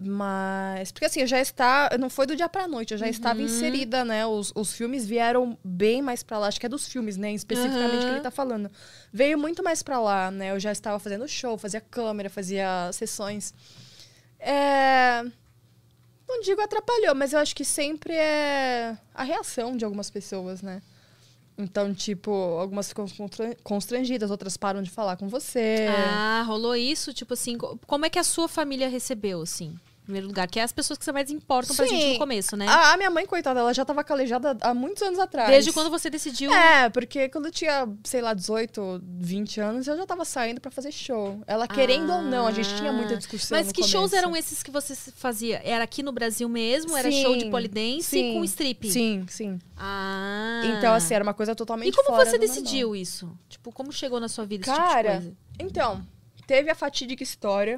Speaker 4: Mas. Porque assim, eu já está. Não foi do dia pra noite, eu já
Speaker 3: Uhum.
Speaker 4: estava inserida, né? Os, os filmes vieram bem mais pra lá. Acho que é dos filmes, né? Especificamente que
Speaker 3: Aham.
Speaker 4: ele tá falando. Veio muito mais pra lá, né? Eu já estava fazendo show, fazia câmera, fazia sessões. É. Não digo atrapalhou, mas eu acho que sempre é a reação de algumas pessoas, né? Então, tipo, algumas ficam constra- constrangidas, outras param de falar com você.
Speaker 3: Ah, rolou isso? Tipo assim, co- como é que a sua família recebeu, assim? Em primeiro lugar, que é as pessoas que você mais importam pra gente no começo, né?
Speaker 4: A, a minha mãe, coitada, ela já tava calejada há muitos anos atrás.
Speaker 3: Desde quando você decidiu.
Speaker 4: É, porque quando eu tinha, sei lá, 18, 20 anos, eu já tava saindo pra fazer show. Ela querendo ou não, a gente tinha muita discussão
Speaker 3: Mas que shows
Speaker 4: começo.
Speaker 3: eram esses que você fazia? Era aqui no Brasil mesmo? Era show de polidense
Speaker 4: sim,
Speaker 3: com strip?
Speaker 4: Sim, sim.
Speaker 3: Ah.
Speaker 4: Então, assim, era uma coisa totalmente
Speaker 3: E como você decidiu isso? Tipo, como chegou na sua vida esse tipo de
Speaker 4: Cara,
Speaker 3: coisa?
Speaker 4: então, teve a fatídica história.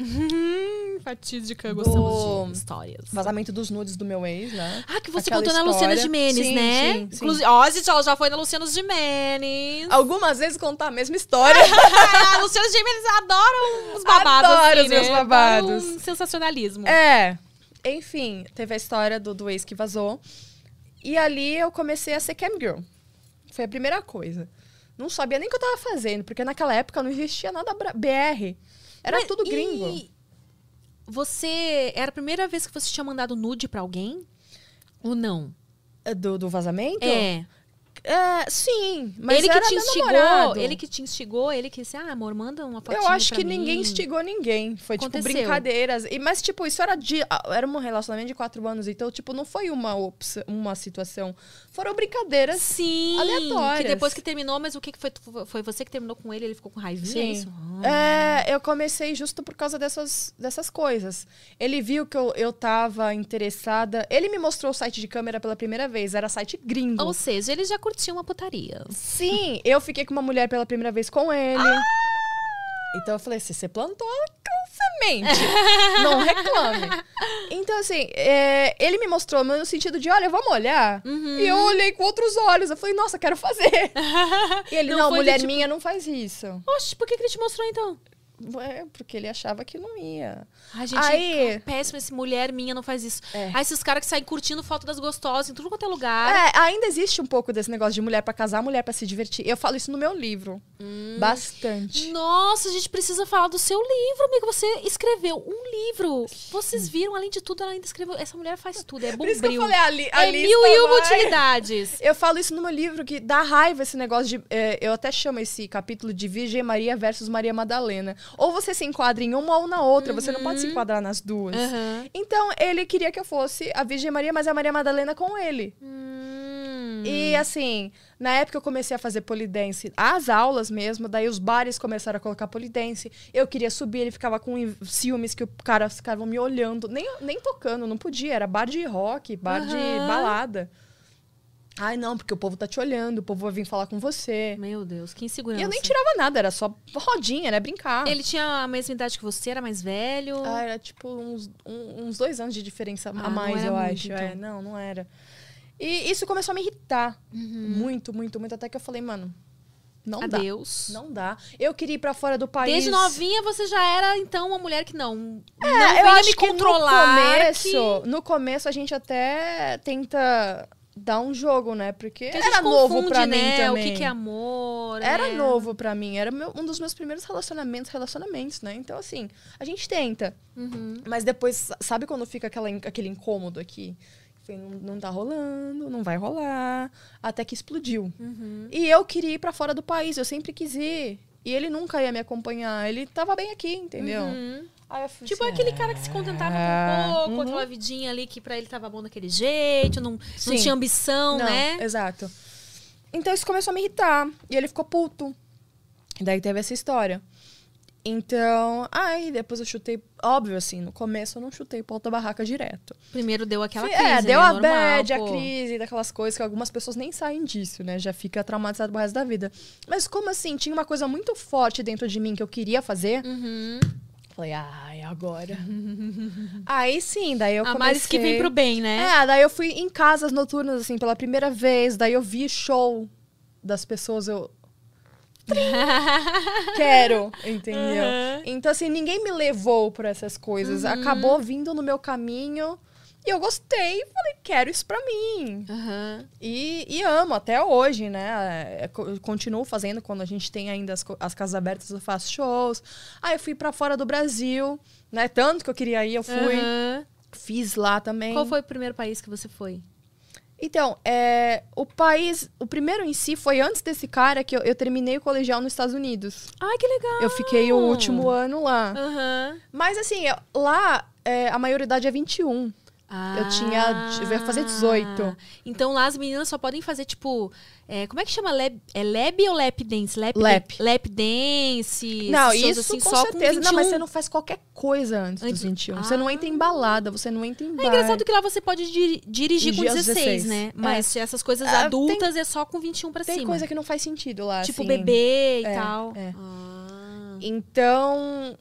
Speaker 3: Fatídica,
Speaker 4: do
Speaker 3: gostamos de histórias.
Speaker 4: Vazamento dos nudes do meu ex, né?
Speaker 3: Ah, que você
Speaker 4: Aquela
Speaker 3: contou na Luciana
Speaker 4: história.
Speaker 3: Gimenez,
Speaker 4: Sim,
Speaker 3: né?
Speaker 4: sim.
Speaker 3: Inclusive, ó, gente, ela já foi na Luciana Gimenez.
Speaker 4: Algumas vezes contar a mesma história.
Speaker 3: a Luciana Gimenez adora os babados.
Speaker 4: Adoro
Speaker 3: assim,
Speaker 4: os meus
Speaker 3: né?
Speaker 4: babados.
Speaker 3: Adora um sensacionalismo.
Speaker 4: É. Enfim, teve a história do, do ex que vazou. E ali eu comecei a ser cam girl. Foi a primeira coisa. Não sabia nem o que eu tava fazendo, porque naquela época não existia nada BR. Era
Speaker 3: Mas
Speaker 4: tudo gringo.
Speaker 3: e Você. Era a primeira vez que você tinha mandado nude pra alguém? Ou não?
Speaker 4: Do, do vazamento?
Speaker 3: É.
Speaker 4: É, sim, mas
Speaker 3: ele que te instigou,
Speaker 4: namorado.
Speaker 3: ele que te instigou, ele que disse, ah, amor, manda uma fotinha
Speaker 4: Eu acho que
Speaker 3: mim.
Speaker 4: ninguém instigou ninguém. Foi,
Speaker 3: Aconteceu.
Speaker 4: tipo, brincadeiras. E, mas, tipo, isso era de. Era um relacionamento de quatro anos. Então, tipo, não foi uma, ops, uma situação. Foram brincadeiras
Speaker 3: Sim,
Speaker 4: aleatórias.
Speaker 3: que depois que terminou, mas o que que foi? Foi você que terminou com ele, ele ficou com raivinha, é
Speaker 4: Sim.
Speaker 3: isso? Ah.
Speaker 4: É, eu comecei justo por causa dessas, dessas coisas. Ele viu que eu, eu tava interessada. Ele me mostrou o site de câmera pela primeira vez. Era site gringo.
Speaker 3: Ou seja, ele já curtiu uma putaria.
Speaker 4: Sim, eu fiquei com uma mulher pela primeira vez com ele. Então eu falei assim: você plantou com semente. não reclame. Então, assim, é, ele me mostrou no sentido de: olha, vamos olhar. E eu olhei com outros olhos. Eu falei, nossa, quero fazer. e ele,
Speaker 3: Não
Speaker 4: não, mulher
Speaker 3: tipo-
Speaker 4: minha não faz isso.
Speaker 3: Oxe, por que, que ele te mostrou então?
Speaker 4: É, porque ele achava que não ia.
Speaker 3: Ai, gente,
Speaker 4: Aí-
Speaker 3: é péssimo esse mulher minha não faz isso.
Speaker 4: É.
Speaker 3: Aí esses caras que saem curtindo foto das gostosas em tudo quanto é lugar.
Speaker 4: É, ainda existe um pouco desse negócio de mulher pra casar, mulher pra se divertir. Eu falo isso no meu livro.
Speaker 3: Hum.
Speaker 4: Bastante.
Speaker 3: Nossa, a gente precisa falar do seu livro, amigo. Você escreveu um livro. Vocês viram, além de tudo, ela ainda escreveu. Essa mulher faz tudo, é
Speaker 4: Por isso que eu falei, a, li, a
Speaker 3: é mil e uma utilidades.
Speaker 4: Eu falo isso no meu livro, que dá raiva esse negócio de. é, eu até chamo esse capítulo de Virgem Maria versus Maria Madalena. Ou você se enquadra em uma ou na outra, você não pode se enquadrar nas duas.
Speaker 3: Uhum.
Speaker 4: Então, ele queria que eu fosse a Virgem Maria, mas a Maria Madalena com ele.
Speaker 3: Hum.
Speaker 4: E assim, na época eu comecei a fazer polidense, as aulas mesmo, daí os bares começaram a colocar polidense. Eu queria subir, ele ficava com ciúmes que o cara ficava me olhando, nem, nem tocando, não podia, era bar de rock, bar de
Speaker 3: Aham.
Speaker 4: balada. Ai, não, porque o povo tá te olhando, o povo vai vir falar com você.
Speaker 3: Meu Deus, que insegurança.
Speaker 4: E eu nem tirava nada, era só rodinha, era brincar.
Speaker 3: Ele tinha a mesma idade que você, era mais velho.
Speaker 4: Ah, era tipo uns, um- uns dois anos de diferença
Speaker 3: Ah,
Speaker 4: a mais, eu
Speaker 3: muito,
Speaker 4: acho.
Speaker 3: então.
Speaker 4: É, não, não era. E isso começou a me irritar.
Speaker 3: Uhum.
Speaker 4: Muito, muito, muito. Até que eu falei, mano, não dá.
Speaker 3: Adeus.
Speaker 4: Não dá. Eu queria ir pra fora do país.
Speaker 3: Desde novinha você já era, então, uma mulher que não.
Speaker 4: É,
Speaker 3: não
Speaker 4: eu acho
Speaker 3: me
Speaker 4: que
Speaker 3: controlar.
Speaker 4: no começo,
Speaker 3: que-
Speaker 4: no começo a gente até tenta dá um jogo, né? Porque
Speaker 3: Porque
Speaker 4: era novo pra mim
Speaker 3: né?
Speaker 4: também.
Speaker 3: O que, que é amor.
Speaker 4: Era
Speaker 3: né?
Speaker 4: novo pra mim, era meu- um dos meus primeiros relacionamentos, relacionamentos, né? Então, assim, a gente tenta.
Speaker 3: Uhum.
Speaker 4: Mas depois, sabe quando fica aquela, aquele incômodo aqui? Não, não tá rolando, não vai rolar. Até que explodiu.
Speaker 3: Uhum.
Speaker 4: E eu queria ir pra fora do país, eu sempre quis ir. E ele nunca ia me acompanhar, ele tava bem aqui, entendeu?
Speaker 3: Uhum.
Speaker 4: Aí eu falei
Speaker 3: Tipo
Speaker 4: assim,
Speaker 3: aquele cara que se contentava com pouco,
Speaker 4: uhum.
Speaker 3: aquela vidinha ali que pra ele tava bom daquele jeito, não, não tinha ambição,
Speaker 4: Não,
Speaker 3: né?
Speaker 4: Exato. Então isso começou a me irritar. E ele ficou puto. E daí teve essa história. Então, aí depois eu chutei. Óbvio, assim, no começo eu não chutei pro alta barraca direto.
Speaker 3: Primeiro deu aquela
Speaker 4: Fui-
Speaker 3: crise,
Speaker 4: é, deu
Speaker 3: né?
Speaker 4: a
Speaker 3: Normal,
Speaker 4: bad, a
Speaker 3: pô.
Speaker 4: crise, daquelas coisas que algumas pessoas nem saem disso, né? Já fica traumatizado pro resto da vida. Mas como assim, tinha uma coisa muito forte dentro de mim que eu queria fazer.
Speaker 3: Uhum.
Speaker 4: Falei, ai, agora. aí sim, daí eu
Speaker 3: A
Speaker 4: comecei...
Speaker 3: Maris que vem pro bem, né?
Speaker 4: É, daí eu fui em casas noturnas, assim, pela primeira vez. Daí eu vi show das pessoas, eu... Quero, entendeu?
Speaker 3: Uhum.
Speaker 4: Então, assim, ninguém me levou por essas coisas.
Speaker 3: Uhum.
Speaker 4: Acabou vindo no meu caminho e eu gostei. Falei, quero isso pra mim.
Speaker 3: Uhum.
Speaker 4: E, e amo até hoje, né? É, co- eu continuo fazendo quando a gente tem ainda as, as casas abertas, eu faço shows. Aí eu fui pra fora do Brasil, né? Tanto que eu queria ir, eu fui.
Speaker 3: Uhum.
Speaker 4: Fiz lá também.
Speaker 3: Qual foi o primeiro país que você foi?
Speaker 4: Então, é, o país, o primeiro em si foi antes desse cara que eu, eu terminei o colegial nos Estados Unidos.
Speaker 3: Ai, que legal!
Speaker 4: Eu fiquei o último ano lá.
Speaker 3: Aham.
Speaker 4: Mas assim, lá é, a maioridade é 21. Eu tinha. Eu ia fazer 18.
Speaker 3: Ah, Então lá as meninas só podem fazer, tipo. é, como é que chama? Lab, é lab ou lap dance? Lap,
Speaker 4: Lap.
Speaker 3: lap dance.
Speaker 4: Não, isso
Speaker 3: assim,
Speaker 4: com
Speaker 3: só
Speaker 4: certeza.
Speaker 3: Com
Speaker 4: Não, mas
Speaker 3: 21.
Speaker 4: você não faz qualquer coisa antes dos
Speaker 3: Antes-
Speaker 4: 21. Você não entra em balada, você não entra em bar.
Speaker 3: É engraçado que lá você pode diri- dirigir com
Speaker 4: Dirigir aos
Speaker 3: 16,
Speaker 4: 16,
Speaker 3: né?
Speaker 4: é.
Speaker 3: Mas essas coisas
Speaker 4: Ah,
Speaker 3: adultas é só com 21 pra
Speaker 4: Tem
Speaker 3: cima.
Speaker 4: coisa que não faz sentido lá.
Speaker 3: Tipo
Speaker 4: assim.
Speaker 3: bebê e
Speaker 4: É,
Speaker 3: tal.
Speaker 4: é.
Speaker 3: Ah.
Speaker 4: Então,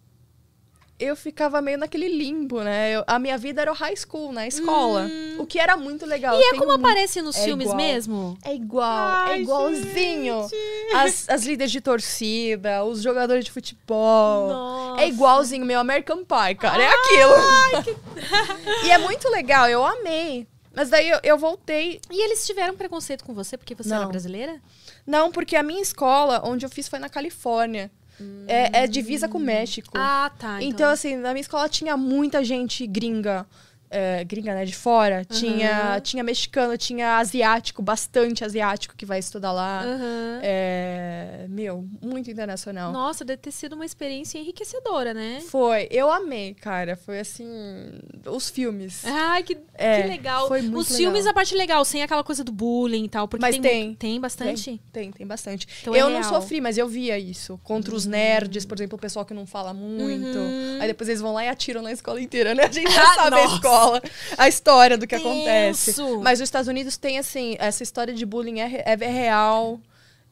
Speaker 4: eu ficava meio naquele limbo, né? Eu- a minha vida era o high school, na escola. O que era muito legal.
Speaker 3: Hum. E é como aparece nos
Speaker 4: É
Speaker 3: filmes
Speaker 4: igual.
Speaker 3: mesmo?
Speaker 4: É igual, é
Speaker 3: Ai,
Speaker 4: igualzinho. As, as líderes de torcida, os jogadores de futebol.
Speaker 3: Nossa.
Speaker 4: É igualzinho meu American Pie, cara. É aquilo. e é muito legal, eu amei. Mas daí eu, eu voltei.
Speaker 3: E eles tiveram preconceito com você porque você era
Speaker 4: Não.
Speaker 3: brasileira?
Speaker 4: Não, porque a minha escola, onde eu fiz, foi na Califórnia. É, é divisa com o México.
Speaker 3: Ah, tá.
Speaker 4: Então, assim, na minha escola tinha muita gente gringa. É, gringa, né? De fora. Tinha, tinha mexicano, tinha asiático, bastante asiático que vai estudar lá.
Speaker 3: Aham.
Speaker 4: É, meu, muito internacional.
Speaker 3: Nossa, deve ter sido uma experiência enriquecedora, né?
Speaker 4: Foi, eu amei, cara. Foi assim. Os filmes.
Speaker 3: Ai, que,
Speaker 4: É,
Speaker 3: que legal.
Speaker 4: foi muito
Speaker 3: Os
Speaker 4: legal.
Speaker 3: filmes, a parte legal, sem aquela coisa do bullying e tal. Porque
Speaker 4: Mas
Speaker 3: tem.
Speaker 4: tem.
Speaker 3: Tem bastante?
Speaker 4: Tem, tem, tem bastante.
Speaker 3: Então é
Speaker 4: eu não
Speaker 3: real.
Speaker 4: sofri, mas eu via isso. Contra os nerds, por exemplo, o pessoal que não fala muito.
Speaker 3: Uhum.
Speaker 4: Aí depois eles vão lá e atiram na escola inteira, né? A gente já
Speaker 3: Ah,
Speaker 4: sabe a
Speaker 3: nossa.
Speaker 4: Escola, a história do que acontece.
Speaker 3: Tenso.
Speaker 4: Mas os Estados Unidos tem, assim, essa história de bullying é, re- é real.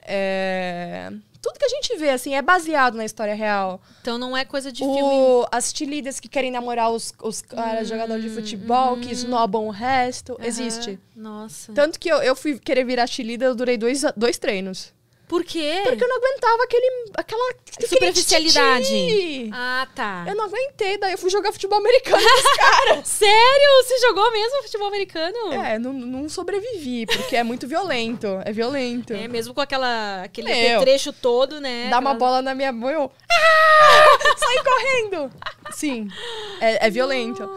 Speaker 4: É... Tudo que a gente vê, assim, é baseado na história real.
Speaker 3: Então não é coisa de filme.
Speaker 4: O, as cheerleaders que querem namorar os, os caras, jogadores de futebol, que snobam o resto,
Speaker 3: Aham.
Speaker 4: existe.
Speaker 3: Nossa.
Speaker 4: Tanto que eu, eu fui querer virar cheerleader, eu durei dois, dois treinos.
Speaker 3: Por quê?
Speaker 4: Porque eu não aguentava aquele, aquela...
Speaker 3: Superficialidade. Ah, tá.
Speaker 4: Eu não aguentei, daí eu fui jogar futebol americano com os caras.
Speaker 3: Sério? Você jogou mesmo futebol americano?
Speaker 4: É, não, não sobrevivi, porque é muito violento. É violento.
Speaker 3: É, mesmo com aquela, aquele
Speaker 4: Meu.
Speaker 3: trecho todo, né?
Speaker 4: Dá uma
Speaker 3: Aquela-
Speaker 4: bola na minha mão, eu... Ah! Sai correndo! Sim, é, é violento.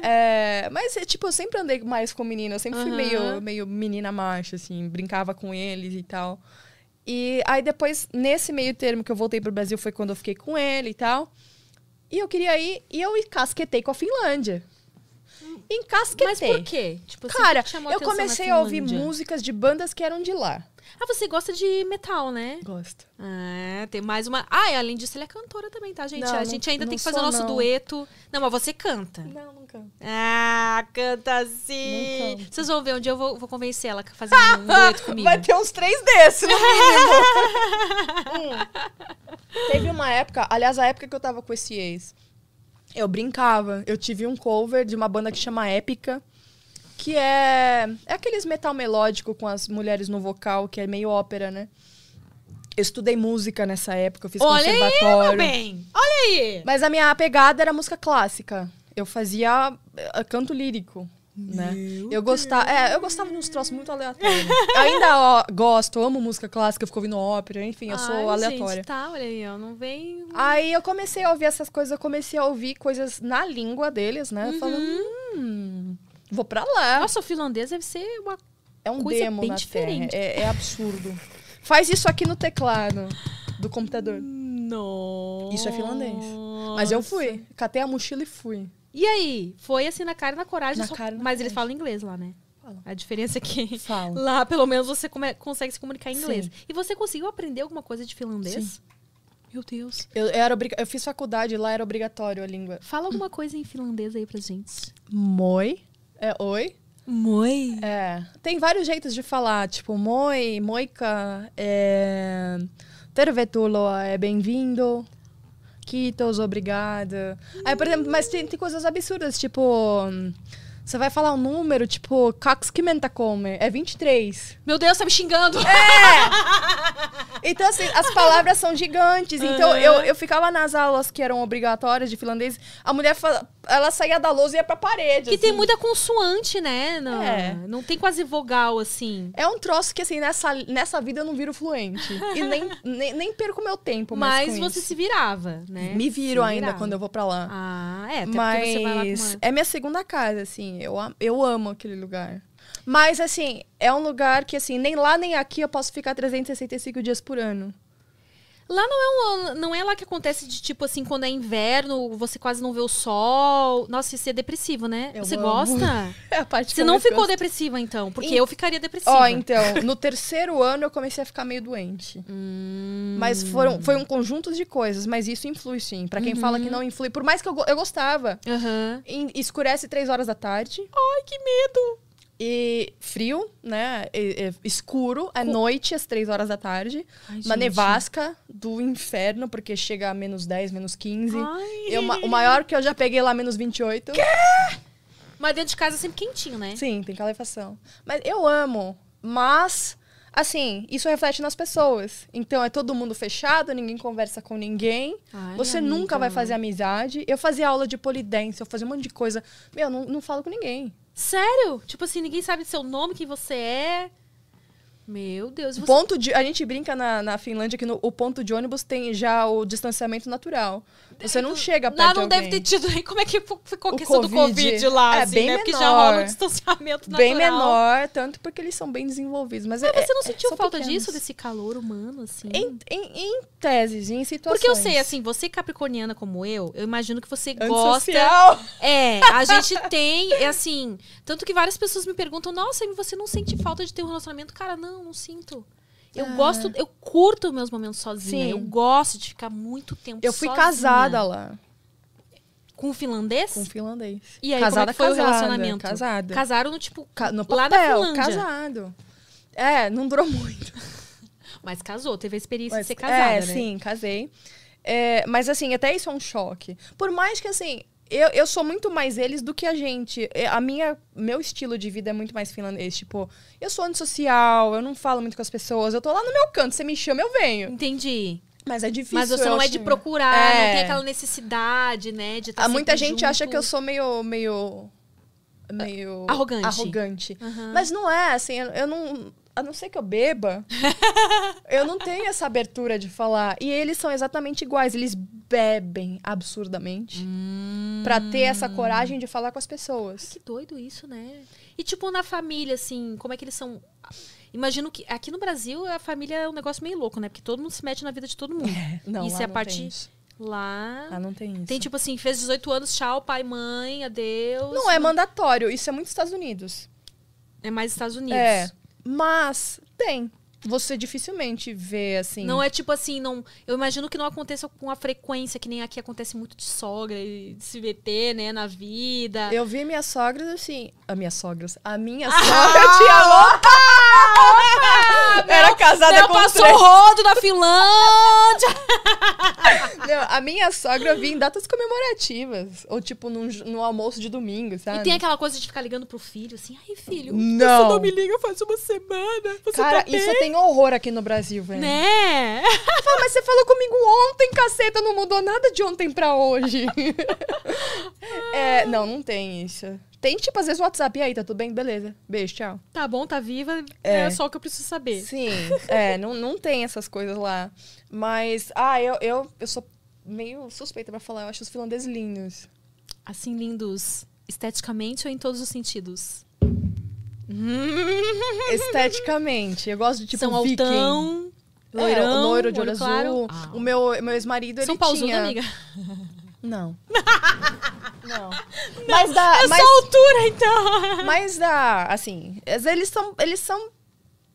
Speaker 4: É, mas, é, tipo, eu sempre andei mais com menina. Eu sempre fui
Speaker 3: Aham.
Speaker 4: meio, meio menina macho, assim. Brincava com eles e tal. E aí, depois, nesse meio termo que eu voltei pro Brasil, foi quando eu fiquei com ele e tal. E eu queria ir... E eu encasquetei com a Finlândia. Encasquetei.
Speaker 3: Mas por quê? Tipo, assim,
Speaker 4: Cara, eu comecei a ouvir músicas de bandas que eram de lá.
Speaker 3: Ah, você gosta de metal, né?
Speaker 4: Gosto.
Speaker 3: Ah, tem mais uma. Ah, e além disso, ele é cantora também, tá, gente?
Speaker 4: Não,
Speaker 3: a
Speaker 4: não-
Speaker 3: gente ainda
Speaker 4: não
Speaker 3: tem que fazer o nosso
Speaker 4: não.
Speaker 3: dueto. Não, mas você canta.
Speaker 4: Não, não canto.
Speaker 3: Ah, canta sim.
Speaker 4: Canto.
Speaker 3: Vocês vão ver, um dia eu vou, vou convencer ela a fazer um dueto comigo.
Speaker 4: Vai ter uns três desses, no mínimo. Hum. Teve uma época, aliás, a época que eu tava com esse ex, eu brincava. Eu tive um cover de uma banda que chama Épica, que é, é aqueles metal melódico com as mulheres no vocal, que é meio ópera, né? Eu estudei música nessa época, eu fiz
Speaker 3: Olha aí,
Speaker 4: conservatório.
Speaker 3: meu bem. Olha aí.
Speaker 4: Mas a minha pegada era música clássica. Eu fazia eh, canto lírico. Né? Eu gostava, é, eu gostava de uns troços muito aleatórios. Eu ainda ó, gosto, amo música clássica, fico ouvindo ópera, enfim, eu sou
Speaker 3: Ai,
Speaker 4: aleatória.
Speaker 3: Gente, tá, olha aí, ó, não vem...
Speaker 4: Aí eu comecei a ouvir essas coisas, eu comecei a ouvir coisas na língua deles, né? Falando, hum, vou pra lá.
Speaker 3: Nossa, o finlandês deve ser uma
Speaker 4: É um
Speaker 3: coisa
Speaker 4: demo
Speaker 3: bem diferente.
Speaker 4: é, é absurdo. Faz isso aqui no teclado do computador.
Speaker 3: Nossa.
Speaker 4: Isso é finlandês. Mas eu fui, catei a mochila e fui.
Speaker 3: E aí? Foi assim na cara e na coragem.
Speaker 4: Na
Speaker 3: só-
Speaker 4: cara na
Speaker 3: Mas eles falam inglês lá, né?
Speaker 4: Falam.
Speaker 3: A diferença é que
Speaker 4: Falam.
Speaker 3: lá, pelo menos, você come- consegue se comunicar em inglês.
Speaker 4: Sim.
Speaker 3: E você conseguiu aprender alguma coisa de finlandês?
Speaker 4: Sim.
Speaker 3: Meu Deus.
Speaker 4: Eu, eu era eu fiz faculdade, lá era obrigatório a língua.
Speaker 3: Fala alguma coisa em finlandês aí pra gente.
Speaker 4: Moi. É oi.
Speaker 3: Moi.
Speaker 4: É. Tem vários jeitos de falar, tipo, moi, moika, é... Tervetuloa é bem-vindo. Kitos, obrigada. Aí, por exemplo, mas tem, tem coisas absurdas, tipo... Você vai falar um número, tipo, kakskimenta come, é 23.
Speaker 3: Meu Deus, tá me xingando.
Speaker 4: Então, assim, as palavras são gigantes. Então,
Speaker 3: Aham.
Speaker 4: eu, eu ficava nas aulas que eram obrigatórias de finlandês, a mulher, fa- ela saía da lousa e ia pra parede.
Speaker 3: Que tem
Speaker 4: assim.
Speaker 3: muita consoante, né? Não,
Speaker 4: É.
Speaker 3: não tem quase vogal, assim.
Speaker 4: É um troço que, assim, nessa, nessa vida eu não viro fluente. E nem, nem, nem perco meu tempo
Speaker 3: Mas você
Speaker 4: isso.
Speaker 3: se virava, né?
Speaker 4: Me viro
Speaker 3: Se
Speaker 4: ainda
Speaker 3: virava.
Speaker 4: quando eu vou pra lá.
Speaker 3: Ah, é. Até
Speaker 4: Mas
Speaker 3: você vai lá com uma...
Speaker 4: é minha segunda casa, assim. Eu, eu amo aquele lugar. Mas, assim, é um lugar que, assim, nem lá nem aqui eu posso ficar 365 dias por ano.
Speaker 3: Lá não é, um, não é lá que acontece de tipo assim, quando é inverno, você quase não vê o sol. Nossa, isso é depressivo, né?
Speaker 4: Eu
Speaker 3: você
Speaker 4: amo.
Speaker 3: gosta?
Speaker 4: É a parte que
Speaker 3: Você não ficou
Speaker 4: gosto.
Speaker 3: depressiva, então? Porque
Speaker 4: Em-
Speaker 3: eu ficaria depressiva.
Speaker 4: Ó, então, no terceiro ano eu comecei a ficar meio doente.
Speaker 3: Hum.
Speaker 4: Mas foram, foi um conjunto de coisas, mas isso influi sim. Pra quem fala que não influi, por mais que eu, eu gostava. Em- escurece três horas da tarde.
Speaker 3: Ai, que medo!
Speaker 4: E frio, né? E- e escuro, à noite, às três horas da tarde.
Speaker 3: Ai,
Speaker 4: uma
Speaker 3: gente.
Speaker 4: nevasca do inferno, porque chega a menos 10, menos 15.
Speaker 3: Ai.
Speaker 4: Eu, o maior que eu já peguei lá, menos 28.
Speaker 3: Mas dentro de casa é sempre quentinho, né?
Speaker 4: Sim, tem calefação. Mas eu amo. Mas, assim, isso reflete nas pessoas. Então é todo mundo fechado, ninguém conversa com ninguém.
Speaker 3: Ai,
Speaker 4: você
Speaker 3: amiga.
Speaker 4: nunca vai fazer amizade. Eu fazia aula de polidense, eu fazia um monte de coisa. Meu, não, não falo com ninguém.
Speaker 3: Sério? Tipo assim, ninguém sabe seu nome, quem você é. Meu Deus. Você...
Speaker 4: ponto de, a gente brinca na, na Finlândia que no, o ponto de ônibus tem já o distanciamento natural. Você não chega perto de
Speaker 3: não deve
Speaker 4: alguém.
Speaker 3: ter tido nem como é que ficou a
Speaker 4: O
Speaker 3: questão do
Speaker 4: Covid.
Speaker 3: Covid lá,
Speaker 4: É,
Speaker 3: assim,
Speaker 4: bem
Speaker 3: né? Porque já
Speaker 4: menor.
Speaker 3: rola um distanciamento natural.
Speaker 4: Bem menor, tanto porque eles são bem desenvolvidos. Mas,
Speaker 3: Mas
Speaker 4: é-
Speaker 3: você não
Speaker 4: é-
Speaker 3: sentiu
Speaker 4: são
Speaker 3: falta
Speaker 4: pequenos.
Speaker 3: disso, desse calor humano, assim?
Speaker 4: Em, em, em teses, em situações.
Speaker 3: Porque eu sei, assim, você capricorniana como eu, eu imagino que você gosta. É, a gente tem, é assim. Tanto que várias pessoas me perguntam, nossa, você não sente falta de ter um relacionamento? Cara, não, não sinto. Eu
Speaker 4: Ah.
Speaker 3: gosto, eu curto meus momentos sozinha.
Speaker 4: Sim.
Speaker 3: Eu gosto de ficar muito tempo
Speaker 4: Eu fui
Speaker 3: sozinha.
Speaker 4: casada lá,
Speaker 3: Com um finlandês?
Speaker 4: com um finlandês.
Speaker 3: E aí,
Speaker 4: casada,
Speaker 3: como é foi
Speaker 4: casada,
Speaker 3: o relacionamento?
Speaker 4: Casada.
Speaker 3: Casaram no tipo.
Speaker 4: Ca- no
Speaker 3: lá na
Speaker 4: papel,
Speaker 3: Finlândia.
Speaker 4: casado. É, não durou muito.
Speaker 3: Mas casou, teve a experiência
Speaker 4: Mas-
Speaker 3: de ser casada,
Speaker 4: é,
Speaker 3: né?
Speaker 4: sim, casei. É, mas assim, até isso é um choque. Por mais que assim, eu, eu sou muito mais eles do que a gente. É, A minha, meu estilo de vida é muito mais finlandês. Tipo, eu sou antissocial, eu não falo muito com as pessoas. Eu tô lá no meu canto, você me chama, eu venho.
Speaker 3: Entendi.
Speaker 4: Mas é difícil.
Speaker 3: Mas você não é de procurar,
Speaker 4: É.
Speaker 3: não tem aquela necessidade, né? De
Speaker 4: Ah, muita gente
Speaker 3: junto.
Speaker 4: acha que eu sou meio. meio. meio.
Speaker 3: Arrogante.
Speaker 4: Arrogante.
Speaker 3: Aham.
Speaker 4: Mas não é, assim, eu, eu não. A não ser que eu beba, eu não tenho essa abertura de falar. E eles são exatamente iguais. Eles bebem absurdamente pra ter essa coragem de falar com as pessoas.
Speaker 3: Que doido isso, né? E tipo, na família, assim, como é que eles são. Imagino que aqui no Brasil a família é um negócio meio louco, né? Porque todo mundo se mete na vida de todo mundo.
Speaker 4: Não,
Speaker 3: isso é a
Speaker 4: não
Speaker 3: parte.
Speaker 4: tem isso.
Speaker 3: Lá.
Speaker 4: Lá não tem isso.
Speaker 3: Tem tipo assim, fez 18 anos, tchau, pai, mãe, adeus.
Speaker 4: Não é mandatório. Isso é muito Estados Unidos.
Speaker 3: É mais Estados Unidos.
Speaker 4: É. Mas tem. Você dificilmente vê assim.
Speaker 3: Não é tipo assim, não. Eu imagino que não aconteça com a frequência que nem aqui acontece muito de sogra e de se meter, né, na vida.
Speaker 4: Eu vi minhas sogras assim. A minhas sogras. A minha
Speaker 3: Ah!
Speaker 4: sogra tinha louca! Era casada
Speaker 3: Mel
Speaker 4: com
Speaker 3: passou
Speaker 4: três.
Speaker 3: rodo na Finlândia.
Speaker 4: Não, a minha sogra vinha em datas comemorativas. Ou tipo num, no almoço de domingo, sabe?
Speaker 3: E tem aquela coisa de ficar ligando pro filho, assim, ai, filho,
Speaker 4: Não.
Speaker 3: você não me liga faz uma semana. Você
Speaker 4: Cara,
Speaker 3: tá
Speaker 4: isso tem horror aqui no Brasil, velho.
Speaker 3: Né?
Speaker 4: Fala, mas você falou comigo ontem, caceta, não mudou nada de ontem pra hoje. é, não, não tem isso. Tem, tipo, às vezes o WhatsApp. E aí, tá tudo bem? Beleza. Beijo, tchau.
Speaker 3: Tá bom, tá viva. É,
Speaker 4: É.
Speaker 3: só o que eu preciso saber.
Speaker 4: Sim, é, não, não tem essas coisas lá. Mas, ah, eu, eu, eu sou meio suspeita pra falar. Eu acho os finlandeses lindos.
Speaker 3: Assim, lindos esteticamente ou em todos os sentidos?
Speaker 4: Esteticamente. Eu gosto de, tipo,
Speaker 3: São
Speaker 4: viking.
Speaker 3: altão,
Speaker 4: É,
Speaker 3: loirão,
Speaker 4: o loiro de olho
Speaker 3: olho claro.
Speaker 4: azul.
Speaker 3: Ah.
Speaker 4: O meu, meu ex-marido, ele
Speaker 3: São
Speaker 4: tinha...
Speaker 3: amiga?
Speaker 4: Não. Não. Mas dá...
Speaker 3: É
Speaker 4: mas,
Speaker 3: só altura, então.
Speaker 4: Mas dá, assim... Eles são, eles são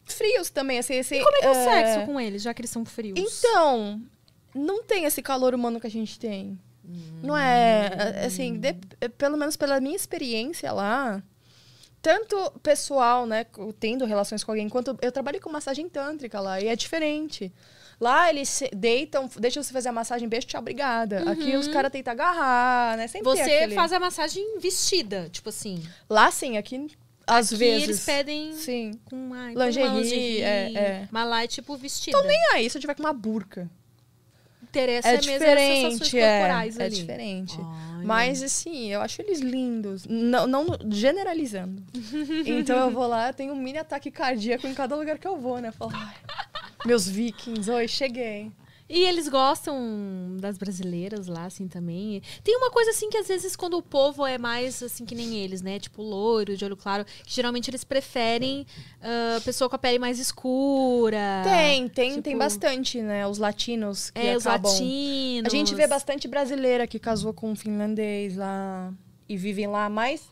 Speaker 4: frios também, assim... assim
Speaker 3: E como é que é o
Speaker 4: é,
Speaker 3: sexo com eles, já que eles são frios?
Speaker 4: Então, não tem esse calor humano que a gente tem. Não é, assim, de- pelo menos pela minha experiência lá, tanto pessoal, né, tendo relações com alguém, quanto eu trabalhei com massagem tântrica lá, e é diferente. Lá eles deitam, deixam você fazer a massagem, beijo, tchau, obrigada. Aqui os caras tentam agarrar, né, sempre
Speaker 3: Você
Speaker 4: aquele-
Speaker 3: faz a massagem vestida, tipo assim.
Speaker 4: Lá sim, aqui às
Speaker 3: Aqui
Speaker 4: vezes.
Speaker 3: eles pedem
Speaker 4: Sim.
Speaker 3: com ai,
Speaker 4: Lingerie,
Speaker 3: uma lingerie,
Speaker 4: é, é.
Speaker 3: Mas lá é tipo vestida.
Speaker 4: Tô nem aí se eu tiver com uma burca.
Speaker 3: Interessa
Speaker 4: É
Speaker 3: é sensações
Speaker 4: diferente, é. É diferente.
Speaker 3: Ai,
Speaker 4: Mas, assim, eu acho eles lindos. Não, não generalizando. então eu vou lá, tenho um mini ataque cardíaco em cada lugar que eu vou, né? Eu falo, "Ai, meus vikings, oi, cheguei.
Speaker 3: E eles gostam das brasileiras lá, assim, também. Tem uma coisa, assim, que às vezes quando o povo é mais, assim, que nem eles, né? Tipo, loiro, de olho claro, que geralmente eles preferem ah, pessoa com a pele mais escura.
Speaker 4: Tem, tem,
Speaker 3: tipo-
Speaker 4: tem bastante, né? Os latinos que
Speaker 3: É, os
Speaker 4: acabam...
Speaker 3: latinos.
Speaker 4: A gente vê bastante brasileira que casou com um finlandês lá e vivem lá, mas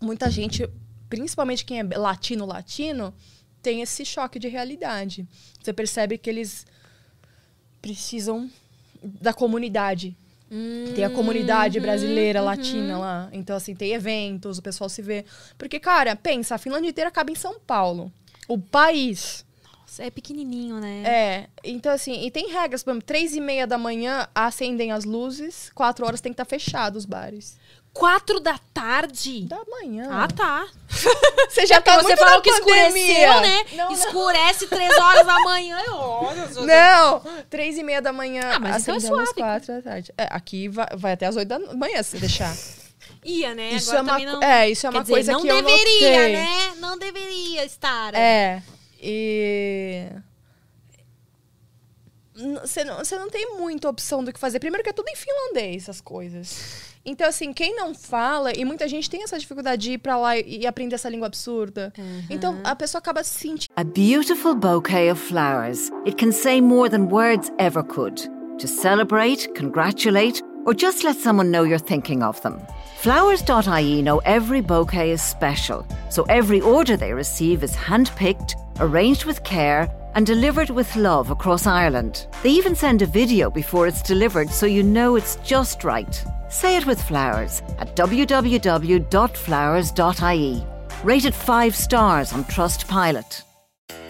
Speaker 4: muita gente, principalmente quem é latino, latino, tem esse choque de realidade. Você percebe que eles precisam da comunidade. Tem a comunidade brasileira, latina lá. Então, assim, tem eventos, o pessoal se vê. Porque, cara, pensa, a Finlândia inteira acaba em São Paulo. O país.
Speaker 3: Nossa, é pequenininho, né?
Speaker 4: É, então assim, e tem regras, por exemplo, três e meia da manhã acendem as luzes, quatro horas tem que estar fechado os bares.
Speaker 3: Quatro da tarde?
Speaker 4: Da manhã.
Speaker 3: Ah, tá.
Speaker 4: Você já tá
Speaker 3: Porque você falou que escureceu,
Speaker 4: pandemia.
Speaker 3: né?
Speaker 4: Não, não.
Speaker 3: Escurece três horas da manhã. eu- Olha, só-
Speaker 4: Não, três e meia da manhã
Speaker 3: Ah, mas então é suave.
Speaker 4: quatro da tarde. É, aqui vai, vai até as oito da manhã, se deixar.
Speaker 3: Ia, né?
Speaker 4: Isso
Speaker 3: Agora
Speaker 4: é uma
Speaker 3: não...
Speaker 4: é, isso é uma
Speaker 3: dizer,
Speaker 4: coisa
Speaker 3: não
Speaker 4: que eu
Speaker 3: deveria,
Speaker 4: notei.
Speaker 3: né? Não deveria estar.
Speaker 4: É, e... Você não, você não tem muita opção do que fazer. Primeiro que é tudo em finlandês, as coisas. Então, assim, quem não fala, e muita gente tem essa dificuldade de ir pra lá e, e aprender essa língua absurda. Então, a pessoa acaba se sentindo.
Speaker 2: A beautiful bouquet of flowers. It can say more than words ever could. To celebrate, congratulate, or just let someone know you're thinking of them. Flowers.ie know every bouquet is special, so every order they receive is handpicked, arranged with care, and delivered with love across Ireland. They even send a video before it's delivered so you know it's just right. Say it with flowers at www.flowers.ie. Rated 5 stars on Trustpilot.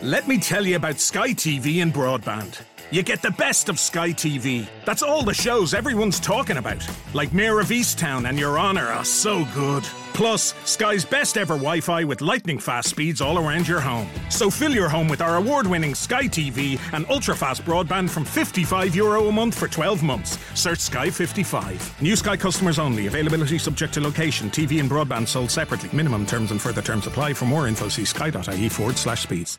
Speaker 10: Let me tell you about Sky TV and broadband. You get the best of Sky TV. That's all the shows everyone's talking about. Like Mayor of Easttown and Your Honor are so good. Plus, Sky's best ever Wi Fi with lightning fast speeds all around your home. So fill your home with our award winning Sky TV and ultra fast broadband from €55 Euro a month for 12 months. Search Sky 55. New Sky customers only. Availability subject to location. TV and broadband sold separately. Minimum terms and further terms apply. For more info, see sky.ie forward slash speeds.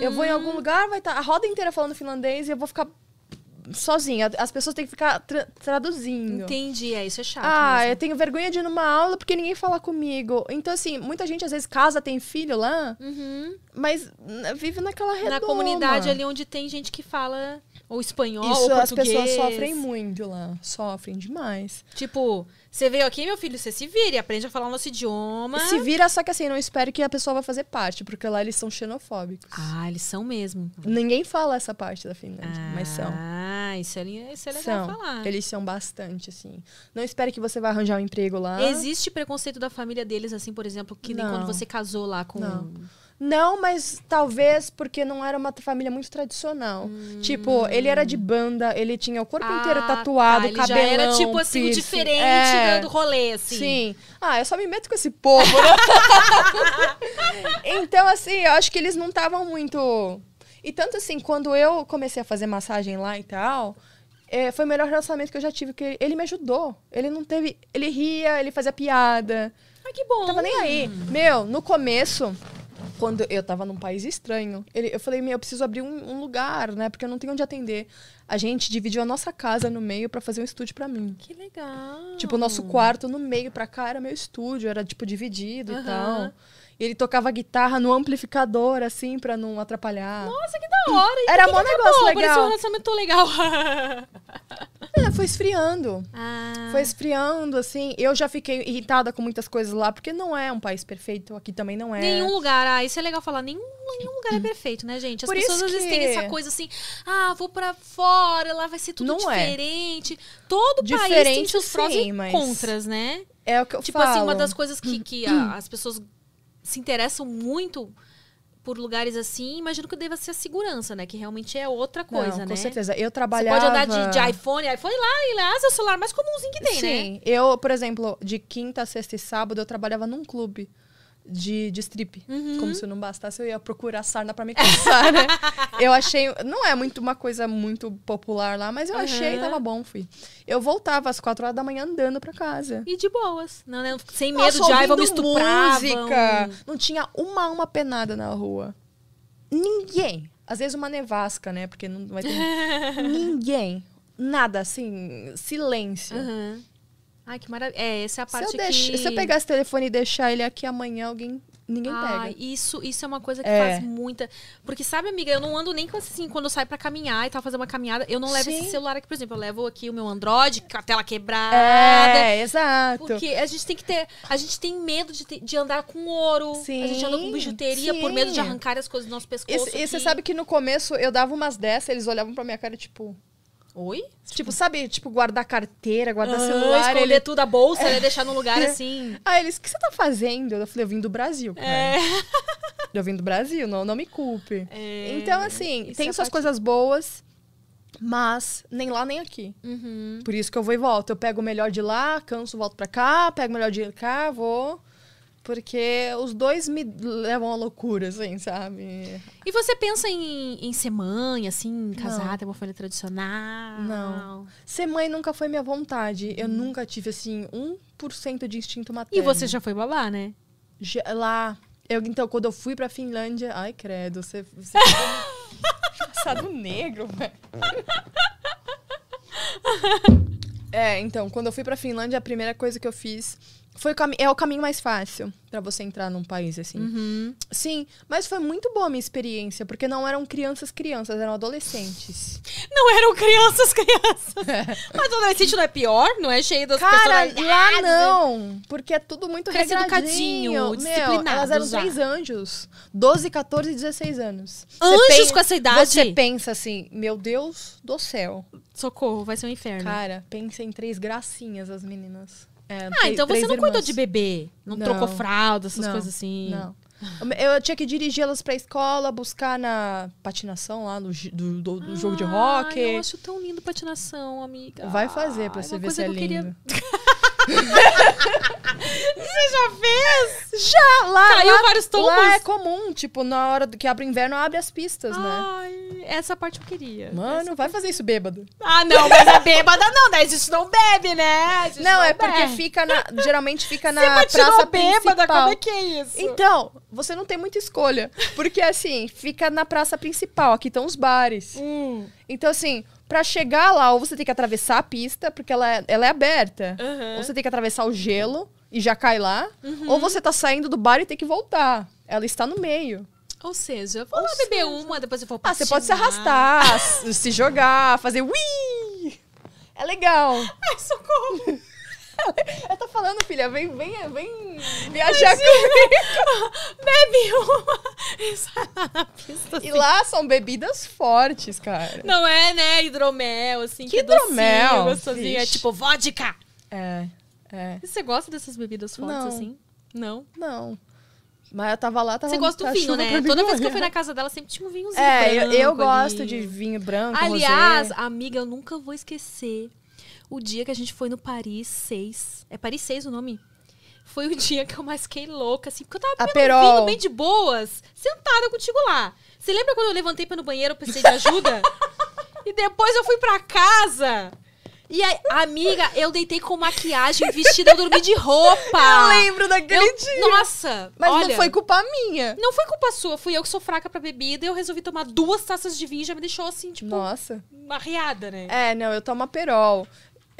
Speaker 4: Eu vou em algum lugar, vai estar a roda inteira falando finlandês e eu vou ficar sozinha. As pessoas têm que ficar tra- traduzindo.
Speaker 3: Entendi, é, isso é chato
Speaker 4: Ah,
Speaker 3: mesmo.
Speaker 4: eu tenho vergonha de ir numa aula porque ninguém fala comigo. Então, assim, muita gente às vezes casa, tem filho lá, mas né, vive naquela redoma.
Speaker 3: Na comunidade ali onde tem gente que fala ou espanhol
Speaker 4: Isso,
Speaker 3: ou
Speaker 4: as
Speaker 3: português.
Speaker 4: pessoas sofrem muito lá. Sofrem demais.
Speaker 3: Tipo, você veio aqui, meu filho, você se vira e aprende a falar o nosso idioma.
Speaker 4: Se vira, só que assim, não espere que a pessoa vai fazer parte, porque lá eles são xenofóbicos.
Speaker 3: Ah, eles são mesmo.
Speaker 4: Ninguém fala essa parte da Finlândia, mas são.
Speaker 3: Ah, Ah, isso é, isso é legal
Speaker 4: São.
Speaker 3: falar.
Speaker 4: Eles são bastante, assim. Não espere que você vai arranjar um emprego lá.
Speaker 3: Existe preconceito da família deles, assim, por exemplo, que nem
Speaker 4: Não.
Speaker 3: quando você casou lá com.
Speaker 4: Não. Não, mas talvez porque não era uma família muito tradicional. Tipo, ele era de banda, ele tinha o corpo
Speaker 3: Ah,
Speaker 4: inteiro tatuado,
Speaker 3: tá, ele já
Speaker 4: cabelão,
Speaker 3: era, tipo, assim, diferente
Speaker 4: É.
Speaker 3: do rolê, assim.
Speaker 4: Sim. Ah, eu só me meto com esse povo, né? então, assim, eu acho que eles não estavam muito... E tanto assim, quando eu comecei a fazer massagem lá e tal... é, foi o melhor relacionamento que eu já tive, porque ele me ajudou. Ele não teve... Ele ria, ele fazia piada.
Speaker 3: Ai, que bom.
Speaker 4: Tava nem aí. Meu, no começo, quando eu tava num país estranho, ele, eu falei, meu, eu preciso abrir um, um lugar, né? Porque eu não tenho onde atender. A gente dividiu a nossa casa no meio pra fazer um estúdio pra mim.
Speaker 3: Que legal.
Speaker 4: Tipo, o nosso quarto no meio pra cá era meu estúdio, era tipo dividido e
Speaker 3: Aham.
Speaker 4: tal. Ele tocava guitarra no amplificador, assim, pra não atrapalhar.
Speaker 3: Nossa, que da hora. E
Speaker 4: Era mó
Speaker 3: que
Speaker 4: negócio legal.
Speaker 3: Parecia um relacionamento tão legal.
Speaker 4: É, foi esfriando.
Speaker 3: Ah.
Speaker 4: Foi esfriando, assim. Eu já fiquei irritada com muitas coisas lá, porque não é um país perfeito, aqui também não é.
Speaker 3: Nenhum lugar, ah, isso é legal falar, nenhum, nenhum lugar é perfeito, né, gente? As
Speaker 4: Por
Speaker 3: pessoas às vezes
Speaker 4: que-
Speaker 3: têm essa coisa assim, ah, vou pra fora, lá vai ser tudo
Speaker 4: Não é.
Speaker 3: diferente. Todo país tem
Speaker 4: Diferente,
Speaker 3: seus prós
Speaker 4: sim,
Speaker 3: e
Speaker 4: mas-
Speaker 3: contras, né?
Speaker 4: É o que eu
Speaker 3: tipo
Speaker 4: falo.
Speaker 3: assim, uma das coisas que, que a- as pessoas se interessam muito por lugares assim, imagino que deva ser a segurança, né? Que realmente é outra coisa,
Speaker 4: Não,
Speaker 3: né?
Speaker 4: com certeza. Eu
Speaker 3: Você
Speaker 4: trabalhava...
Speaker 3: pode andar de, de iPhone, iPhone lá, e lá é o celular mais comumzinho que tem, né?
Speaker 4: Sim. Eu, por exemplo, de quinta, sexta e sábado, eu trabalhava num clube de, de strip.
Speaker 3: Uhum.
Speaker 4: Como se não bastasse, eu ia procurar sarna pra me cansar, né? Eu achei... Não é muito uma coisa muito popular lá, mas eu achei,
Speaker 3: Aham.
Speaker 4: tava bom, fui. Eu voltava às quatro horas da manhã andando pra casa.
Speaker 3: E de boas. Não, né? Sem medo
Speaker 4: Nossa,
Speaker 3: de, ai, vamos estuprar.
Speaker 4: música.
Speaker 3: vão-
Speaker 4: Não tinha uma alma penada na rua. Ninguém. Às vezes uma nevasca, né? Porque não vai ter... Ninguém. Nada, assim, silêncio.
Speaker 3: Aham. Ai, que maravilha. É, essa é a
Speaker 4: Se
Speaker 3: parte
Speaker 4: eu, deix-
Speaker 3: que...
Speaker 4: se eu pegar esse telefone e deixar ele aqui amanhã, alguém. Ninguém
Speaker 3: Ai,
Speaker 4: pega.
Speaker 3: isso, isso é uma coisa que
Speaker 4: É.
Speaker 3: faz muita. Porque, sabe, amiga, eu não ando nem com assim, quando eu saio pra caminhar e tal, fazer uma caminhada, eu não levo
Speaker 4: Sim.
Speaker 3: esse celular aqui, por exemplo, eu levo aqui o meu Android, com a tela quebrada.
Speaker 4: É, exato.
Speaker 3: Porque a gente tem que ter. A gente tem medo de, ter- de andar com ouro.
Speaker 4: Sim,
Speaker 3: a gente anda com bijuteria por
Speaker 4: sim.
Speaker 3: medo de arrancar as coisas do nosso pescoço.
Speaker 4: E, e você sabe que no começo eu dava umas dessas, eles olhavam pra minha cara, tipo.
Speaker 3: Oi?
Speaker 4: Tipo, sabe, tipo, guardar carteira, guardar celular.
Speaker 3: esconder
Speaker 4: ele...
Speaker 3: tudo a bolsa, né? Deixar num lugar assim.
Speaker 4: Aí eles, o que você tá fazendo? Eu falei, eu vim do Brasil, cara.
Speaker 3: É.
Speaker 4: Eu vim do Brasil, não, não me culpe.
Speaker 3: É,
Speaker 4: Então, assim,
Speaker 3: isso
Speaker 4: tem
Speaker 3: é
Speaker 4: suas
Speaker 3: parte-
Speaker 4: coisas boas, mas nem lá nem aqui.
Speaker 3: Uhum.
Speaker 4: Por isso que eu vou e volto. Eu pego o melhor de lá, canso, volto pra cá, pego o melhor de cá, vou. Porque os dois me levam à loucura, assim, sabe?
Speaker 3: E você pensa em, em ser mãe, assim, casar, ter uma família tradicional?
Speaker 4: Não. Ser mãe nunca foi minha vontade. Eu nunca tive, assim, 1% de instinto materno.
Speaker 3: E você já foi babá, né?
Speaker 4: Já- lá. Eu, então, quando eu fui pra Finlândia. Ai, credo, você. você ficou Passado negro, velho. É, então, quando eu fui pra Finlândia, a primeira coisa que eu fiz foi é o caminho mais fácil pra você entrar num país assim.
Speaker 3: Uhum.
Speaker 4: Sim, mas foi muito boa a minha experiência, porque não eram crianças crianças, eram adolescentes.
Speaker 3: Não eram crianças, crianças. Mas adolescente não é pior? Não é cheio das
Speaker 4: Cara, lá não, porque é tudo muito
Speaker 3: Cresce
Speaker 4: regradinho.
Speaker 3: educadinho,
Speaker 4: Meu,
Speaker 3: disciplinado
Speaker 4: elas eram
Speaker 3: já.
Speaker 4: três anjos. 12, 14 e 16 anos.
Speaker 3: Anjos
Speaker 4: pen-
Speaker 3: com essa idade?
Speaker 4: Você pensa assim, meu Deus do céu.
Speaker 3: Socorro, vai ser um inferno.
Speaker 4: Cara, pensa em três gracinhas as meninas. É,
Speaker 3: ah, então você não cuidou
Speaker 4: irmãs.
Speaker 3: de bebê? Não,
Speaker 4: Não.
Speaker 3: trocou fralda, essas
Speaker 4: Não,
Speaker 3: coisas assim?
Speaker 4: Não. Eu tinha que dirigir elas pra escola, buscar na patinação lá, no do, do- do jogo de rock.
Speaker 3: eu acho tão lindo patinação, amiga.
Speaker 4: Vai fazer pra
Speaker 3: Ai,
Speaker 4: você ver se é
Speaker 3: eu queria-
Speaker 4: lindo.
Speaker 3: Você já fez?
Speaker 4: Já, lá.
Speaker 3: Caiu
Speaker 4: lá,
Speaker 3: vários tombos?
Speaker 4: Lá é comum, tipo, na hora do que abre o inverno, abre as pistas, né?
Speaker 3: Ai, essa parte eu queria.
Speaker 4: Mano, vai fazer isso bêbado.
Speaker 3: Ah, não, mas é bêbada não, daí a gente não bebe, né? A gente
Speaker 4: Não, é porque
Speaker 3: bebe.
Speaker 4: fica na. Geralmente fica na
Speaker 3: Você
Speaker 4: praça
Speaker 3: bêbada,
Speaker 4: principal.
Speaker 3: como é que é isso?
Speaker 4: Então, você não tem muita escolha. Porque assim, fica na praça principal, aqui estão os bares.
Speaker 3: Hum.
Speaker 4: Então, assim, pra chegar lá, ou você tem que atravessar a pista, porque ela é, ela é aberta.
Speaker 3: Uhum.
Speaker 4: Ou você tem que atravessar o gelo e já cai lá.
Speaker 3: Uhum.
Speaker 4: Ou você tá saindo do bar e tem que voltar. Ela está no meio.
Speaker 3: Ou seja, eu vou lá beber uma, depois eu vou
Speaker 4: Ah, você pode se arrastar, se jogar, fazer ui! É legal.
Speaker 3: Ai, socorro!
Speaker 4: Eu tô falando, filha, vem, vem, vem viajar comigo.
Speaker 3: Bebe uma e sai lá na pista.
Speaker 4: E lá são bebidas fortes, cara.
Speaker 3: Não é, né? Hidromel, assim, que,
Speaker 4: Que hidromel?
Speaker 3: docinho, gostosinho. É tipo vodka.
Speaker 4: É, é.
Speaker 3: E você gosta dessas bebidas fortes,
Speaker 4: Não.
Speaker 3: assim? Não.
Speaker 4: Não. Mas eu tava lá, tava
Speaker 3: Você gosta do vinho, né? Toda vez que eu fui na casa dela, sempre tinha um vinhozinho
Speaker 4: É, eu, eu
Speaker 3: branco ali.
Speaker 4: gosto de vinho branco,
Speaker 3: Aliás,
Speaker 4: rosé.
Speaker 3: amiga, eu nunca vou esquecer o dia que a gente foi no Paris 6. É Paris 6 o nome? Foi o dia que eu mais fiquei louca, assim, porque eu tava bebendo bem de boas, sentada contigo lá. Você lembra quando eu levantei pra ir no banheiro, eu precisei de ajuda? e depois eu fui pra casa. E aí, amiga, eu deitei com maquiagem, vestida, eu dormi de roupa.
Speaker 4: Eu lembro daquele
Speaker 3: Eu-
Speaker 4: dia.
Speaker 3: Nossa,
Speaker 4: Mas
Speaker 3: olha,
Speaker 4: não foi culpa minha.
Speaker 3: não foi culpa sua, fui eu que sou fraca pra bebida e eu resolvi tomar duas taças de vinho e já me deixou assim, tipo,
Speaker 4: Nossa.
Speaker 3: arriada, né?
Speaker 4: É, não, eu tomo Aperol.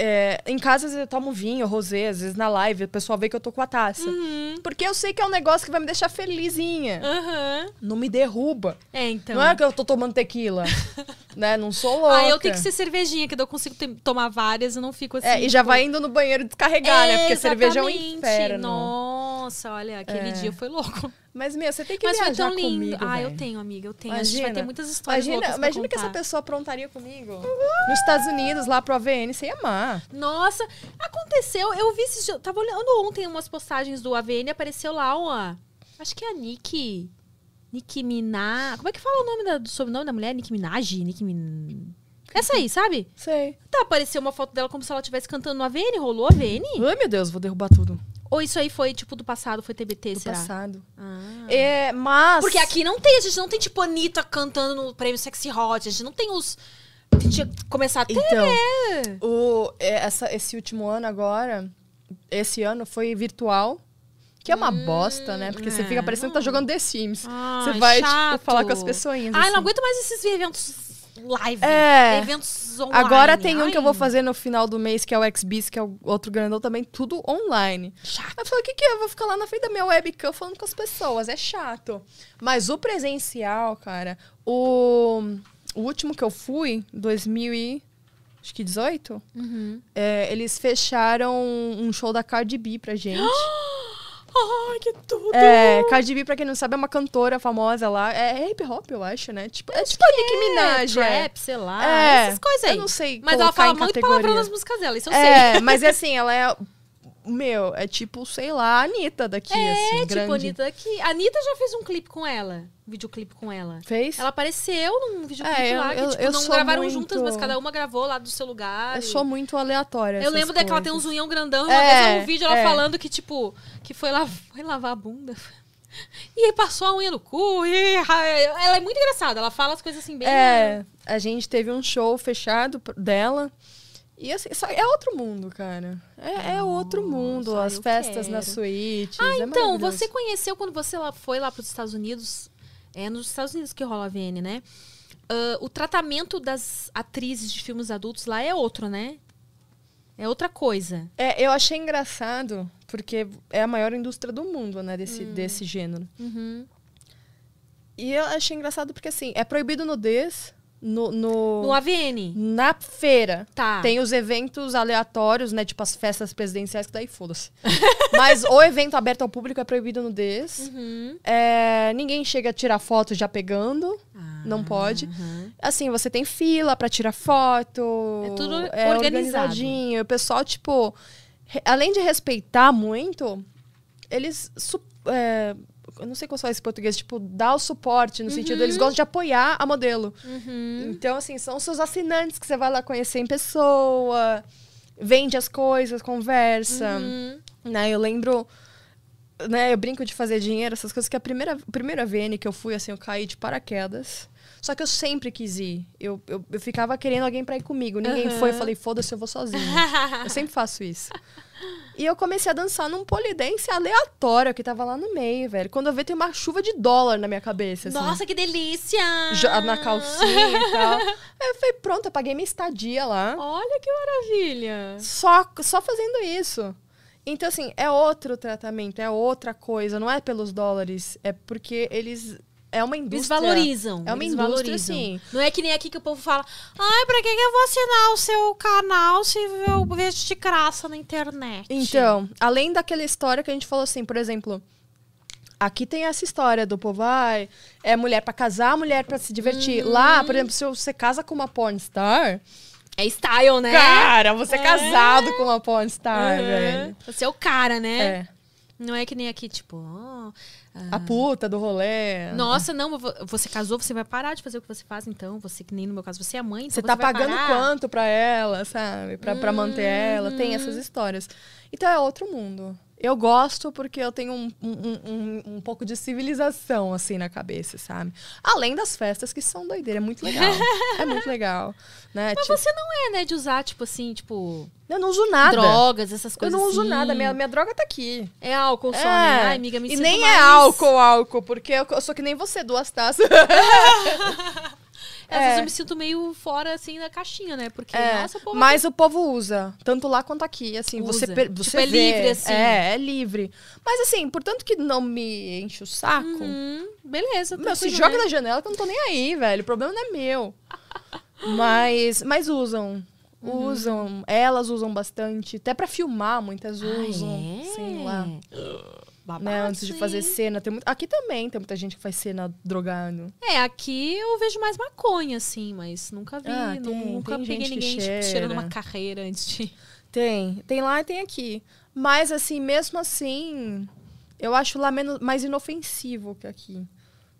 Speaker 4: É, em casa, às vezes, eu tomo vinho, rosé, às vezes na live, o pessoal vê que eu tô com a taça.
Speaker 3: Uhum.
Speaker 4: Porque eu sei que é um negócio que vai me deixar felizinha.
Speaker 3: Aham.
Speaker 4: Não me derruba.
Speaker 3: É, então.
Speaker 4: Não é que eu tô tomando tequila. né? Não sou louca.
Speaker 3: Ah, eu tenho que ser cervejinha, que daí eu consigo ter- tomar várias, eu não fico assim.
Speaker 4: É, e já
Speaker 3: tipo-
Speaker 4: vai indo no banheiro descarregar, né? Porque cerveja é um
Speaker 3: Exatamente.
Speaker 4: inferno.
Speaker 3: Nossa, olha, aquele
Speaker 4: É.
Speaker 3: dia foi louco.
Speaker 4: Mas, meu, você tem que
Speaker 3: Mas foi
Speaker 4: viajar
Speaker 3: tão lindo.
Speaker 4: comigo,
Speaker 3: ah, eu
Speaker 4: velho.
Speaker 3: tenho, amiga, eu tenho. a gente vai
Speaker 4: Imagina.
Speaker 3: ter muitas histórias
Speaker 4: Imagina, imagina que essa pessoa aprontaria comigo. Nos Estados Unidos, lá pro AVN, você ia amar.
Speaker 3: Nossa, aconteceu, eu vi esses eu tava olhando ontem umas postagens do AVN, apareceu lá uma, acho que é a Nick, Nick Minaj, como é que fala o nome da, do sobrenome da mulher? Nick Minaj? Nick Min... Essa aí, sabe?
Speaker 4: Sei.
Speaker 3: Tá, apareceu uma foto dela como se ela estivesse cantando no AVN, rolou AVN?
Speaker 4: Ai, meu Deus, vou derrubar tudo.
Speaker 3: Ou isso aí foi, tipo, do passado, foi TBT,
Speaker 4: Do
Speaker 3: será?
Speaker 4: passado.
Speaker 3: Ah.
Speaker 4: É, mas...
Speaker 3: Porque aqui não tem, a gente não tem, tipo, Anitta cantando no prêmio Sexy Hot, a gente não tem os... Tinha que começar a ter,
Speaker 4: Então,
Speaker 3: né?
Speaker 4: o, é, essa, esse último ano agora, esse ano foi virtual. Que é uma bosta, né? Porque você
Speaker 3: é,
Speaker 4: fica parecendo que tá jogando The Sims.
Speaker 3: Ai,
Speaker 4: você vai,
Speaker 3: chato.
Speaker 4: tipo, falar com as pessoinhas.
Speaker 3: Ai,
Speaker 4: assim.
Speaker 3: não aguento mais esses eventos live.
Speaker 4: É.
Speaker 3: Eventos online.
Speaker 4: Agora tem um que eu vou fazer no final do mês, que é o XBIS, que é o outro grandão também, tudo online.
Speaker 3: Chato.
Speaker 4: Eu falei, o que que é? Eu vou ficar lá na frente da minha webcam falando com as pessoas, é chato. Mas o presencial, cara, o, o último que eu fui, 2018,
Speaker 3: Uhum.
Speaker 4: é, eles fecharam um show da Cardi B pra gente.
Speaker 3: Ai, que tudo!
Speaker 4: É, Cardi B, pra quem não sabe, é uma cantora famosa lá. É hip hop, eu acho, né? Tipo, é tipo a Nicki Minaj. é.
Speaker 3: Trap, sei lá,
Speaker 4: É,
Speaker 3: essas coisas aí.
Speaker 4: Eu não sei
Speaker 3: Mas ela fala muito palavrão nas músicas dela, isso eu
Speaker 4: É,
Speaker 3: sei.
Speaker 4: mas é assim, ela é. Meu, é tipo, sei lá, a Anitta daqui,
Speaker 3: É,
Speaker 4: assim,
Speaker 3: tipo,
Speaker 4: grande.
Speaker 3: a Anitta aqui. A Anitta já fez um clipe com ela. Um videoclipe com ela.
Speaker 4: Fez?
Speaker 3: Ela apareceu num videoclipe
Speaker 4: É, eu-
Speaker 3: lá, que,
Speaker 4: eu-
Speaker 3: tipo,
Speaker 4: eu
Speaker 3: não gravaram
Speaker 4: muito-
Speaker 3: juntas, mas cada uma gravou lá do seu lugar.
Speaker 4: Eu
Speaker 3: e-
Speaker 4: sou muito aleatória.
Speaker 3: Eu lembro daquela tem um zunhão grandão. e Uma
Speaker 4: É,
Speaker 3: vez um vídeo ela
Speaker 4: é.
Speaker 3: falando que, tipo, que foi, la foi lavar a bunda. E passou a unha no cu. E... Ela é muito engraçada. Ela fala as coisas assim bem.
Speaker 4: É, a gente teve um show fechado dela. E assim, é outro mundo, cara. É, é outro mundo. As
Speaker 3: eu
Speaker 4: festas na
Speaker 3: quero.
Speaker 4: suíte.
Speaker 3: Ah,
Speaker 4: é
Speaker 3: então, você conheceu quando você lá foi lá para os Estados Unidos? É nos Estados Unidos que rola a VN, né? Ah, o tratamento das atrizes de filmes adultos lá é outro, né? É outra coisa.
Speaker 4: É, eu achei engraçado, porque é a maior indústria do mundo, né, desse,
Speaker 3: Hum.
Speaker 4: desse gênero.
Speaker 3: Uhum.
Speaker 4: E eu achei engraçado porque, assim, é proibido nudez no... No,
Speaker 3: No AVN.
Speaker 4: Na feira.
Speaker 3: Tá.
Speaker 4: Tem os eventos aleatórios, né? Tipo as festas presidenciais, que daí foda-se. Mas o evento aberto ao público é proibido nudez.
Speaker 3: Uhum.
Speaker 4: É, ninguém chega a tirar foto já pegando.
Speaker 3: Ah,
Speaker 4: não pode. Assim, você tem fila pra tirar foto.
Speaker 3: É tudo
Speaker 4: é organizadinho. O pessoal, tipo, além de respeitar muito, eles. é, eu não sei qual é esse português, tipo, dá o suporte, no sentido, eles gostam de apoiar a modelo.
Speaker 3: Uhum.
Speaker 4: Então, assim, são os seus assinantes que você vai lá conhecer em pessoa, vende as coisas, conversa.
Speaker 3: Uhum.
Speaker 4: Né? Eu lembro, né, eu brinco de fazer dinheiro, essas coisas, que a primeira, a primeira VN que eu fui, assim, eu caí de paraquedas. Só que eu sempre quis ir. Eu, eu, eu ficava querendo alguém pra ir comigo. Ninguém
Speaker 3: Uhum.
Speaker 4: foi, eu falei, foda-se, eu vou sozinha. eu sempre faço isso. E eu comecei a dançar num polidense aleatório que tava lá no meio, velho. Quando eu vi, tem uma chuva de dólar na minha cabeça. assim.
Speaker 3: Nossa, que delícia!
Speaker 4: Já na calcinha e tal. Aí eu falei, pronto, eu paguei minha estadia lá.
Speaker 3: Olha que maravilha!
Speaker 4: Só, só fazendo isso. Então, assim, é outro tratamento, é outra coisa. Não é pelos dólares, é porque eles é uma indústria.
Speaker 3: Eles valorizam.
Speaker 4: É uma indústria, assim.
Speaker 3: Não é que nem aqui que o povo fala, ai, pra que, que eu vou assinar o seu canal se eu vejo de graça na internet?
Speaker 4: Então, além daquela história que a gente falou assim, por exemplo, aqui tem essa história do povo, ai, é mulher pra casar, mulher pra se divertir. Lá, por exemplo, se você casa com uma pornstar,
Speaker 3: É style, né?
Speaker 4: cara, você é
Speaker 3: É.
Speaker 4: casado com uma pornstar,
Speaker 3: Uhum.
Speaker 4: velho.
Speaker 3: Você é o cara, né?
Speaker 4: É.
Speaker 3: Não é que nem aqui, tipo, ó,
Speaker 4: A puta do rolê.
Speaker 3: Nossa, não, vo- você casou, você vai parar de fazer o que você faz, então. Você, que nem no meu caso, você é mãe, então
Speaker 4: Você tá
Speaker 3: vai
Speaker 4: pagando
Speaker 3: parar.
Speaker 4: quanto pra ela, sabe? Pra, pra manter ela. Tem
Speaker 3: Uhum.
Speaker 4: essas histórias. Então é outro mundo. Eu gosto porque eu tenho um, um, um, um pouco de civilização, assim, na cabeça, sabe? Além das festas que são doideira. É muito legal. é muito legal. Né?
Speaker 3: Mas
Speaker 4: Tipo,
Speaker 3: você não é, né, de usar, tipo assim, tipo.
Speaker 4: Eu não uso nada.
Speaker 3: Drogas, essas
Speaker 4: Eu
Speaker 3: coisas
Speaker 4: não uso
Speaker 3: assim.
Speaker 4: nada. Minha, minha droga tá aqui.
Speaker 3: É álcool só,
Speaker 4: É.
Speaker 3: né? Ai, amiga, me
Speaker 4: E nem
Speaker 3: mais...
Speaker 4: é álcool, álcool, porque eu, eu sou que nem você, duas taças.
Speaker 3: Às vezes
Speaker 4: É.
Speaker 3: eu me sinto meio fora, assim, da caixinha, né? Porque,
Speaker 4: É,
Speaker 3: nossa, o povo...
Speaker 4: mas o povo usa, tanto lá quanto aqui, assim, você,
Speaker 3: Usa. Tipo,
Speaker 4: você
Speaker 3: é
Speaker 4: vê.
Speaker 3: livre, assim.
Speaker 4: É, é livre. Mas assim, portanto que não me enche o saco,
Speaker 3: Hum, beleza,
Speaker 4: meu, se joga
Speaker 3: né?
Speaker 4: na janela que eu não tô nem aí, velho, o problema não é meu. mas, mas usam,
Speaker 3: Uhum.
Speaker 4: usam, elas usam bastante, até pra filmar muitas
Speaker 3: Ah,
Speaker 4: usam,
Speaker 3: é?
Speaker 4: sei lá.
Speaker 3: Babado,
Speaker 4: Né, antes de fazer cena, tem muito, aqui também tem muita gente que faz cena drogando.
Speaker 3: É, aqui eu vejo mais maconha, assim, mas nunca vi,
Speaker 4: Ah, tem-
Speaker 3: nunca
Speaker 4: tem
Speaker 3: peguei ninguém tipo, cheirando uma
Speaker 4: cheira.
Speaker 3: carreira antes de...
Speaker 4: Tem, tem lá e tem aqui. Mas, assim, mesmo assim, eu acho lá menos, mais inofensivo que aqui.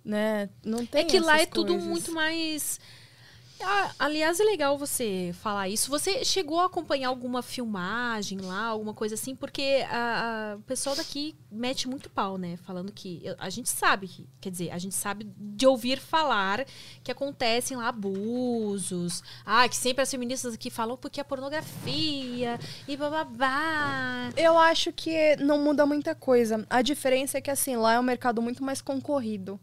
Speaker 4: Né? Não tem
Speaker 3: É que lá é
Speaker 4: essas
Speaker 3: tudo
Speaker 4: coisas.
Speaker 3: muito mais. Ah, aliás, é legal você falar isso. Você chegou a acompanhar alguma filmagem lá, alguma coisa assim? Porque a- a- o pessoal daqui mete muito pau, né? Falando que. A gente sabe que. Quer dizer, a gente sabe de ouvir falar que acontecem lá abusos. Ah, que sempre as feministas aqui falam porque é pornografia e bababá.
Speaker 4: Eu acho que não muda muita coisa. A diferença é que, assim, lá é um mercado muito mais concorrido.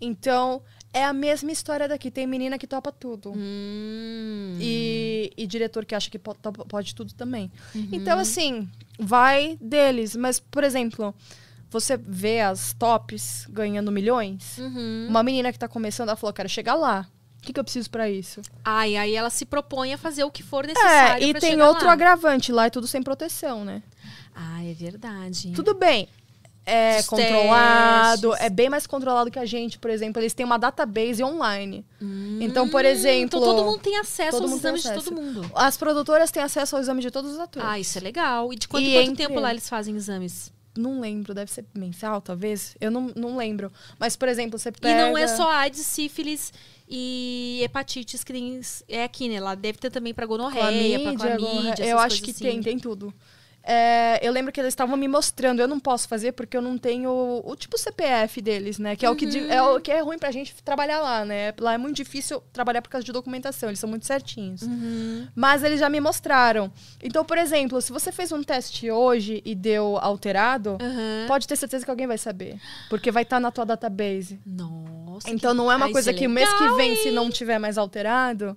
Speaker 4: Então, é a mesma história daqui. Tem menina que topa tudo.
Speaker 3: Hum.
Speaker 4: E, e diretor que acha que po- topa- pode tudo também.
Speaker 3: Uhum.
Speaker 4: Então, assim, vai deles. Mas, por exemplo, você vê as tops ganhando milhões.
Speaker 3: Uhum.
Speaker 4: Uma menina que tá começando, ela falou, quero chegar lá. O que, que eu preciso pra isso?
Speaker 3: Ai, aí ela se propõe a fazer o que for necessário.
Speaker 4: É, e tem outro
Speaker 3: lá.
Speaker 4: agravante. Lá é tudo sem proteção, né?
Speaker 3: Ah, é verdade.
Speaker 4: Tudo bem. É
Speaker 3: Os
Speaker 4: controlado,
Speaker 3: testes.
Speaker 4: é bem mais controlado que a gente, por exemplo. Eles têm uma database online. então, por exemplo.
Speaker 3: Então todo mundo tem acesso
Speaker 4: todo
Speaker 3: aos
Speaker 4: tem
Speaker 3: exames de
Speaker 4: acesso.
Speaker 3: todo mundo.
Speaker 4: As produtoras têm acesso ao exame de todos os atores.
Speaker 3: Ah, isso é legal. E de quanto,
Speaker 4: E
Speaker 3: quanto tempo lá
Speaker 4: eles?
Speaker 3: fazem exames?
Speaker 4: Não lembro, deve ser mensal, talvez. Eu não, não lembro. Mas, por exemplo, você pega.
Speaker 3: E não é só AIDS, sífilis e hepatites que nem é aqui, né? Lá deve ter também pra gonorreia, pra
Speaker 4: Clamídia,
Speaker 3: clamídia,
Speaker 4: Eu acho que
Speaker 3: coisas
Speaker 4: tem,
Speaker 3: assim.
Speaker 4: tem tudo. É, eu lembro que eles estavam me mostrando, eu não posso fazer porque eu não tenho o, tipo CPF deles, né? Que é, o que,
Speaker 3: Uhum.
Speaker 4: é o que é ruim pra gente trabalhar lá, né? Lá é muito difícil trabalhar por causa de documentação, eles são muito certinhos.
Speaker 3: Uhum.
Speaker 4: Mas eles já me mostraram. Então, por exemplo, se você fez um teste hoje e deu alterado,
Speaker 3: Uhum.
Speaker 4: pode ter certeza que alguém vai saber. Porque vai estar na tua database.
Speaker 3: Nossa.
Speaker 4: Então não é uma coisa que o mês que vem, se
Speaker 3: hein?
Speaker 4: não tiver mais alterado.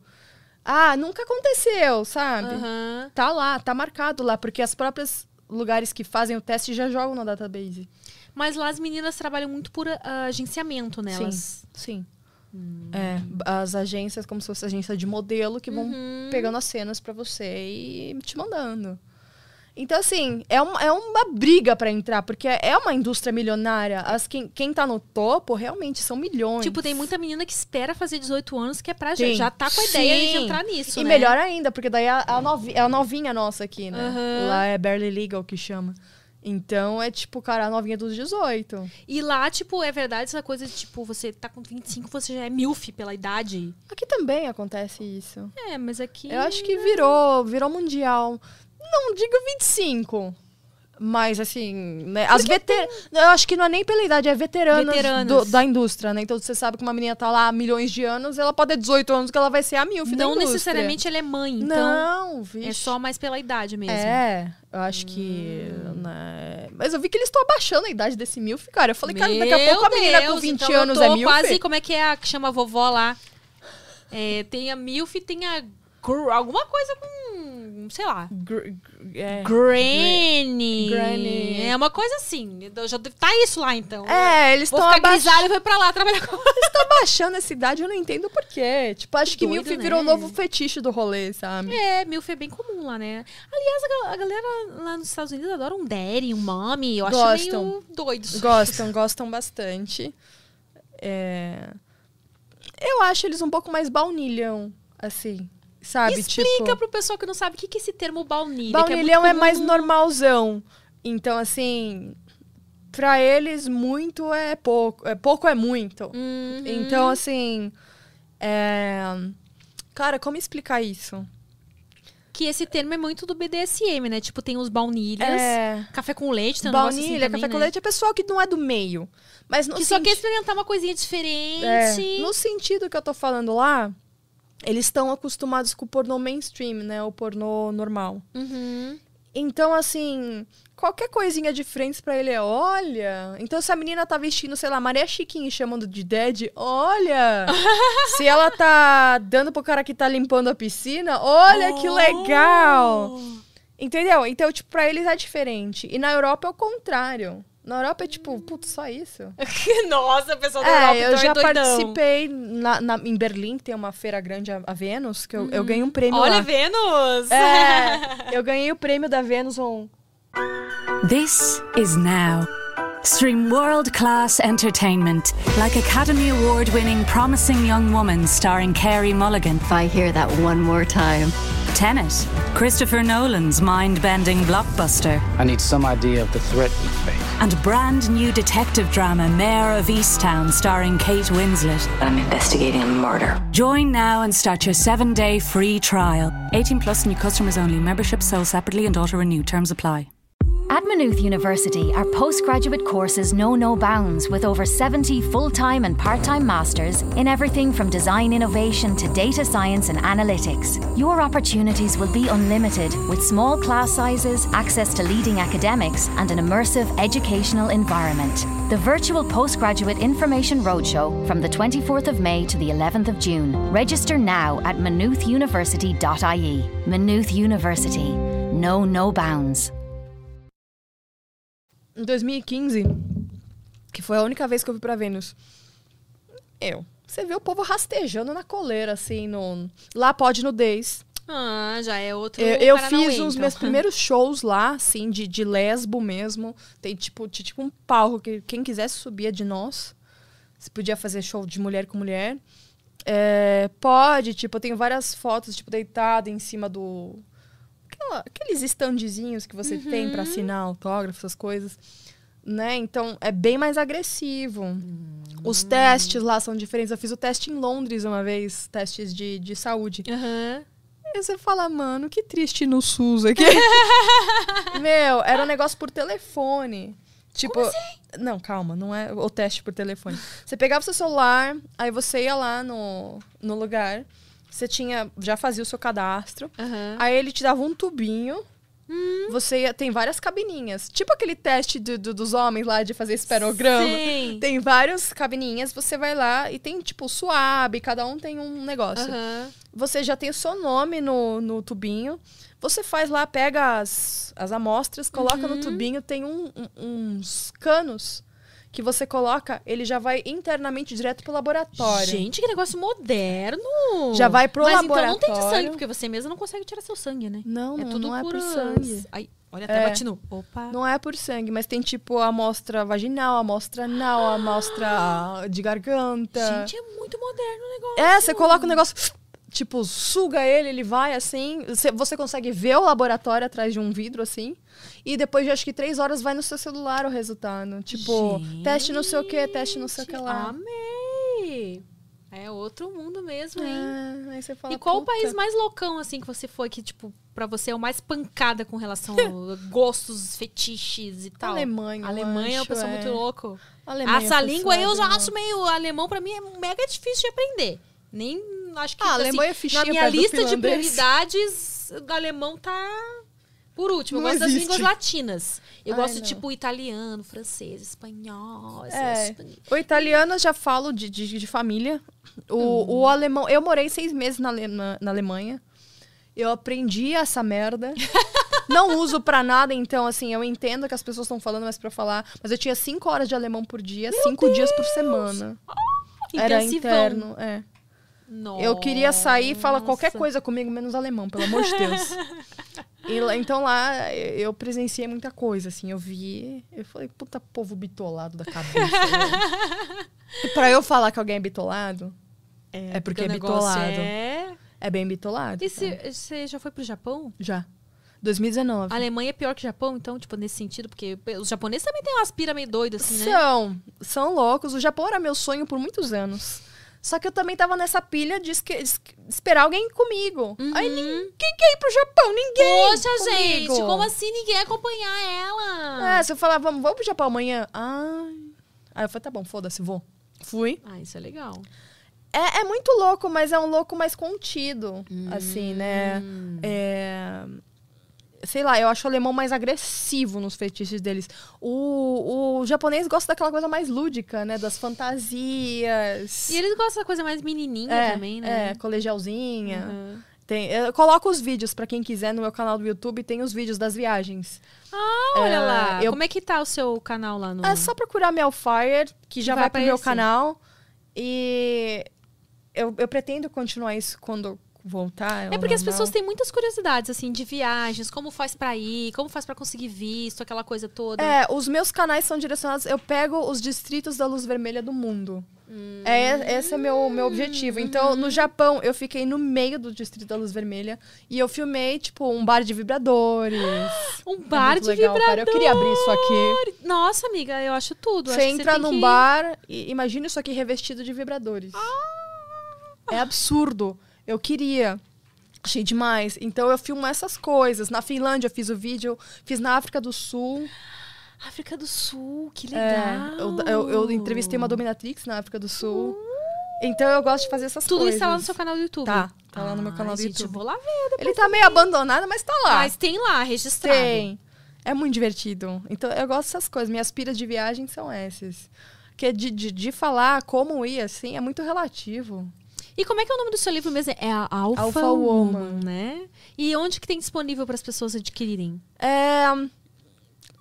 Speaker 4: Ah, nunca aconteceu, sabe?
Speaker 3: Aham.
Speaker 4: Tá lá, tá marcado lá, porque as próprias lugares que fazem o teste já jogam na database.
Speaker 3: Mas lá as meninas trabalham muito por ah, agenciamento, né?
Speaker 4: Sim, sim. É, as agências, como se fosse agência de modelo, que vão
Speaker 3: Uhum.
Speaker 4: pegando as cenas pra você e te mandando. Então, assim, é uma, é uma briga pra entrar, porque é uma indústria milionária. As, quem, quem tá no topo, realmente, são milhões.
Speaker 3: Tipo, tem muita menina que espera fazer 18 anos, que é pra já,
Speaker 4: Tem.
Speaker 3: já tá com a ideia de entrar nisso,
Speaker 4: E
Speaker 3: né?
Speaker 4: melhor ainda, porque daí é a, novi, é a novinha nossa aqui, né?
Speaker 3: Aham.
Speaker 4: Lá é barely legal que chama. Então é tipo, cara, a novinha dos 18.
Speaker 3: E lá, tipo, é verdade essa coisa de, tipo, você tá com 25, você já é milf pela idade.
Speaker 4: Aqui também acontece isso.
Speaker 3: É, mas aqui...
Speaker 4: Eu acho que virou, virou mundial. Não digo 25. Mas assim, né? As veter... Eu acho que não é nem pela idade, é veteranas,
Speaker 3: Veteranas.
Speaker 4: do- da indústria, né? Então você sabe que uma menina tá lá há milhões de anos, ela pode ter 18 anos que ela vai ser a milf
Speaker 3: Não necessariamente ela é mãe, então...
Speaker 4: Não, vixe.
Speaker 3: É só mais pela idade mesmo.
Speaker 4: É, eu acho que. né, Mas eu vi que eles estão abaixando a idade desse milf, cara. Eu falei, cara, daqui a
Speaker 3: Meu
Speaker 4: pouco a menina com
Speaker 3: Deus,
Speaker 4: 20
Speaker 3: então eu
Speaker 4: anos
Speaker 3: tô
Speaker 4: é milf.
Speaker 3: quase, como é que é a que chama a vovó lá? É, tem a milf e tem a alguma coisa com sei lá.
Speaker 4: Gr- é,
Speaker 3: Granny.
Speaker 4: Granny.
Speaker 3: É uma coisa assim. Já tá isso lá, então.
Speaker 4: É, eles estão abaixando.
Speaker 3: e foi pra lá trabalhar com
Speaker 4: Eles estão abaixando essa idade, eu não entendo por quê. Tipo, acho que
Speaker 3: Doido,
Speaker 4: Milf
Speaker 3: né?
Speaker 4: virou o novo fetiche do rolê, sabe?
Speaker 3: É, milf é bem comum lá, né? Aliás, a, gal- a galera lá nos Estados Unidos adora um daddy, um mommy. Eu acho
Speaker 4: Gostam.
Speaker 3: meio doido.
Speaker 4: Gostam, gostam bastante. É... Eu acho eles um pouco mais baunilhão, assim, sabe?
Speaker 3: Explica
Speaker 4: tipo,
Speaker 3: pro pessoal que não sabe o que que é esse termo baunilha.
Speaker 4: baunilhão
Speaker 3: que
Speaker 4: é,
Speaker 3: muito
Speaker 4: mais normalzão. Então, assim, pra eles, muito é pouco. É, pouco é muito.
Speaker 3: Uhum.
Speaker 4: Então, assim, é... Cara, como explicar isso?
Speaker 3: Que esse termo é muito do BDSM, né? Tipo, tem os baunilhas.
Speaker 4: É...
Speaker 3: Café com leite, tem um assim
Speaker 4: Baunilha,
Speaker 3: também,
Speaker 4: café com
Speaker 3: né?
Speaker 4: leite é pessoal que não é do meio. Mas
Speaker 3: Que só
Speaker 4: senti-
Speaker 3: quer experimentar uma coisinha diferente.
Speaker 4: É, no sentido que eu tô falando lá, eles estão acostumados com o pornô mainstream, né? O pornô normal.
Speaker 3: Uhum.
Speaker 4: Então, assim, qualquer coisinha diferente pra ele é, olha. Então, se a menina tá vestindo, sei lá, Maria Chiquinha e chamando de Dead, olha. se ela tá dando pro cara que tá limpando a piscina, olha que legal. Entendeu? Então, tipo, pra eles é diferente. E na Europa é o contrário. Na Europa é tipo, putz, só isso?
Speaker 3: Nossa, pessoal da Europa,
Speaker 4: É, eu
Speaker 3: então
Speaker 4: já
Speaker 3: é doidão.
Speaker 4: participei na, na- em Berlim, que tem uma feira grande, a, a Vênus, que eu, eu ganhei um prêmio
Speaker 3: Olha,
Speaker 4: lá.
Speaker 3: Vênus!
Speaker 4: É, eu ganhei o prêmio da Vênus um.
Speaker 5: This is now. Stream world class entertainment like Academy Award winning Promising Young Woman starring Carey Mulligan.
Speaker 6: If I hear that one more time.
Speaker 5: Tenet, Christopher Nolan's mind bending blockbuster.
Speaker 7: I need some idea of the threat we face.
Speaker 5: And brand new detective drama Mayor of Easttown starring Kate Winslet.
Speaker 6: I'm investigating a murder.
Speaker 5: Join now and start your seven day free trial. 18 plus new customers only. Membership sold separately and auto renew. Terms apply.
Speaker 8: At Maynooth University, our postgraduate courses know no bounds with over 70 full time and part time masters in everything from design innovation to data science and analytics. Your opportunities will be unlimited with small class sizes, access to leading academics, and an immersive educational environment. The virtual postgraduate information roadshow from the 24th of May to the 11th of June. Register now at maynoothuniversity.ie. Maynooth University. Know no bounds.
Speaker 4: Em 2015, que foi a única vez que eu fui pra Vênus. Eu. Você vê o povo rastejando na coleira, assim, no... Lá pode nudez.
Speaker 3: Ah, já é outro
Speaker 4: Eu, eu fiz os
Speaker 3: então.
Speaker 4: meus primeiros shows lá, assim, de, de lesbo mesmo. Tem tipo, tinha, tipo um palco que quem quisesse subia de nós. Você podia fazer show de mulher com mulher. É, pode, tipo, eu tenho várias fotos, tipo, deitada em cima do. Aquela- aqueles standzinhos que você tem pra assinar autógrafo, essas coisas. Né? Então é bem mais agressivo. Os testes lá são diferentes. Eu fiz o teste em Londres uma vez, testes de, de saúde.
Speaker 3: Aham.
Speaker 4: E você fala, mano, que triste no SUS aqui. Meu, era um negócio por telefone. Tipo, não, calma, não é o teste por telefone. Você pegava o seu celular, aí você ia lá no, no lugar, você tinha, já fazia o seu cadastro,
Speaker 3: Aham.
Speaker 4: aí ele te dava um tubinho, você ia, tem várias cabininhas, tipo aquele teste do- do- dos homens lá de fazer esperograma.
Speaker 3: Sim.
Speaker 4: Tem várias cabininhas, você vai lá e tem tipo suave, cada um tem um negócio. Você já tem o seu nome no, no tubinho. Você faz lá, pega as, as amostras, coloca
Speaker 3: Uhum.
Speaker 4: no tubinho, tem um- um- uns canos que você coloca, ele já vai internamente direto pro laboratório.
Speaker 3: Gente, que negócio moderno!
Speaker 4: Já vai pro
Speaker 3: Mas então não tem de
Speaker 4: laboratório.
Speaker 3: sangue, porque você mesmo não consegue tirar seu sangue, né?
Speaker 4: Não,
Speaker 3: é
Speaker 4: não,
Speaker 3: tudo
Speaker 4: não é por
Speaker 3: por
Speaker 4: sangue.
Speaker 3: Ai, olha, até
Speaker 4: É.
Speaker 3: bati no. Opa.
Speaker 4: Não é por sangue, mas tem tipo a amostra vaginal, amostra anal, a amostra de garganta.
Speaker 3: Gente, é muito moderno o negócio.
Speaker 4: É, você coloca o negócio, tipo, suga ele, ele vai assim. Você, consegue ver o laboratório atrás de um vidro, assim. E depois de acho que três horas vai no seu celular o resultado. Tipo, teste não sei o que, teste não sei o que lá.
Speaker 3: Amei! É outro mundo mesmo, hein?
Speaker 4: É, aí você fala,
Speaker 3: e qual o
Speaker 4: "Puta."
Speaker 3: país mais loucão, assim, que você foi, que, tipo, pra você é o mais pancada com relação a gostos, fetiches e tal?
Speaker 4: Alemanha,
Speaker 3: Alemanha é uma
Speaker 4: acho,
Speaker 3: pessoa
Speaker 4: é.
Speaker 3: muito louco.
Speaker 4: Alemanha,
Speaker 3: Essa língua aí eu já acho meio. Alemão pra mim é mega difícil de aprender. Nem acho que.
Speaker 4: Ah,
Speaker 3: assim,
Speaker 4: é fichinha
Speaker 3: Na minha lista de prioridades, o alemão tá. Por último, eu
Speaker 4: Não
Speaker 3: gosto das
Speaker 4: existe.
Speaker 3: línguas latinas. Eu
Speaker 4: Ai,
Speaker 3: gosto,
Speaker 4: não.
Speaker 3: tipo, italiano, francês, espanhol.
Speaker 4: É, o italiano eu já falo de, de, de família. O,
Speaker 3: Hum.
Speaker 4: o alemão, eu morei seis meses na, na, Alemanha. Eu aprendi essa merda. Não uso pra nada, então, assim, eu entendo que as pessoas estão falando, mas pra eu falar. Mas eu tinha cinco horas de alemão por dia, cinco dias por semana. Era
Speaker 3: Intensivão.
Speaker 4: interno, é. Eu queria sair e falar qualquer
Speaker 3: Nossa.
Speaker 4: coisa comigo, menos alemão, pelo amor de Deus. E então lá eu presenciei muita coisa, assim, eu vi. Eu falei, puta povo bitolado da cabeça. né? e pra eu falar que alguém é bitolado, é, porque
Speaker 3: o
Speaker 4: é bitolado.
Speaker 3: É...
Speaker 4: É bem bitolado.
Speaker 3: E
Speaker 4: tá?
Speaker 3: se- você já foi pro Japão?
Speaker 4: Já. 2019.
Speaker 3: A Alemanha é pior que o Japão, então, tipo, nesse sentido, porque os japoneses também têm umas pira meio doidas, assim, né?
Speaker 4: São, são loucos. O Japão era meu sonho por muitos anos. Só que eu também tava nessa pilha de, de esperar alguém comigo. Aí ninguém quer ir pro Japão, ninguém.
Speaker 3: Uhum. Poxa,
Speaker 4: comigo.
Speaker 3: gente, como assim ninguém acompanhar ela?
Speaker 4: É, se eu falar, vamos, vamos pro Japão amanhã. Ai. Aí eu falei, tá bom, foda-se, vou. Fui.
Speaker 3: Ah, isso é legal.
Speaker 4: É, é muito louco, mas é um louco mais contido, assim, né?
Speaker 3: Hum.
Speaker 4: É, Sei lá, eu acho o alemão mais agressivo nos feitiços deles. O, o japonês gosta daquela coisa mais lúdica, né? Das fantasias.
Speaker 3: E eles gostam da coisa mais menininha
Speaker 4: é,
Speaker 3: também, né?
Speaker 4: É, colegialzinha.
Speaker 3: Uhum.
Speaker 4: Tem, eu coloco os vídeos pra quem quiser no meu canal do YouTube, tem os vídeos das viagens.
Speaker 3: Ah, olha
Speaker 4: É,
Speaker 3: lá.
Speaker 4: eu-
Speaker 3: Como é que tá o seu canal lá no...
Speaker 4: É só procurar Melfire, que já
Speaker 3: Vai
Speaker 4: vai, pro meu canal. E eu, eu pretendo continuar isso quando voltar.
Speaker 3: É porque as pessoas têm muitas curiosidades, assim, de viagens, como faz pra ir, como faz pra conseguir visto, aquela coisa toda.
Speaker 4: É, os meus canais são direcionados. Eu pego os distritos da luz vermelha do mundo. É, esse é meu, meu objetivo. Então, no Japão, eu fiquei no meio do distrito da luz vermelha e eu filmei, tipo, um bar de vibradores.
Speaker 3: Um bar
Speaker 4: muito
Speaker 3: de
Speaker 4: legal, cara. Eu queria abrir isso aqui.
Speaker 3: Nossa, amiga, eu acho tudo.
Speaker 4: Você
Speaker 3: Acho que
Speaker 4: entra num
Speaker 3: que-
Speaker 4: bar e imagina isso aqui revestido de vibradores. É absurdo. Eu queria. Achei demais. Então eu filmo essas coisas. Na Finlândia eu fiz o vídeo, fiz na África do Sul.
Speaker 3: África do Sul, que
Speaker 4: É,
Speaker 3: legal.
Speaker 4: eu, eu, eu entrevistei uma dominatrix na África do Sul. Então eu gosto de fazer essas
Speaker 3: Tudo
Speaker 4: coisas.
Speaker 3: isso tá lá no seu canal do YouTube?
Speaker 4: Tá, tá lá no meu canal do
Speaker 3: gente,
Speaker 4: YouTube.
Speaker 3: eu vou lá ver depois
Speaker 4: Ele tá meio abandonado, mas tá lá.
Speaker 3: Mas tem lá, registrado.
Speaker 4: Tem. É muito divertido. Então, eu gosto dessas coisas. Minhas piras de viagem são essas. Que de, de, de falar como ir, assim, é muito relativo.
Speaker 3: E como é que é o nome do seu livro mesmo? É a Alpha,
Speaker 4: Alpha
Speaker 3: Woman,
Speaker 4: Woman.
Speaker 3: né? E onde que tem disponível para as pessoas adquirirem?
Speaker 4: É,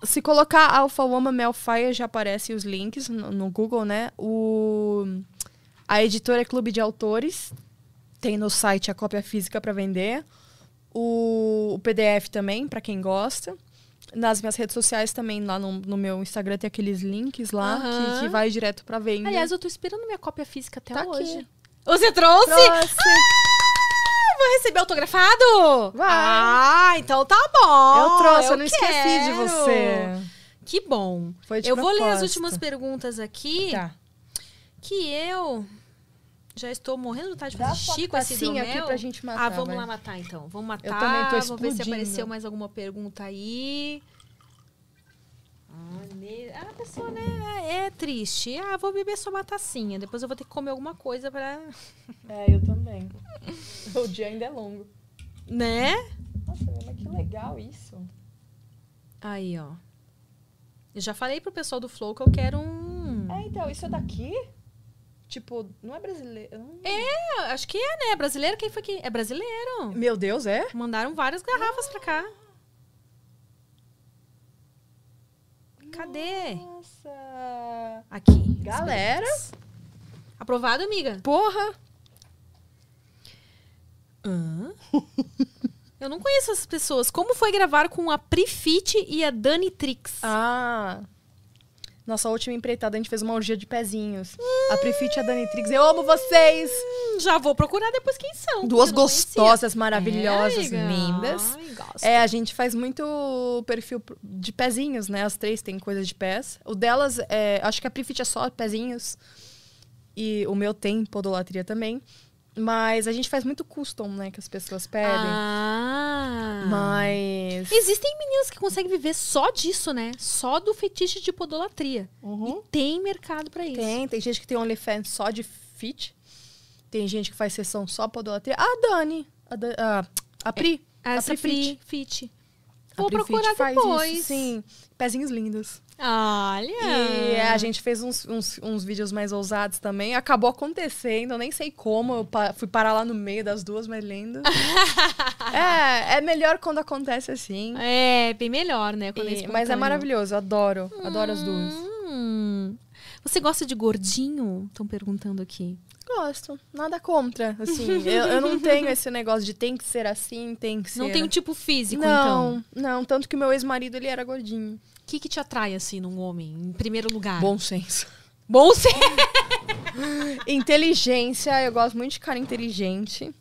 Speaker 4: se colocar Alpha Woman Melfire, já aparecem os links no, no Google, né? O, a editora é Clube de Autores. Tem no site a cópia física para vender. O, o PDF também, para quem gosta. Nas minhas redes sociais também, lá no, no meu Instagram, tem aqueles links lá
Speaker 3: Aham.
Speaker 4: que, que vai direto para venda.
Speaker 3: Aliás, eu tô esperando minha cópia física até
Speaker 4: Tá aqui.
Speaker 3: Você trouxe?
Speaker 4: Trouxe.
Speaker 3: Ah, vou receber autografado?
Speaker 4: Vai.
Speaker 3: Ah, então tá bom.
Speaker 4: eu trouxe, eu, não esqueci de
Speaker 3: quero.
Speaker 4: você.
Speaker 3: Que bom.
Speaker 4: Foi de
Speaker 3: eu vou ler as últimas perguntas aqui.
Speaker 4: Tá.
Speaker 3: Que eu já estou morrendo de vontade de
Speaker 4: Dá
Speaker 3: fazer xixi com esse
Speaker 4: tacinha aqui
Speaker 3: hidromel.
Speaker 4: pra gente matar,
Speaker 3: Ah, vamos
Speaker 4: vai.
Speaker 3: lá matar então. Vamos matar.
Speaker 4: Eu também tô
Speaker 3: Vamos ver se
Speaker 4: explodindo.
Speaker 3: apareceu mais alguma pergunta aí. Ah, ah, a pessoa, né, é triste. Ah, vou beber só uma tacinha. Depois eu vou ter que comer alguma coisa pra...
Speaker 4: É, eu também. o dia ainda é longo.
Speaker 3: Né?
Speaker 4: Nossa, mas que legal isso.
Speaker 3: Aí, ó. Eu já falei pro pessoal do Flow que eu quero um...
Speaker 4: É, então, isso é daqui? Tipo, não é brasileiro. não-
Speaker 3: É, acho que é, né? Brasileiro? Quem foi que... É brasileiro.
Speaker 4: Meu Deus, é?
Speaker 3: Mandaram várias garrafas pra cá. Cadê?
Speaker 4: Nossa.
Speaker 3: Aqui.
Speaker 4: Galera.
Speaker 3: Aprovado, amiga?
Speaker 4: Porra.
Speaker 3: Hã? Eu não conheço essas pessoas. Como foi gravar com a Prifit e a Dani Trix?
Speaker 4: Ah. Nossa última empreitada, a gente fez uma orgia de pezinhos. A Prefit e a Dani Trix. Eu amo vocês!
Speaker 3: Hum, já vou procurar depois quem são.
Speaker 4: Duas gostosas, maravilhosas,
Speaker 3: É,
Speaker 4: lindas.
Speaker 3: Ai, gosto.
Speaker 4: É, a gente faz muito perfil de pezinhos, né? As três têm coisa de pés. O delas, é, acho que a Prefit é só pezinhos. E o meu tem podolatria também. Mas a gente faz muito custom, né? Que as pessoas pedem.
Speaker 3: Ah.
Speaker 4: Mas.
Speaker 3: Existem meninas que conseguem viver só disso, né? Só do fetiche de podolatria. E tem mercado pra isso.
Speaker 4: Tem, tem gente que tem OnlyFans só de fit. Tem gente que faz sessão só podolatria. A Dani. A, Da- a, a Pri.
Speaker 3: Essa
Speaker 4: a Pri
Speaker 3: Pri
Speaker 4: Fit.
Speaker 3: Fit. Vou
Speaker 4: Fit
Speaker 3: procurar
Speaker 4: faz
Speaker 3: depois.
Speaker 4: Isso, sim. Pezinhos lindos.
Speaker 3: Olha.
Speaker 4: E a gente fez uns, uns, uns vídeos mais ousados também. Acabou acontecendo, eu nem sei como. Eu pa- fui parar lá no meio das duas, mas lindo. É, é melhor quando acontece assim.
Speaker 3: É, bem melhor, né? É
Speaker 4: E- mas é maravilhoso, eu adoro. Adoro as duas.
Speaker 3: Hum. Você gosta de gordinho? Estão perguntando aqui.
Speaker 4: Gosto, nada contra. Assim, eu, eu não tenho esse negócio de tem que ser assim, tem que ser.
Speaker 3: Não tem um tipo físico,
Speaker 4: não,
Speaker 3: então?
Speaker 4: Não, tanto que meu ex-marido ele era gordinho.
Speaker 3: O que, que te atrai, assim, num homem, em primeiro lugar?
Speaker 4: Bom senso.
Speaker 3: Bom senso.
Speaker 4: Inteligência, eu gosto muito de cara inteligente.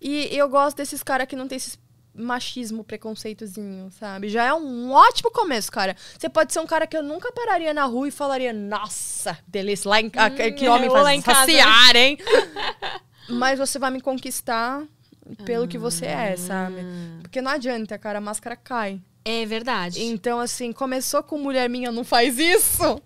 Speaker 4: E eu gosto desses caras que não tem esse machismo, preconceitozinho, sabe? Já é um ótimo começo, cara. Você pode ser um cara que eu nunca pararia na rua e falaria, nossa, delícia, lá em ca- que homem
Speaker 3: lá
Speaker 4: faz
Speaker 3: em casa,
Speaker 4: saciar, hein? Mas você vai me conquistar pelo que você é, sabe? Porque não adianta, cara, a máscara cai.
Speaker 3: É verdade.
Speaker 4: Então, assim, começou com mulher minha, não faz isso.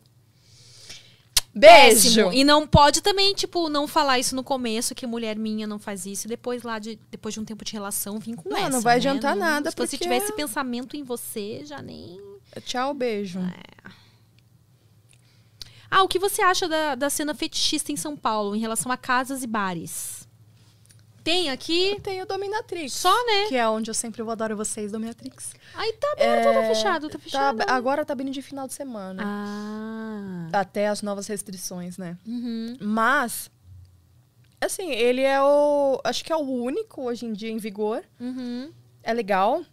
Speaker 4: Beijo!
Speaker 3: Péssimo. E não pode também, tipo, não falar isso no começo, que mulher minha não faz isso, e depois lá, de, depois de um tempo de relação, vir com
Speaker 4: Não,
Speaker 3: essa,
Speaker 4: não vai
Speaker 3: né?
Speaker 4: adiantar
Speaker 3: Não-
Speaker 4: nada,
Speaker 3: Se você
Speaker 4: porque-
Speaker 3: tivesse pensamento em você, já nem...
Speaker 4: Tchau, beijo.
Speaker 3: Ah, o que você acha da, da cena fetichista em São Paulo, em relação a casas e bares? Tem aqui?
Speaker 4: Tem o Dominatrix.
Speaker 3: Só, né?
Speaker 4: Que é onde eu sempre vou adoro vocês, Dominatrix.
Speaker 3: Aí tá aberto ou tá fechado? Tá fechado.
Speaker 4: Tá- agora tá abrindo de final de semana.
Speaker 3: Ah.
Speaker 4: Até as novas restrições, né?
Speaker 3: Uhum.
Speaker 4: Mas, assim, ele é o. Acho que é o único hoje em dia em vigor.
Speaker 3: Uhum.
Speaker 4: É legal.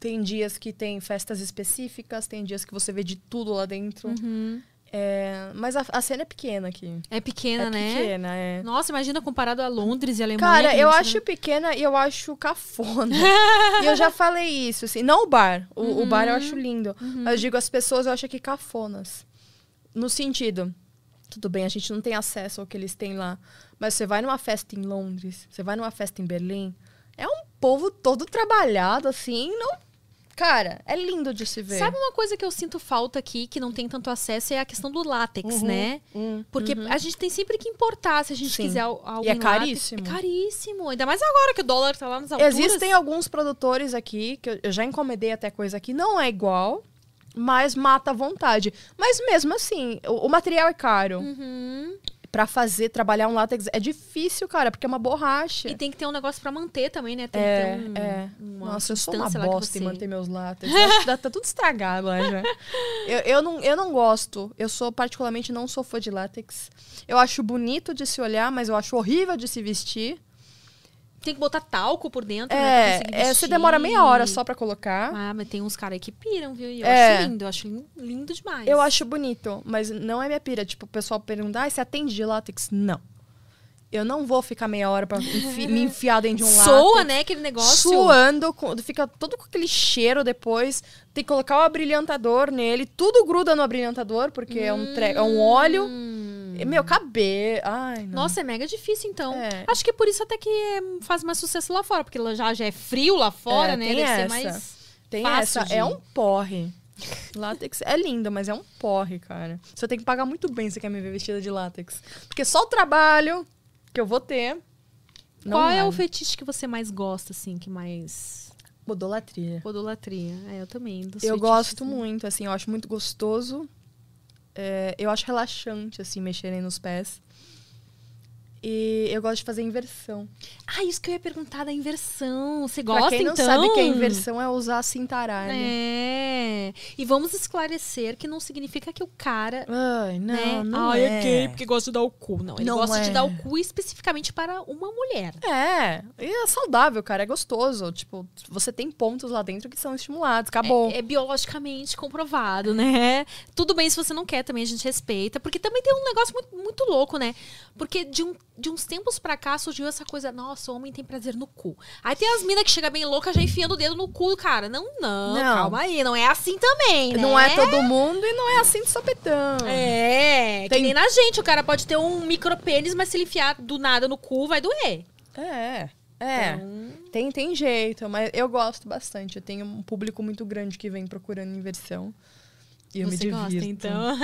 Speaker 4: Tem dias que tem festas específicas, tem dias que você vê de tudo lá dentro.
Speaker 3: Uhum.
Speaker 4: É, mas a, a cena é pequena aqui.
Speaker 3: É pequena,
Speaker 4: é
Speaker 3: né?
Speaker 4: pequena, é.
Speaker 3: Nossa, imagina comparado a Londres e Alemanha.
Speaker 4: Cara, eu acho
Speaker 3: né?
Speaker 4: pequena e eu acho cafona. e eu já falei isso, assim. Não o bar. O, o bar eu acho lindo. Mas eu digo, as pessoas eu acho que cafonas. No sentido, tudo bem, a gente não tem acesso ao que eles têm lá. Mas você vai numa festa em Londres, você vai numa festa em Berlim, é um povo todo trabalhado, assim, não. Cara, é lindo de se ver.
Speaker 3: Sabe uma coisa que eu sinto falta aqui, que não tem tanto acesso, é a questão do látex,
Speaker 4: Uhum,
Speaker 3: né?
Speaker 4: uhum,
Speaker 3: Porque
Speaker 4: uhum.
Speaker 3: a gente tem sempre que importar se a gente
Speaker 4: Sim.
Speaker 3: quiser al- algo
Speaker 4: E é
Speaker 3: em látex.
Speaker 4: caríssimo.
Speaker 3: É caríssimo. Ainda mais agora que o dólar tá lá nas alturas.
Speaker 4: Existem alguns produtores aqui, que eu- eu já encomendei até coisa aqui, não é igual, mas mata a vontade. Mas mesmo assim, o, o material é caro.
Speaker 3: Uhum.
Speaker 4: Pra fazer, trabalhar um látex é difícil, cara, porque é uma borracha.
Speaker 3: E tem que ter um negócio pra manter também, né? Tem
Speaker 4: É,
Speaker 3: que ter um,
Speaker 4: é.
Speaker 3: uma
Speaker 4: Nossa, eu sou uma bosta em
Speaker 3: você-
Speaker 4: manter meus látex. Eu acho que dá- tá tudo estragado lá já. Eu, eu, não, eu não gosto. Eu sou, particularmente, não sou fã de látex. Eu acho bonito de se olhar, mas eu acho horrível de se vestir.
Speaker 3: Tem que botar talco por dentro, né?
Speaker 4: É,
Speaker 3: conseguir
Speaker 4: é, você demora meia hora só pra colocar.
Speaker 3: Ah, mas tem uns caras que piram, viu? E eu
Speaker 4: É.
Speaker 3: acho lindo, eu acho lin- lindo demais.
Speaker 4: Eu acho bonito, mas não é minha pira. Tipo, o pessoal pergunta, ah, você atende de látex? Não. Eu não vou ficar meia hora pra enfi- me enfiar dentro de um látex.
Speaker 3: Soa, né, aquele negócio.
Speaker 4: Suando, com- fica todo com aquele cheiro depois. Tem que colocar o abrilhantador nele. Tudo gruda no abrilhantador, porque é, um é um óleo. E, Meu, cabelo. Ai, não.
Speaker 3: Nossa, é mega difícil, então.
Speaker 4: É.
Speaker 3: Acho que é por isso até que é, faz mais sucesso lá fora, porque já, já é frio lá fora,
Speaker 4: É,
Speaker 3: né?
Speaker 4: tem
Speaker 3: Deve ser
Speaker 4: essa.
Speaker 3: mais
Speaker 4: Tem
Speaker 3: fácil
Speaker 4: essa.
Speaker 3: de-
Speaker 4: É um porre. Látex é lindo, mas é um porre, cara. Você tem que pagar muito bem se quer me ver vestida de látex. Porque só o trabalho que eu vou ter.
Speaker 3: Qual é
Speaker 4: vale.
Speaker 3: o fetiche que você mais gosta, assim, que mais...
Speaker 4: Podolatria.
Speaker 3: Podolatria. É, eu também.
Speaker 4: Eu
Speaker 3: fetiches,
Speaker 4: gosto
Speaker 3: assim.
Speaker 4: muito, assim, eu acho muito gostoso. É, eu acho relaxante, assim, mexerem nos pés. E eu gosto de fazer inversão.
Speaker 3: Ah, isso que eu ia perguntar da inversão. Você
Speaker 4: pra
Speaker 3: gosta,
Speaker 4: quem não
Speaker 3: então?
Speaker 4: sabe que a inversão é usar a cintaralha.
Speaker 3: É. E vamos esclarecer que não significa que o cara.
Speaker 4: Ai, não,
Speaker 3: né?
Speaker 4: não
Speaker 3: Ai,
Speaker 4: é.
Speaker 3: é gay porque gosta de dar o cu. Não, ele
Speaker 4: Não
Speaker 3: gosta de
Speaker 4: é.
Speaker 3: dar o cu especificamente para uma mulher.
Speaker 4: É, e é saudável, cara, é gostoso. Tipo, você tem pontos lá dentro que são estimulados, acabou.
Speaker 3: É, é biologicamente comprovado, né? Tudo bem se você não quer também, a gente respeita. Porque também tem um negócio muito, muito louco, né? Porque de, um, de uns tempos pra cá surgiu essa coisa, nossa, homem tem prazer no cu. Aí tem as minas que chegam bem louca já enfiando o dedo no cu, cara. Não, não,
Speaker 4: Não.
Speaker 3: calma aí, não é assim também, né?
Speaker 4: Não é todo mundo e não é assim de sopetão.
Speaker 3: É,
Speaker 4: Tem-
Speaker 3: que nem na gente. O cara pode ter um micropênis, mas se ele enfiar do nada no cu, vai doer.
Speaker 4: É, é.
Speaker 3: Então-
Speaker 4: Tem, tem jeito, mas eu gosto bastante. Eu tenho um público muito grande que vem procurando inversão. E eu
Speaker 3: Você
Speaker 4: me
Speaker 3: gosta,
Speaker 4: divirto.
Speaker 3: então?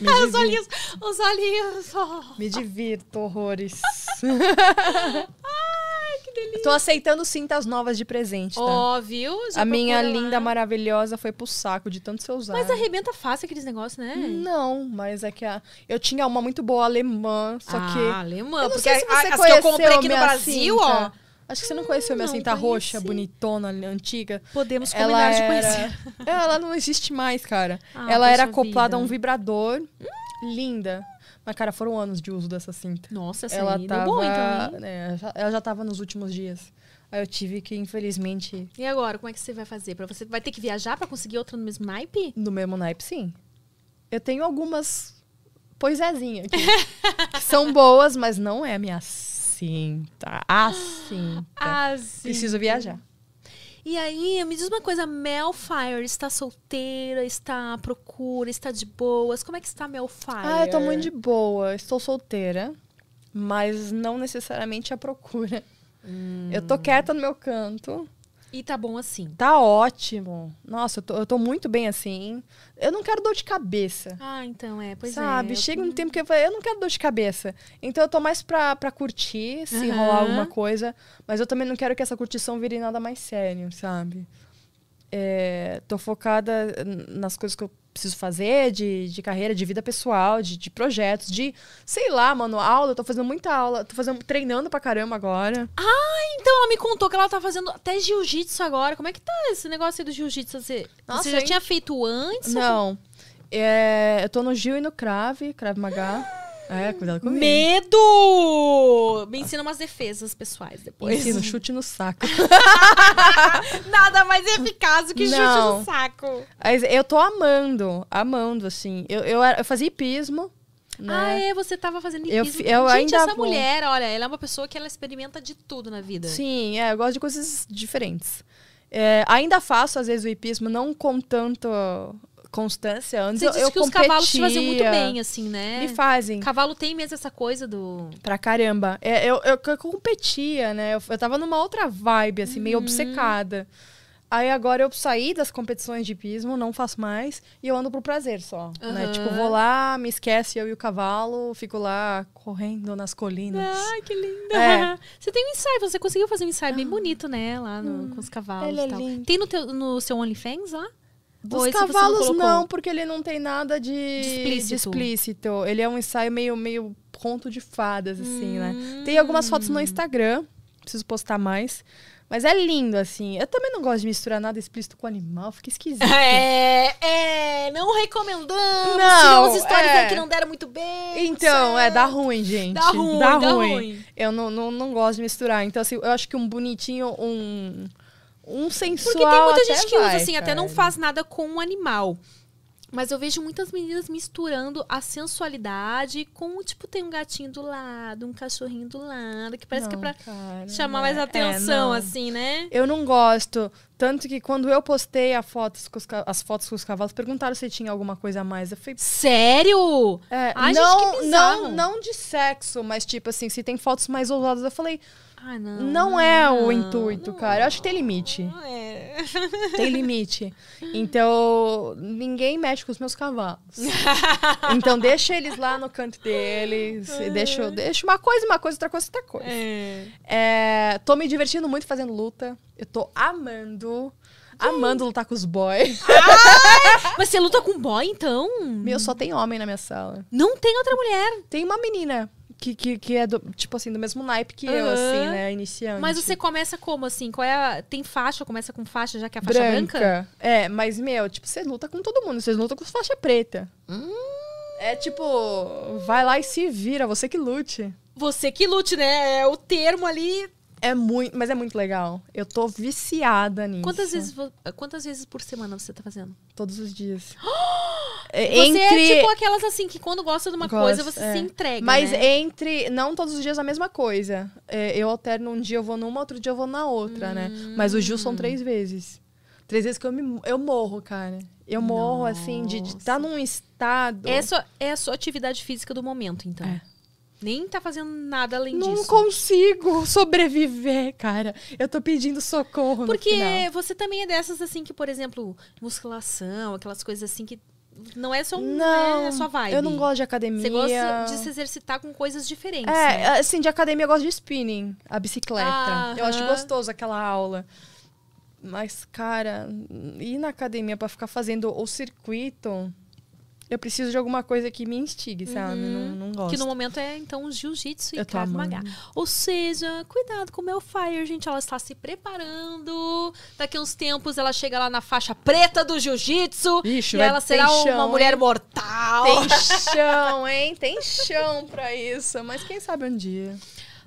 Speaker 4: Me
Speaker 3: os olhinhos, os olhinhos. oh.
Speaker 4: Me divirto, horrores.
Speaker 3: Ai, que delícia.
Speaker 4: Tô aceitando cintas novas de presente, tá?
Speaker 3: Ó, viu? Já
Speaker 4: a minha
Speaker 3: lá.
Speaker 4: linda, maravilhosa foi pro saco de tanto ser usada.
Speaker 3: Mas arrebenta fácil aqueles negócios, né?
Speaker 4: Não, mas é que a... eu tinha uma muito boa alemã, só
Speaker 3: ah,
Speaker 4: que...
Speaker 3: alemã.
Speaker 4: Eu não
Speaker 3: porque
Speaker 4: sei se
Speaker 3: a-
Speaker 4: você
Speaker 3: as que eu comprei
Speaker 4: conheceu
Speaker 3: aqui no Brasil,
Speaker 4: cinta.
Speaker 3: ó.
Speaker 4: Acho que você não conheceu minha
Speaker 3: não
Speaker 4: cinta roxa,
Speaker 3: conheci.
Speaker 4: bonitona, antiga.
Speaker 3: Podemos
Speaker 4: Ela
Speaker 3: combinar de
Speaker 4: era...
Speaker 3: conhecer.
Speaker 4: Ela não existe mais, cara.
Speaker 3: Ah,
Speaker 4: ela era acoplada a um
Speaker 3: vida.
Speaker 4: vibrador. Linda. Mas, cara, foram anos de uso dessa cinta.
Speaker 3: Nossa, essa
Speaker 4: ela
Speaker 3: aí deu
Speaker 4: tava,
Speaker 3: bom, então,
Speaker 4: né, já- ela já tava nos últimos dias. Aí eu tive que, infelizmente,
Speaker 3: E agora, como é que você vai fazer? Pra você vai ter que viajar pra conseguir outra no mesmo naipe?
Speaker 4: no mesmo naipe, sim. Eu tenho algumas poisézinhas aqui. que são boas, mas não é a minha cinta. A cinta.
Speaker 3: Ah, sim.
Speaker 4: Preciso viajar.
Speaker 3: E aí, me diz uma coisa, Mel Fire está solteira, está à procura, está de boas? Como é que está Mel Fire?
Speaker 4: Ah, eu tô muito de boa. Estou solteira, mas não necessariamente à procura. Eu tô quieta no meu canto.
Speaker 3: E tá bom assim.
Speaker 4: Tá ótimo. Nossa, eu tô, eu tô muito bem assim. Eu não quero dor de cabeça.
Speaker 3: Ah, então é, pois
Speaker 4: sabe?
Speaker 3: é. eu
Speaker 4: Chega
Speaker 3: tô-
Speaker 4: um tempo que eu falei, eu não quero dor de cabeça. Então eu tô mais pra, pra curtir, se
Speaker 3: Aham.
Speaker 4: rolar alguma coisa. Mas eu também não quero que essa curtição vire nada mais sério, sabe? É, tô focada nas coisas que eu preciso fazer, de, de carreira, de vida pessoal, de, de projetos, de, sei lá, mano, aula. Eu tô fazendo muita aula, tô fazendo, treinando pra caramba agora.
Speaker 3: Ah, então ela me contou que ela tá fazendo até jiu-jitsu agora. Como é que tá esse negócio aí do jiu-jitsu? Você,
Speaker 4: Nossa,
Speaker 3: você já
Speaker 4: hein?
Speaker 3: tinha feito antes? ou-
Speaker 4: Não. É, eu tô no Gil e no Crave, Crave Maga. É, cuidado comigo.
Speaker 3: Medo! Me ensina umas defesas pessoais depois.
Speaker 4: Ensino, chute no saco.
Speaker 3: Nada mais eficaz do que chute
Speaker 4: Não.
Speaker 3: no saco.
Speaker 4: Mas eu tô amando, amando, assim. Eu, eu, eu fazia hipismo, né?
Speaker 3: Ah, é, você tava fazendo
Speaker 4: Eu
Speaker 3: hipismo.
Speaker 4: fi- eu
Speaker 3: Gente,
Speaker 4: ainda
Speaker 3: essa
Speaker 4: vou.
Speaker 3: mulher, olha, ela é uma pessoa que ela experimenta de tudo na vida.
Speaker 4: Sim, é, eu gosto de coisas diferentes. É, ainda faço, às vezes, o hipismo, não com tanta constância. Antes
Speaker 3: Você disse
Speaker 4: eu
Speaker 3: que os cavalos te faziam muito
Speaker 4: competia.
Speaker 3: bem, assim, né?
Speaker 4: Me fazem.
Speaker 3: Cavalo tem mesmo essa coisa do...
Speaker 4: Pra caramba. É, eu, eu, eu competia, né? Eu, eu tava numa outra vibe, assim,
Speaker 3: Uhum.
Speaker 4: meio obcecada. Aí agora eu saí das competições de hipismo, não faço mais, e eu ando pro prazer só. Né?
Speaker 3: Aham.
Speaker 4: Tipo, vou lá, me esquece eu e o cavalo, fico lá correndo nas colinas.
Speaker 3: Ai, que linda.
Speaker 4: É.
Speaker 3: Você tem um ensaio, você conseguiu fazer um ensaio bem bonito, né? Lá no- com os cavalos
Speaker 4: ele é
Speaker 3: e tal.
Speaker 4: lindo.
Speaker 3: Tem no, teu, no seu OnlyFans lá?
Speaker 4: Dos
Speaker 3: Ou não
Speaker 4: cavalos
Speaker 3: colocou?
Speaker 4: não, porque ele não tem nada de,
Speaker 3: De explícito.
Speaker 4: de explícito. Ele é um ensaio meio, meio conto de fadas, assim,
Speaker 3: Hum.
Speaker 4: né? Tem algumas fotos no Instagram, preciso postar mais. Mas é lindo, assim. Eu também não gosto de misturar nada explícito com animal, fica esquisito.
Speaker 3: É, é, não recomendamos.
Speaker 4: Não,
Speaker 3: Tivemos histórias
Speaker 4: é.
Speaker 3: que não deram muito bem.
Speaker 4: Então, é, dá ruim, gente.
Speaker 3: Dá ruim, dá ruim.
Speaker 4: Eu não, não, não gosto de misturar. Então, assim, eu acho que um bonitinho, um. Um sensual.
Speaker 3: Porque tem muita
Speaker 4: até
Speaker 3: gente que usa
Speaker 4: vai,
Speaker 3: assim, até não
Speaker 4: cara.
Speaker 3: faz nada com um animal. Mas eu vejo muitas meninas misturando a sensualidade com, tipo, tem um gatinho do lado, um cachorrinho do lado, que parece que é
Speaker 4: Não,
Speaker 3: pra
Speaker 4: cara,
Speaker 3: chamar
Speaker 4: não
Speaker 3: mais
Speaker 4: é-
Speaker 3: atenção,
Speaker 4: é, não.
Speaker 3: assim, né?
Speaker 4: Eu não gosto. Tanto que quando eu postei a fotos com os as fotos com os cavalos, perguntaram se tinha alguma coisa a mais. Eu falei.
Speaker 3: Sério?
Speaker 4: É,
Speaker 3: Ai, gente,
Speaker 4: não,
Speaker 3: que bizarro.
Speaker 4: não, não de sexo, mas tipo assim, se tem fotos mais ousadas, eu falei,
Speaker 3: Ai, não.
Speaker 4: não, é o intuito, cara. Eu acho que tem limite.
Speaker 3: É.
Speaker 4: Tem limite. Então, ninguém mexe com os meus cavalos. então, deixa eles lá no canto deles. e Deixa, deixa uma coisa, uma coisa, outra coisa, outra coisa.
Speaker 3: É.
Speaker 4: É, tô me divertindo muito fazendo luta. Eu tô amando. Amando lutar com os boys.
Speaker 3: Mas você luta com boy, então?
Speaker 4: Meu, só tem homem na minha sala.
Speaker 3: Não tem outra mulher.
Speaker 4: Tem uma menina que, que, que é, do, tipo assim, do mesmo naipe que eu,
Speaker 3: Aham.
Speaker 4: assim, né? Iniciante.
Speaker 3: Mas você começa como, assim? Qual é a... Tem faixa? Começa com faixa, já que é a faixa branca?
Speaker 4: branca. É, mas, meu, tipo, você luta com todo mundo. Você luta com faixa preta.
Speaker 3: Hum.
Speaker 4: É tipo, vai lá e se vira, você que lute.
Speaker 3: Você que lute, né? É o termo ali.
Speaker 4: É muito, mas é muito legal. Eu tô viciada nisso.
Speaker 3: Quantas vezes, quantas vezes por semana você tá fazendo?
Speaker 4: Todos os dias. É,
Speaker 3: Você é tipo aquelas assim que quando gosta de uma coisa
Speaker 4: Gosto,
Speaker 3: você
Speaker 4: é.
Speaker 3: se entrega.
Speaker 4: Mas
Speaker 3: né?
Speaker 4: entre. Não todos os dias a mesma coisa. É, eu alterno um dia eu vou numa, outro dia eu vou na outra, né? Mas o Gil
Speaker 3: Hum.
Speaker 4: são três vezes. Três vezes que eu, me, eu morro, cara. Eu morro, assim, de estar num estado.
Speaker 3: Só, é a sua atividade física do momento, então.
Speaker 4: É.
Speaker 3: Nem tá fazendo nada além
Speaker 4: Não
Speaker 3: disso.
Speaker 4: consigo sobreviver, cara. Eu tô pedindo socorro. no
Speaker 3: Porque você também é dessas assim que, por exemplo, musculação, aquelas coisas assim que não é só um,
Speaker 4: Não,
Speaker 3: né, sua vibe.
Speaker 4: eu não gosto de academia.
Speaker 3: Você gosta de se exercitar com coisas diferentes,
Speaker 4: É,
Speaker 3: né?
Speaker 4: assim, de academia eu gosto de spinning, a bicicleta. Eu acho gostoso aquela aula. Mas, cara, ir na academia pra ficar fazendo o circuito Eu preciso de alguma coisa que me instigue, sabe? Não, não gosto.
Speaker 3: Que no momento é, então, jiu-jitsu e Krav. Maga. Ou seja, cuidado com o Melfire, gente. Ela está se preparando. Daqui a uns tempos ela chega lá na faixa preta do jiu-jitsu. E ela será
Speaker 4: tem
Speaker 3: uma
Speaker 4: chão,
Speaker 3: mulher
Speaker 4: hein?
Speaker 3: mortal.
Speaker 4: Tem chão, hein? Tem chão pra isso. Mas quem sabe um dia.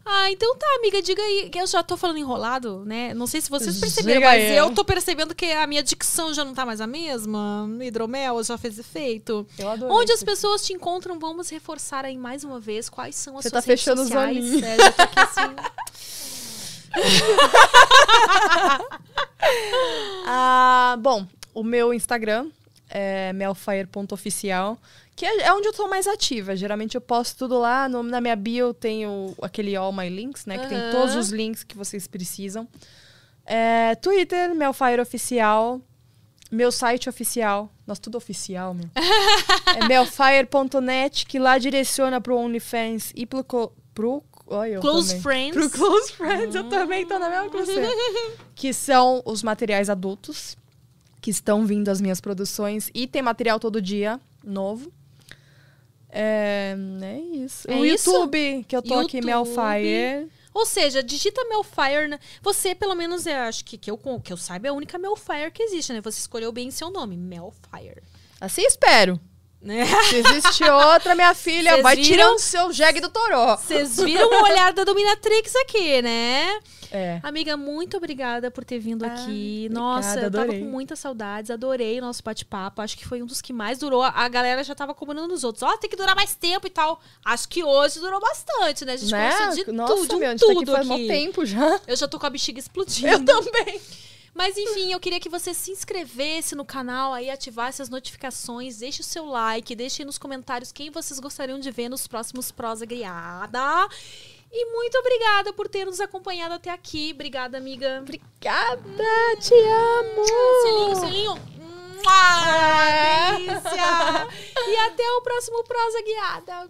Speaker 3: Ah, então tá, amiga, diga aí. Que eu já tô falando enrolado, né? Não sei se vocês perceberam,
Speaker 4: Diga
Speaker 3: mas eu tô percebendo que a minha dicção já não tá mais a mesma. Hidromel já fez efeito.
Speaker 4: Eu adorei
Speaker 3: Onde as pessoas te encontram, vamos reforçar aí mais uma vez quais são as
Speaker 4: Você
Speaker 3: suas
Speaker 4: tá
Speaker 3: redes
Speaker 4: fechando os
Speaker 3: sociais.
Speaker 4: olhinhos.
Speaker 3: É, já tô aqui assim.
Speaker 4: Ah, bom, o meu Instagram é melfire.oficial, que é, é onde eu tô mais ativa. Geralmente eu posto tudo lá. no- na minha bio eu tenho aquele All My Links, né? Que tem todos os links que vocês precisam. É, Twitter, Melfire Oficial. Meu site oficial. Nossa, tudo oficial, meu. é melfire.net, que lá direciona pro OnlyFans e pro... pro olha,
Speaker 3: Close
Speaker 4: também.
Speaker 3: Friends.
Speaker 4: Pro Close Friends, eu também tô na mesma que você. que são os materiais adultos que estão vindo às minhas produções. E tem material todo dia novo. É, é isso.
Speaker 3: É
Speaker 4: o
Speaker 3: isso?
Speaker 4: YouTube, que eu tô aqui,
Speaker 3: YouTube.
Speaker 4: Melfire.
Speaker 3: Ou seja, digita Melfire. né? Você, pelo menos, eu acho que, que, eu, que eu saiba, é a única Melfire que existe, né? Você escolheu bem seu nome, Melfire.
Speaker 4: Assim espero.
Speaker 3: Né?
Speaker 4: Se existe outra, minha filha,
Speaker 3: Cês
Speaker 4: vai
Speaker 3: viram?
Speaker 4: tirando seu jegue do toró.
Speaker 3: Vocês viram o olhar da Dominatrix aqui, né?
Speaker 4: É.
Speaker 3: Amiga, muito obrigada por ter vindo aqui.
Speaker 4: obrigada,
Speaker 3: Nossa, eu tava
Speaker 4: adorei.
Speaker 3: com muitas saudades, adorei o nosso bate-papo. Acho que foi um dos que mais durou. A galera já tava combinando nos outros. Ó, tem que durar mais tempo e tal. Acho que hoje durou bastante, né? A gente
Speaker 4: Né?
Speaker 3: conversou de
Speaker 4: Nossa,
Speaker 3: tudo, de
Speaker 4: meu, a gente tá aqui
Speaker 3: tudo
Speaker 4: faz tempo já.
Speaker 3: Eu já tô com a bexiga explodindo.
Speaker 4: Eu também.
Speaker 3: Mas enfim, eu queria que você se inscrevesse no canal aí, ativasse as notificações, deixe o seu like, deixe aí nos comentários quem vocês gostariam de ver nos próximos Prosa Griada. E muito obrigada por ter nos acompanhado até aqui. Obrigada, amiga.
Speaker 4: Obrigada, te amo.
Speaker 3: Selinho, selinho. Mua, delícia. E até o próximo Prosa Guiada.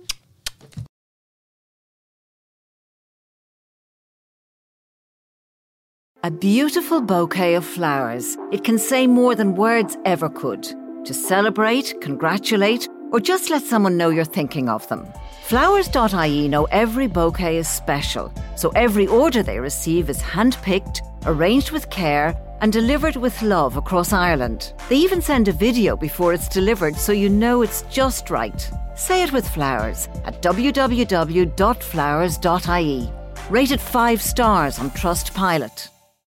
Speaker 2: A beautiful bouquet of flowers. It can say more than words ever could. To celebrate, congratulate, or just let someone know you're thinking of them. Flowers.ie know every bouquet is special, so every order they receive is handpicked, arranged with care, and delivered with love across Ireland. They even send a video before it's delivered so you know it's just right. Say it with flowers at www.flowers.ie. Rated 5 stars on Trustpilot.